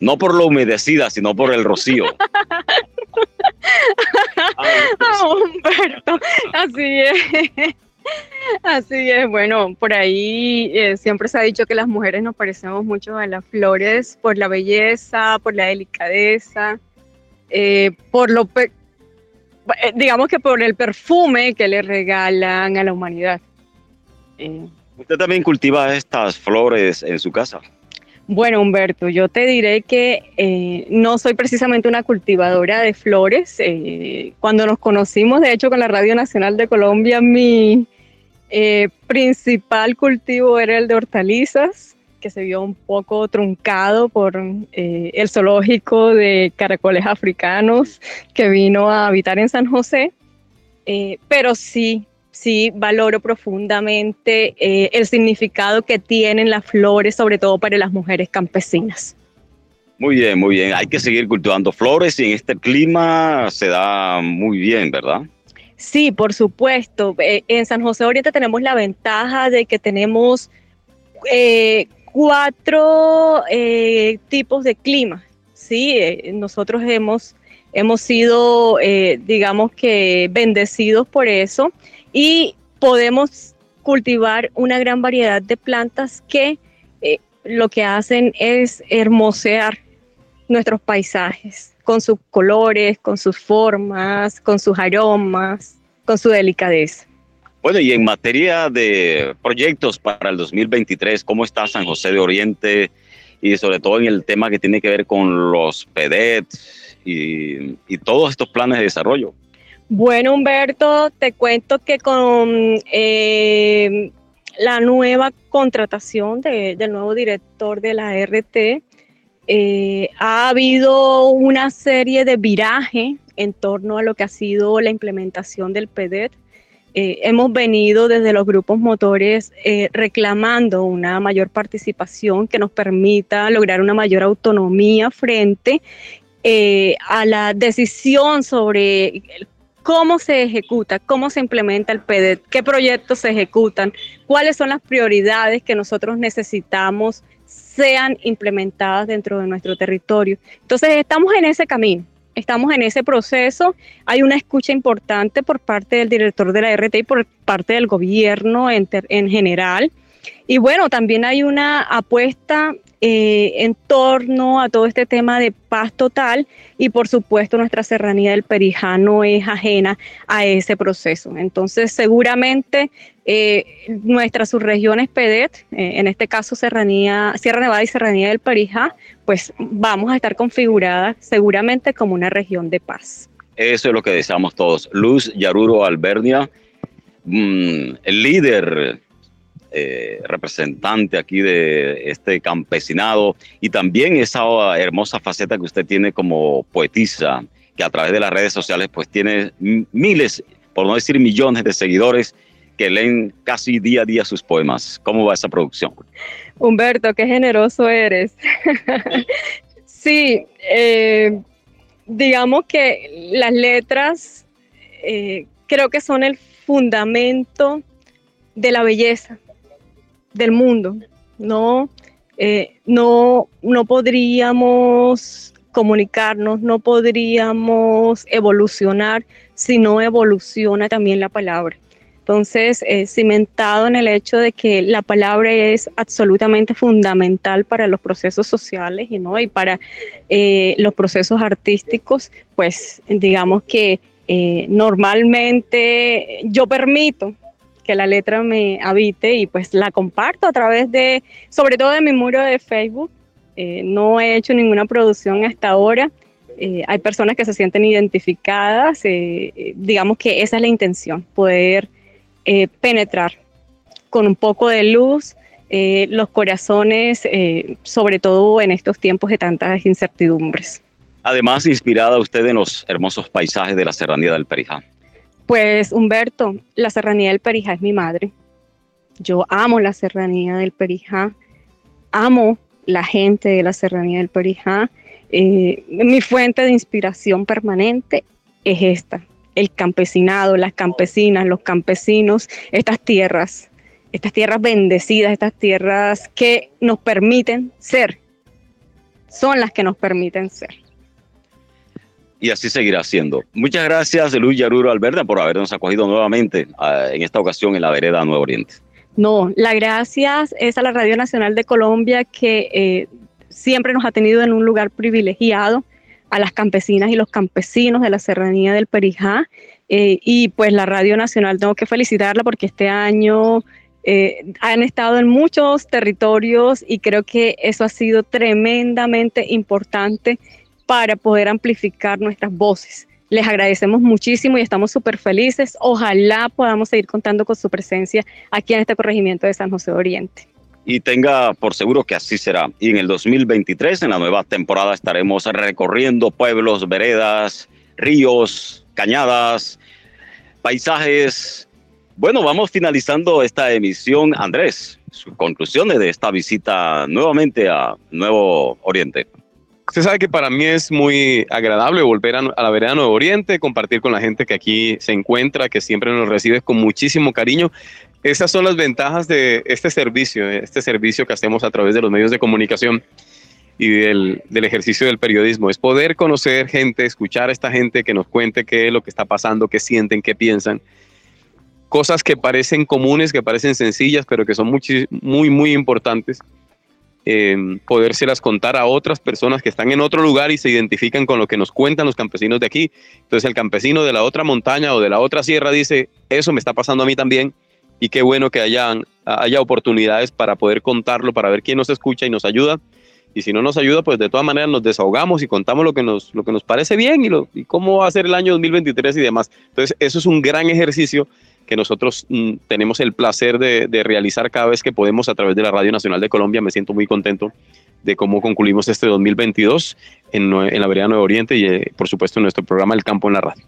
No por lo humedecida, sino por el rocío. Humberto, así es. Así es, bueno, por ahí eh, siempre se ha dicho que las mujeres nos parecemos mucho a las flores por la belleza, por la delicadeza, eh, por lo eh, digamos que por el perfume que le regalan a la humanidad. Eh, ¿Usted también cultiva estas flores en su casa? Bueno, Humberto, yo te diré que eh, no soy precisamente una cultivadora de flores. cuando nos conocimos, de hecho, con la Radio Nacional de Colombia, mi principal cultivo era el de hortalizas que se vio un poco truncado por eh, el zoológico de caracoles africanos que vino a habitar en San José, eh, pero sí, sí valoro profundamente eh, el significado que tienen las flores, sobre todo para las mujeres campesinas. Muy bien, muy bien. Hay que seguir cultivando flores y en este clima se da muy bien, ¿verdad? Sí, por supuesto. en San José Oriente tenemos la ventaja de que tenemos cuatro eh, tipos de clima. Sí, eh, nosotros hemos, hemos sido, eh, digamos que, bendecidos por eso y podemos cultivar una gran variedad de plantas que lo que hacen es hermosear nuestros paisajes con sus colores, con sus formas, con sus aromas, con su delicadeza. Bueno, y en materia de proyectos para el 2023, ¿cómo está San José de Oriente? Y sobre todo en el tema que tiene que ver con los PEDET y, todos estos planes de desarrollo. Bueno, Humberto, te cuento que con eh, la nueva contratación del nuevo director de la RT, eh, ha habido una serie de viraje en torno a lo que ha sido la implementación del PEDET eh, hemos venido desde los grupos motores reclamando una mayor participación que nos permita lograr una mayor autonomía frente a la decisión sobre cómo se ejecuta, cómo se implementa el PEDET, qué proyectos se ejecutan, cuáles son las prioridades que nosotros necesitamos sean implementadas dentro de nuestro territorio. Entonces estamos en ese camino estamos en ese proceso. Hay una escucha importante por parte del director de la RT y por parte del gobierno en, general. Y bueno, también hay una apuesta eh, en torno a todo este tema de paz total y por supuesto nuestra serranía del Perijá no es ajena a ese proceso. Entonces seguramente eh, nuestras subregiones PEDET, eh, en este caso serranía, Sierra Nevada y Serranía del Perijá, pues vamos a estar configuradas seguramente como una región de paz. Eso es lo que deseamos todos. Luz Yaruro Albernia, mm, el líder eh, representante aquí de este campesinado y también esa hermosa faceta que usted tiene como poetisa, que a través de las redes sociales pues tiene miles, por no decir millones de seguidores que leen casi día a día sus poemas. ¿Cómo va esa producción? Humberto, qué generoso eres. sí, eh, digamos que las letras eh, creo que son el fundamento de la belleza del mundo. No, eh, no, no podríamos comunicarnos, no podríamos evolucionar si no evoluciona también la palabra. Entonces, eh, cimentado en el hecho de que la palabra es absolutamente fundamental para los procesos sociales y, ¿no? y para eh, los procesos artísticos, pues digamos que normalmente yo permito que la letra me habite y pues la comparto a través de, sobre todo de mi muro de Facebook. Eh, no he hecho ninguna producción hasta ahora. Eh, hay personas que se sienten identificadas. Eh, digamos que esa es la intención, poder penetrar con un poco de luz los corazones, sobre todo en estos tiempos de tantas incertidumbres. Además, inspirada usted en los hermosos paisajes de la serranía del Perijá. Pues Humberto, la serranía del Perijá es mi madre. Yo amo la serranía del Perijá, amo la gente de la serranía del Perijá. Eh, mi fuente de inspiración permanente es esta, el campesinado, las campesinas, los campesinos, estas tierras, estas tierras bendecidas, estas tierras que nos permiten ser, son las que nos permiten ser y así seguirá siendo. Muchas gracias, Luis Yaruro Alberta, por habernos acogido nuevamente ah, en esta ocasión en la vereda Nuevo Oriente. No, la gracias es a la Radio Nacional de Colombia que eh, siempre nos ha tenido en un lugar privilegiado, a las campesinas y los campesinos de la serranía del Perijá. Eh, y pues la Radio Nacional tengo que felicitarla porque este año eh, han estado en muchos territorios y creo que eso ha sido tremendamente importante para poder amplificar nuestras voces. Les agradecemos muchísimo y estamos súper felices. Ojalá podamos seguir contando con su presencia aquí en este corregimiento de San José de Oriente. Y tenga por seguro que así será. Y en el 2023, en la nueva temporada, estaremos recorriendo pueblos, veredas, ríos, cañadas, paisajes. Bueno, vamos finalizando esta emisión. Andrés, sus conclusiones de esta visita nuevamente a Nuevo Oriente. Usted sabe que para mí es muy agradable volver a, la vereda Nuevo Oriente, compartir con la gente que aquí se encuentra, que siempre nos recibe con muchísimo cariño. Esas son las ventajas de este servicio, este servicio que hacemos a través de los medios de comunicación y del, del, ejercicio del periodismo. Es poder conocer gente, escuchar a esta gente que nos cuente qué es lo que está pasando, qué sienten, qué piensan. Cosas que parecen comunes, que parecen sencillas, pero que son muy, muy, muy importantes eh, podérselas contar a otras personas que están en otro lugar y se identifican con lo que nos cuentan los campesinos de aquí. Entonces el campesino de la otra montaña o de la otra sierra dice, eso me está pasando a mí también y qué bueno que hayan, haya oportunidades para poder contarlo, para ver quién nos escucha y nos ayuda. Y si no nos ayuda, pues de todas maneras nos desahogamos y contamos lo que nos, lo que nos parece bien y, lo, y cómo va a ser el año 2023 y demás. Entonces, eso es un gran ejercicio que nosotros mm, tenemos el placer de, realizar cada vez que podemos a través de la Radio Nacional de Colombia. Me siento muy contento de cómo concluimos este 2022 en, en la Vereda Nuevo Oriente y, eh, por supuesto, en nuestro programa El Campo en la Radio.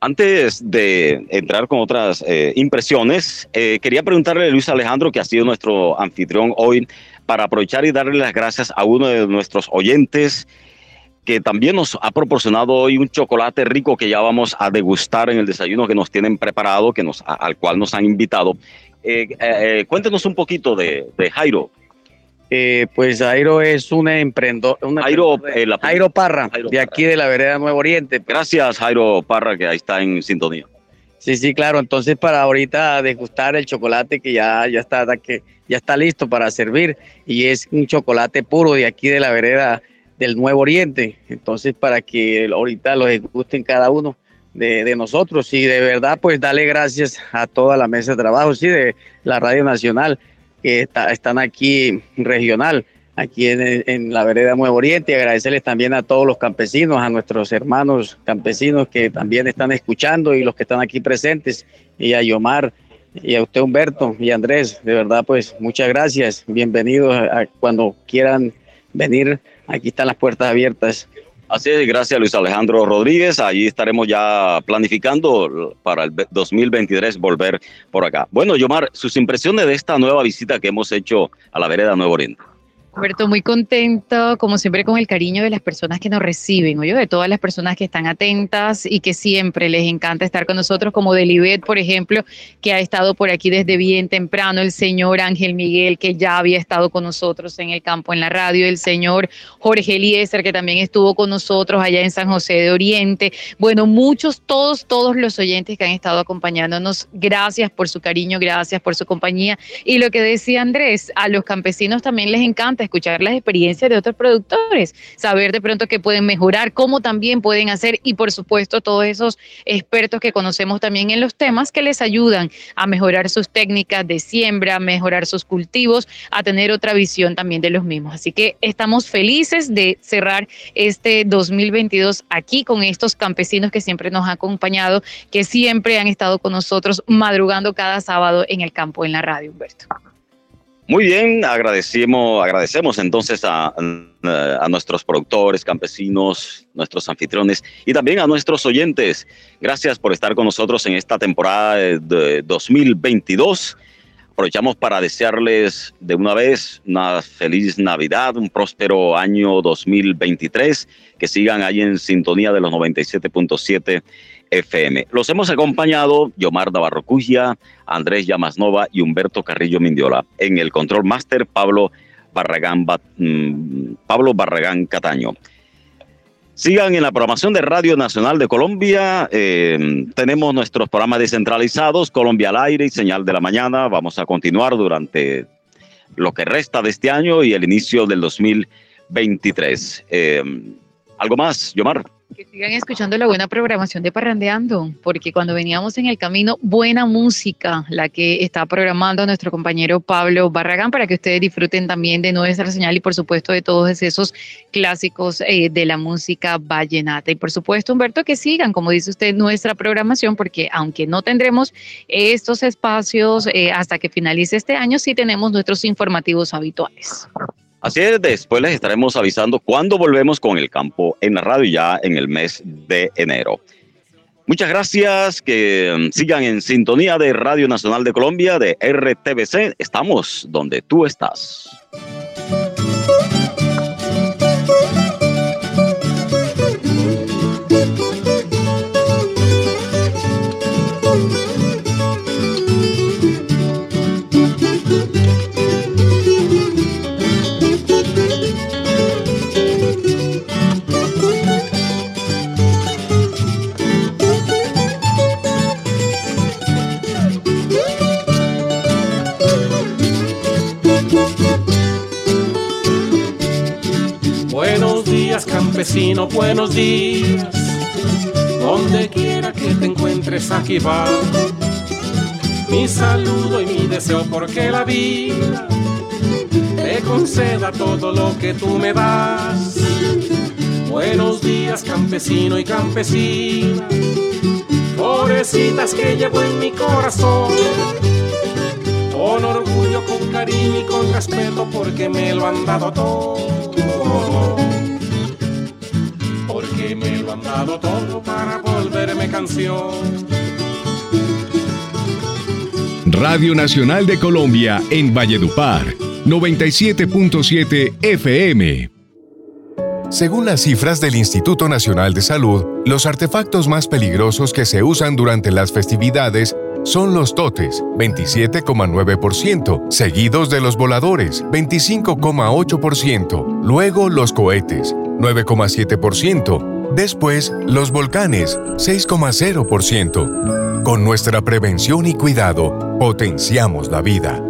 Antes de entrar con otras eh, impresiones, eh, quería preguntarle a Luis Alejandro, que ha sido nuestro anfitrión hoy, para aprovechar y darle las gracias a uno de nuestros oyentes que también nos ha proporcionado hoy un chocolate rico que ya vamos a degustar en el desayuno que nos tienen preparado, que nos, al cual nos han invitado. Eh, eh, eh, cuéntenos un poquito de, Jairo. pues Jairo es un emprendedor. Jairo, Jairo Parra, de aquí de la vereda Nuevo Oriente. Gracias, Jairo Parra, que ahí está en sintonía. Sí, sí, claro. Entonces, para ahorita degustar el chocolate que ya, ya, está, que ya está listo para servir, y es un chocolate puro de aquí de la vereda del Nuevo Oriente. Entonces, para que ahorita los gusten cada uno de, nosotros. Y de verdad, pues darle gracias a toda la mesa de trabajo, sí, de la Radio Nacional, que está, están aquí regional, aquí en, en, la vereda Nuevo Oriente. Y agradecerles también a todos los campesinos, a nuestros hermanos campesinos que también están escuchando y los que están aquí presentes, y a Yomar, y a usted Humberto y Andrés, de verdad pues muchas gracias, bienvenidos a, cuando quieran venir, aquí están las puertas abiertas. Así es, gracias Luis Alejandro Rodríguez. Allí estaremos ya planificando para el 2023 volver por acá. Bueno, Yomar, sus impresiones de esta nueva visita que hemos hecho a la vereda Nuevo Oriente. Roberto, muy contento, como siempre, con el cariño de las personas que nos reciben, oye, de todas las personas que están atentas y que siempre les encanta estar con nosotros, como Delibet, por ejemplo, que ha estado por aquí desde bien temprano, el señor Ángel Miguel, que ya había estado con nosotros en el campo, en la radio, el señor Jorge Eliezer, que también estuvo con nosotros allá en San José de Oriente. Bueno, muchos, todos, todos los oyentes que han estado acompañándonos, gracias por su cariño, gracias por su compañía. Y lo que decía Andrés, a los campesinos también les encanta escuchar las experiencias de otros productores, saber de pronto qué pueden mejorar, cómo también pueden hacer y por supuesto todos esos expertos que conocemos también en los temas que les ayudan a mejorar sus técnicas de siembra, mejorar sus cultivos, a tener otra visión también de los mismos. Así que estamos felices de cerrar este 2022 aquí con estos campesinos que siempre nos han acompañado, que siempre han estado con nosotros madrugando cada sábado en el campo, en la radio, Humberto. Muy bien, agradecemos, agradecemos entonces a, a, nuestros productores, campesinos, nuestros anfitriones y también a nuestros oyentes. Gracias por estar con nosotros en esta temporada de 2022. Aprovechamos para desearles de una vez una feliz Navidad, un próspero año 2023, que sigan ahí en sintonía de los 97.7 FM. Los hemos acompañado Yomar Navarro Andrés Llamasnova y Humberto Carrillo Mindiola. En el control máster, Pablo Barragán, mm, Pablo Barragán Cataño. Sigan en la programación de Radio Nacional de Colombia. Eh, tenemos nuestros programas descentralizados, Colombia al aire y Señal de la Mañana. Vamos a continuar durante lo que resta de este año y el inicio del 2023. Eh, ¿Algo más, Yomar? Que sigan escuchando la buena programación de Parrandeando, porque cuando veníamos en el camino, buena música, la que está programando nuestro compañero Pablo Barragán, para que ustedes disfruten también de nuestra señal y por supuesto de todos esos clásicos eh, de la música vallenata. Y por supuesto, Humberto, que sigan, como dice usted, nuestra programación, porque aunque no tendremos estos espacios eh, hasta que finalice este año, sí tenemos nuestros informativos habituales. Así es, después les estaremos avisando cuándo volvemos con el campo en la radio ya en el mes de enero. Muchas gracias, que mm, sigan en sintonía de Radio Nacional de Colombia, de RTBC. Estamos donde tú estás. Campesino, buenos días. Donde quiera que te encuentres, aquí va. Mi saludo y mi deseo porque la vida te conceda todo lo que tú me das. Buenos días, campesino y campesina. Florecitas que llevo en mi corazón. Con orgullo, con cariño y con respeto porque me lo han dado todo lo han dado todo para volverme canción. Radio Nacional de Colombia en Valledupar, 97.7 FM. Según las cifras del Instituto Nacional de Salud, los artefactos más peligrosos que se usan durante las festividades son los totes, 27,9%, seguidos de los voladores, 25,8%, luego los cohetes, 9,7%, Después, los volcanes, 6,0%. Con nuestra prevención y cuidado, potenciamos la vida.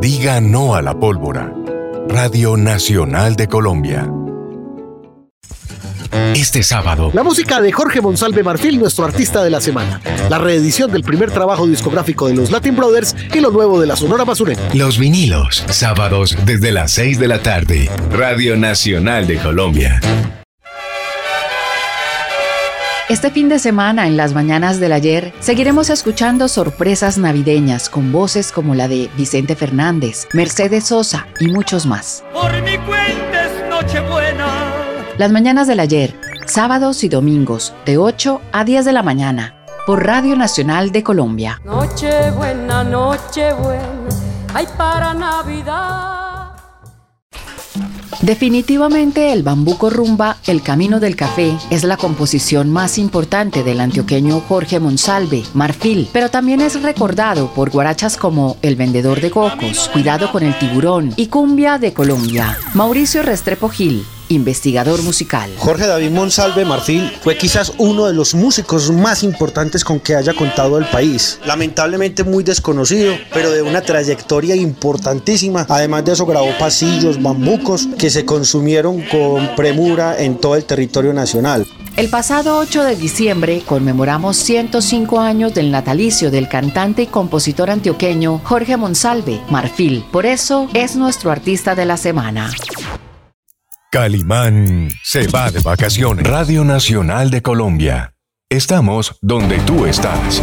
Diga no a la pólvora. Radio Nacional de Colombia. este sábado. La música de Jorge Monsalve Marfil, nuestro artista de la semana. La reedición del primer trabajo discográfico de los Latin Brothers y lo nuevo de la Sonora Basurera. Los vinilos, sábados desde las 6 de la tarde. Radio Nacional de Colombia. Este fin de semana, en las mañanas del ayer, seguiremos escuchando sorpresas navideñas con voces como la de Vicente Fernández, Mercedes Sosa y muchos más. Por mi cuenta es Nochebuena. Las mañanas del ayer, sábados y domingos, de 8 a 10 de la mañana, por Radio Nacional de Colombia. Nochebuena, Nochebuena, ay para Navidad. Definitivamente el bambuco rumba, el camino del café, es la composición más importante del antioqueño Jorge Monsalve, Marfil, pero también es recordado por guarachas como El vendedor de cocos, Cuidado con el tiburón y Cumbia de Colombia. Mauricio Restrepo Gil, investigador musical. Jorge David Monsalve Marfil fue quizás uno de los músicos más importantes con que haya contado el país. Lamentablemente muy desconocido, pero de una trayectoria importantísima. Además de eso grabó pasillos, bambucos que se consumieron con premura en todo el territorio nacional. El pasado 8 de diciembre conmemoramos 105 años del natalicio del cantante y compositor antioqueño Jorge Monsalve, Marfil. Por eso es nuestro artista de la semana. Calimán se va de vacaciones. Radio Nacional de Colombia. Estamos donde tú estás.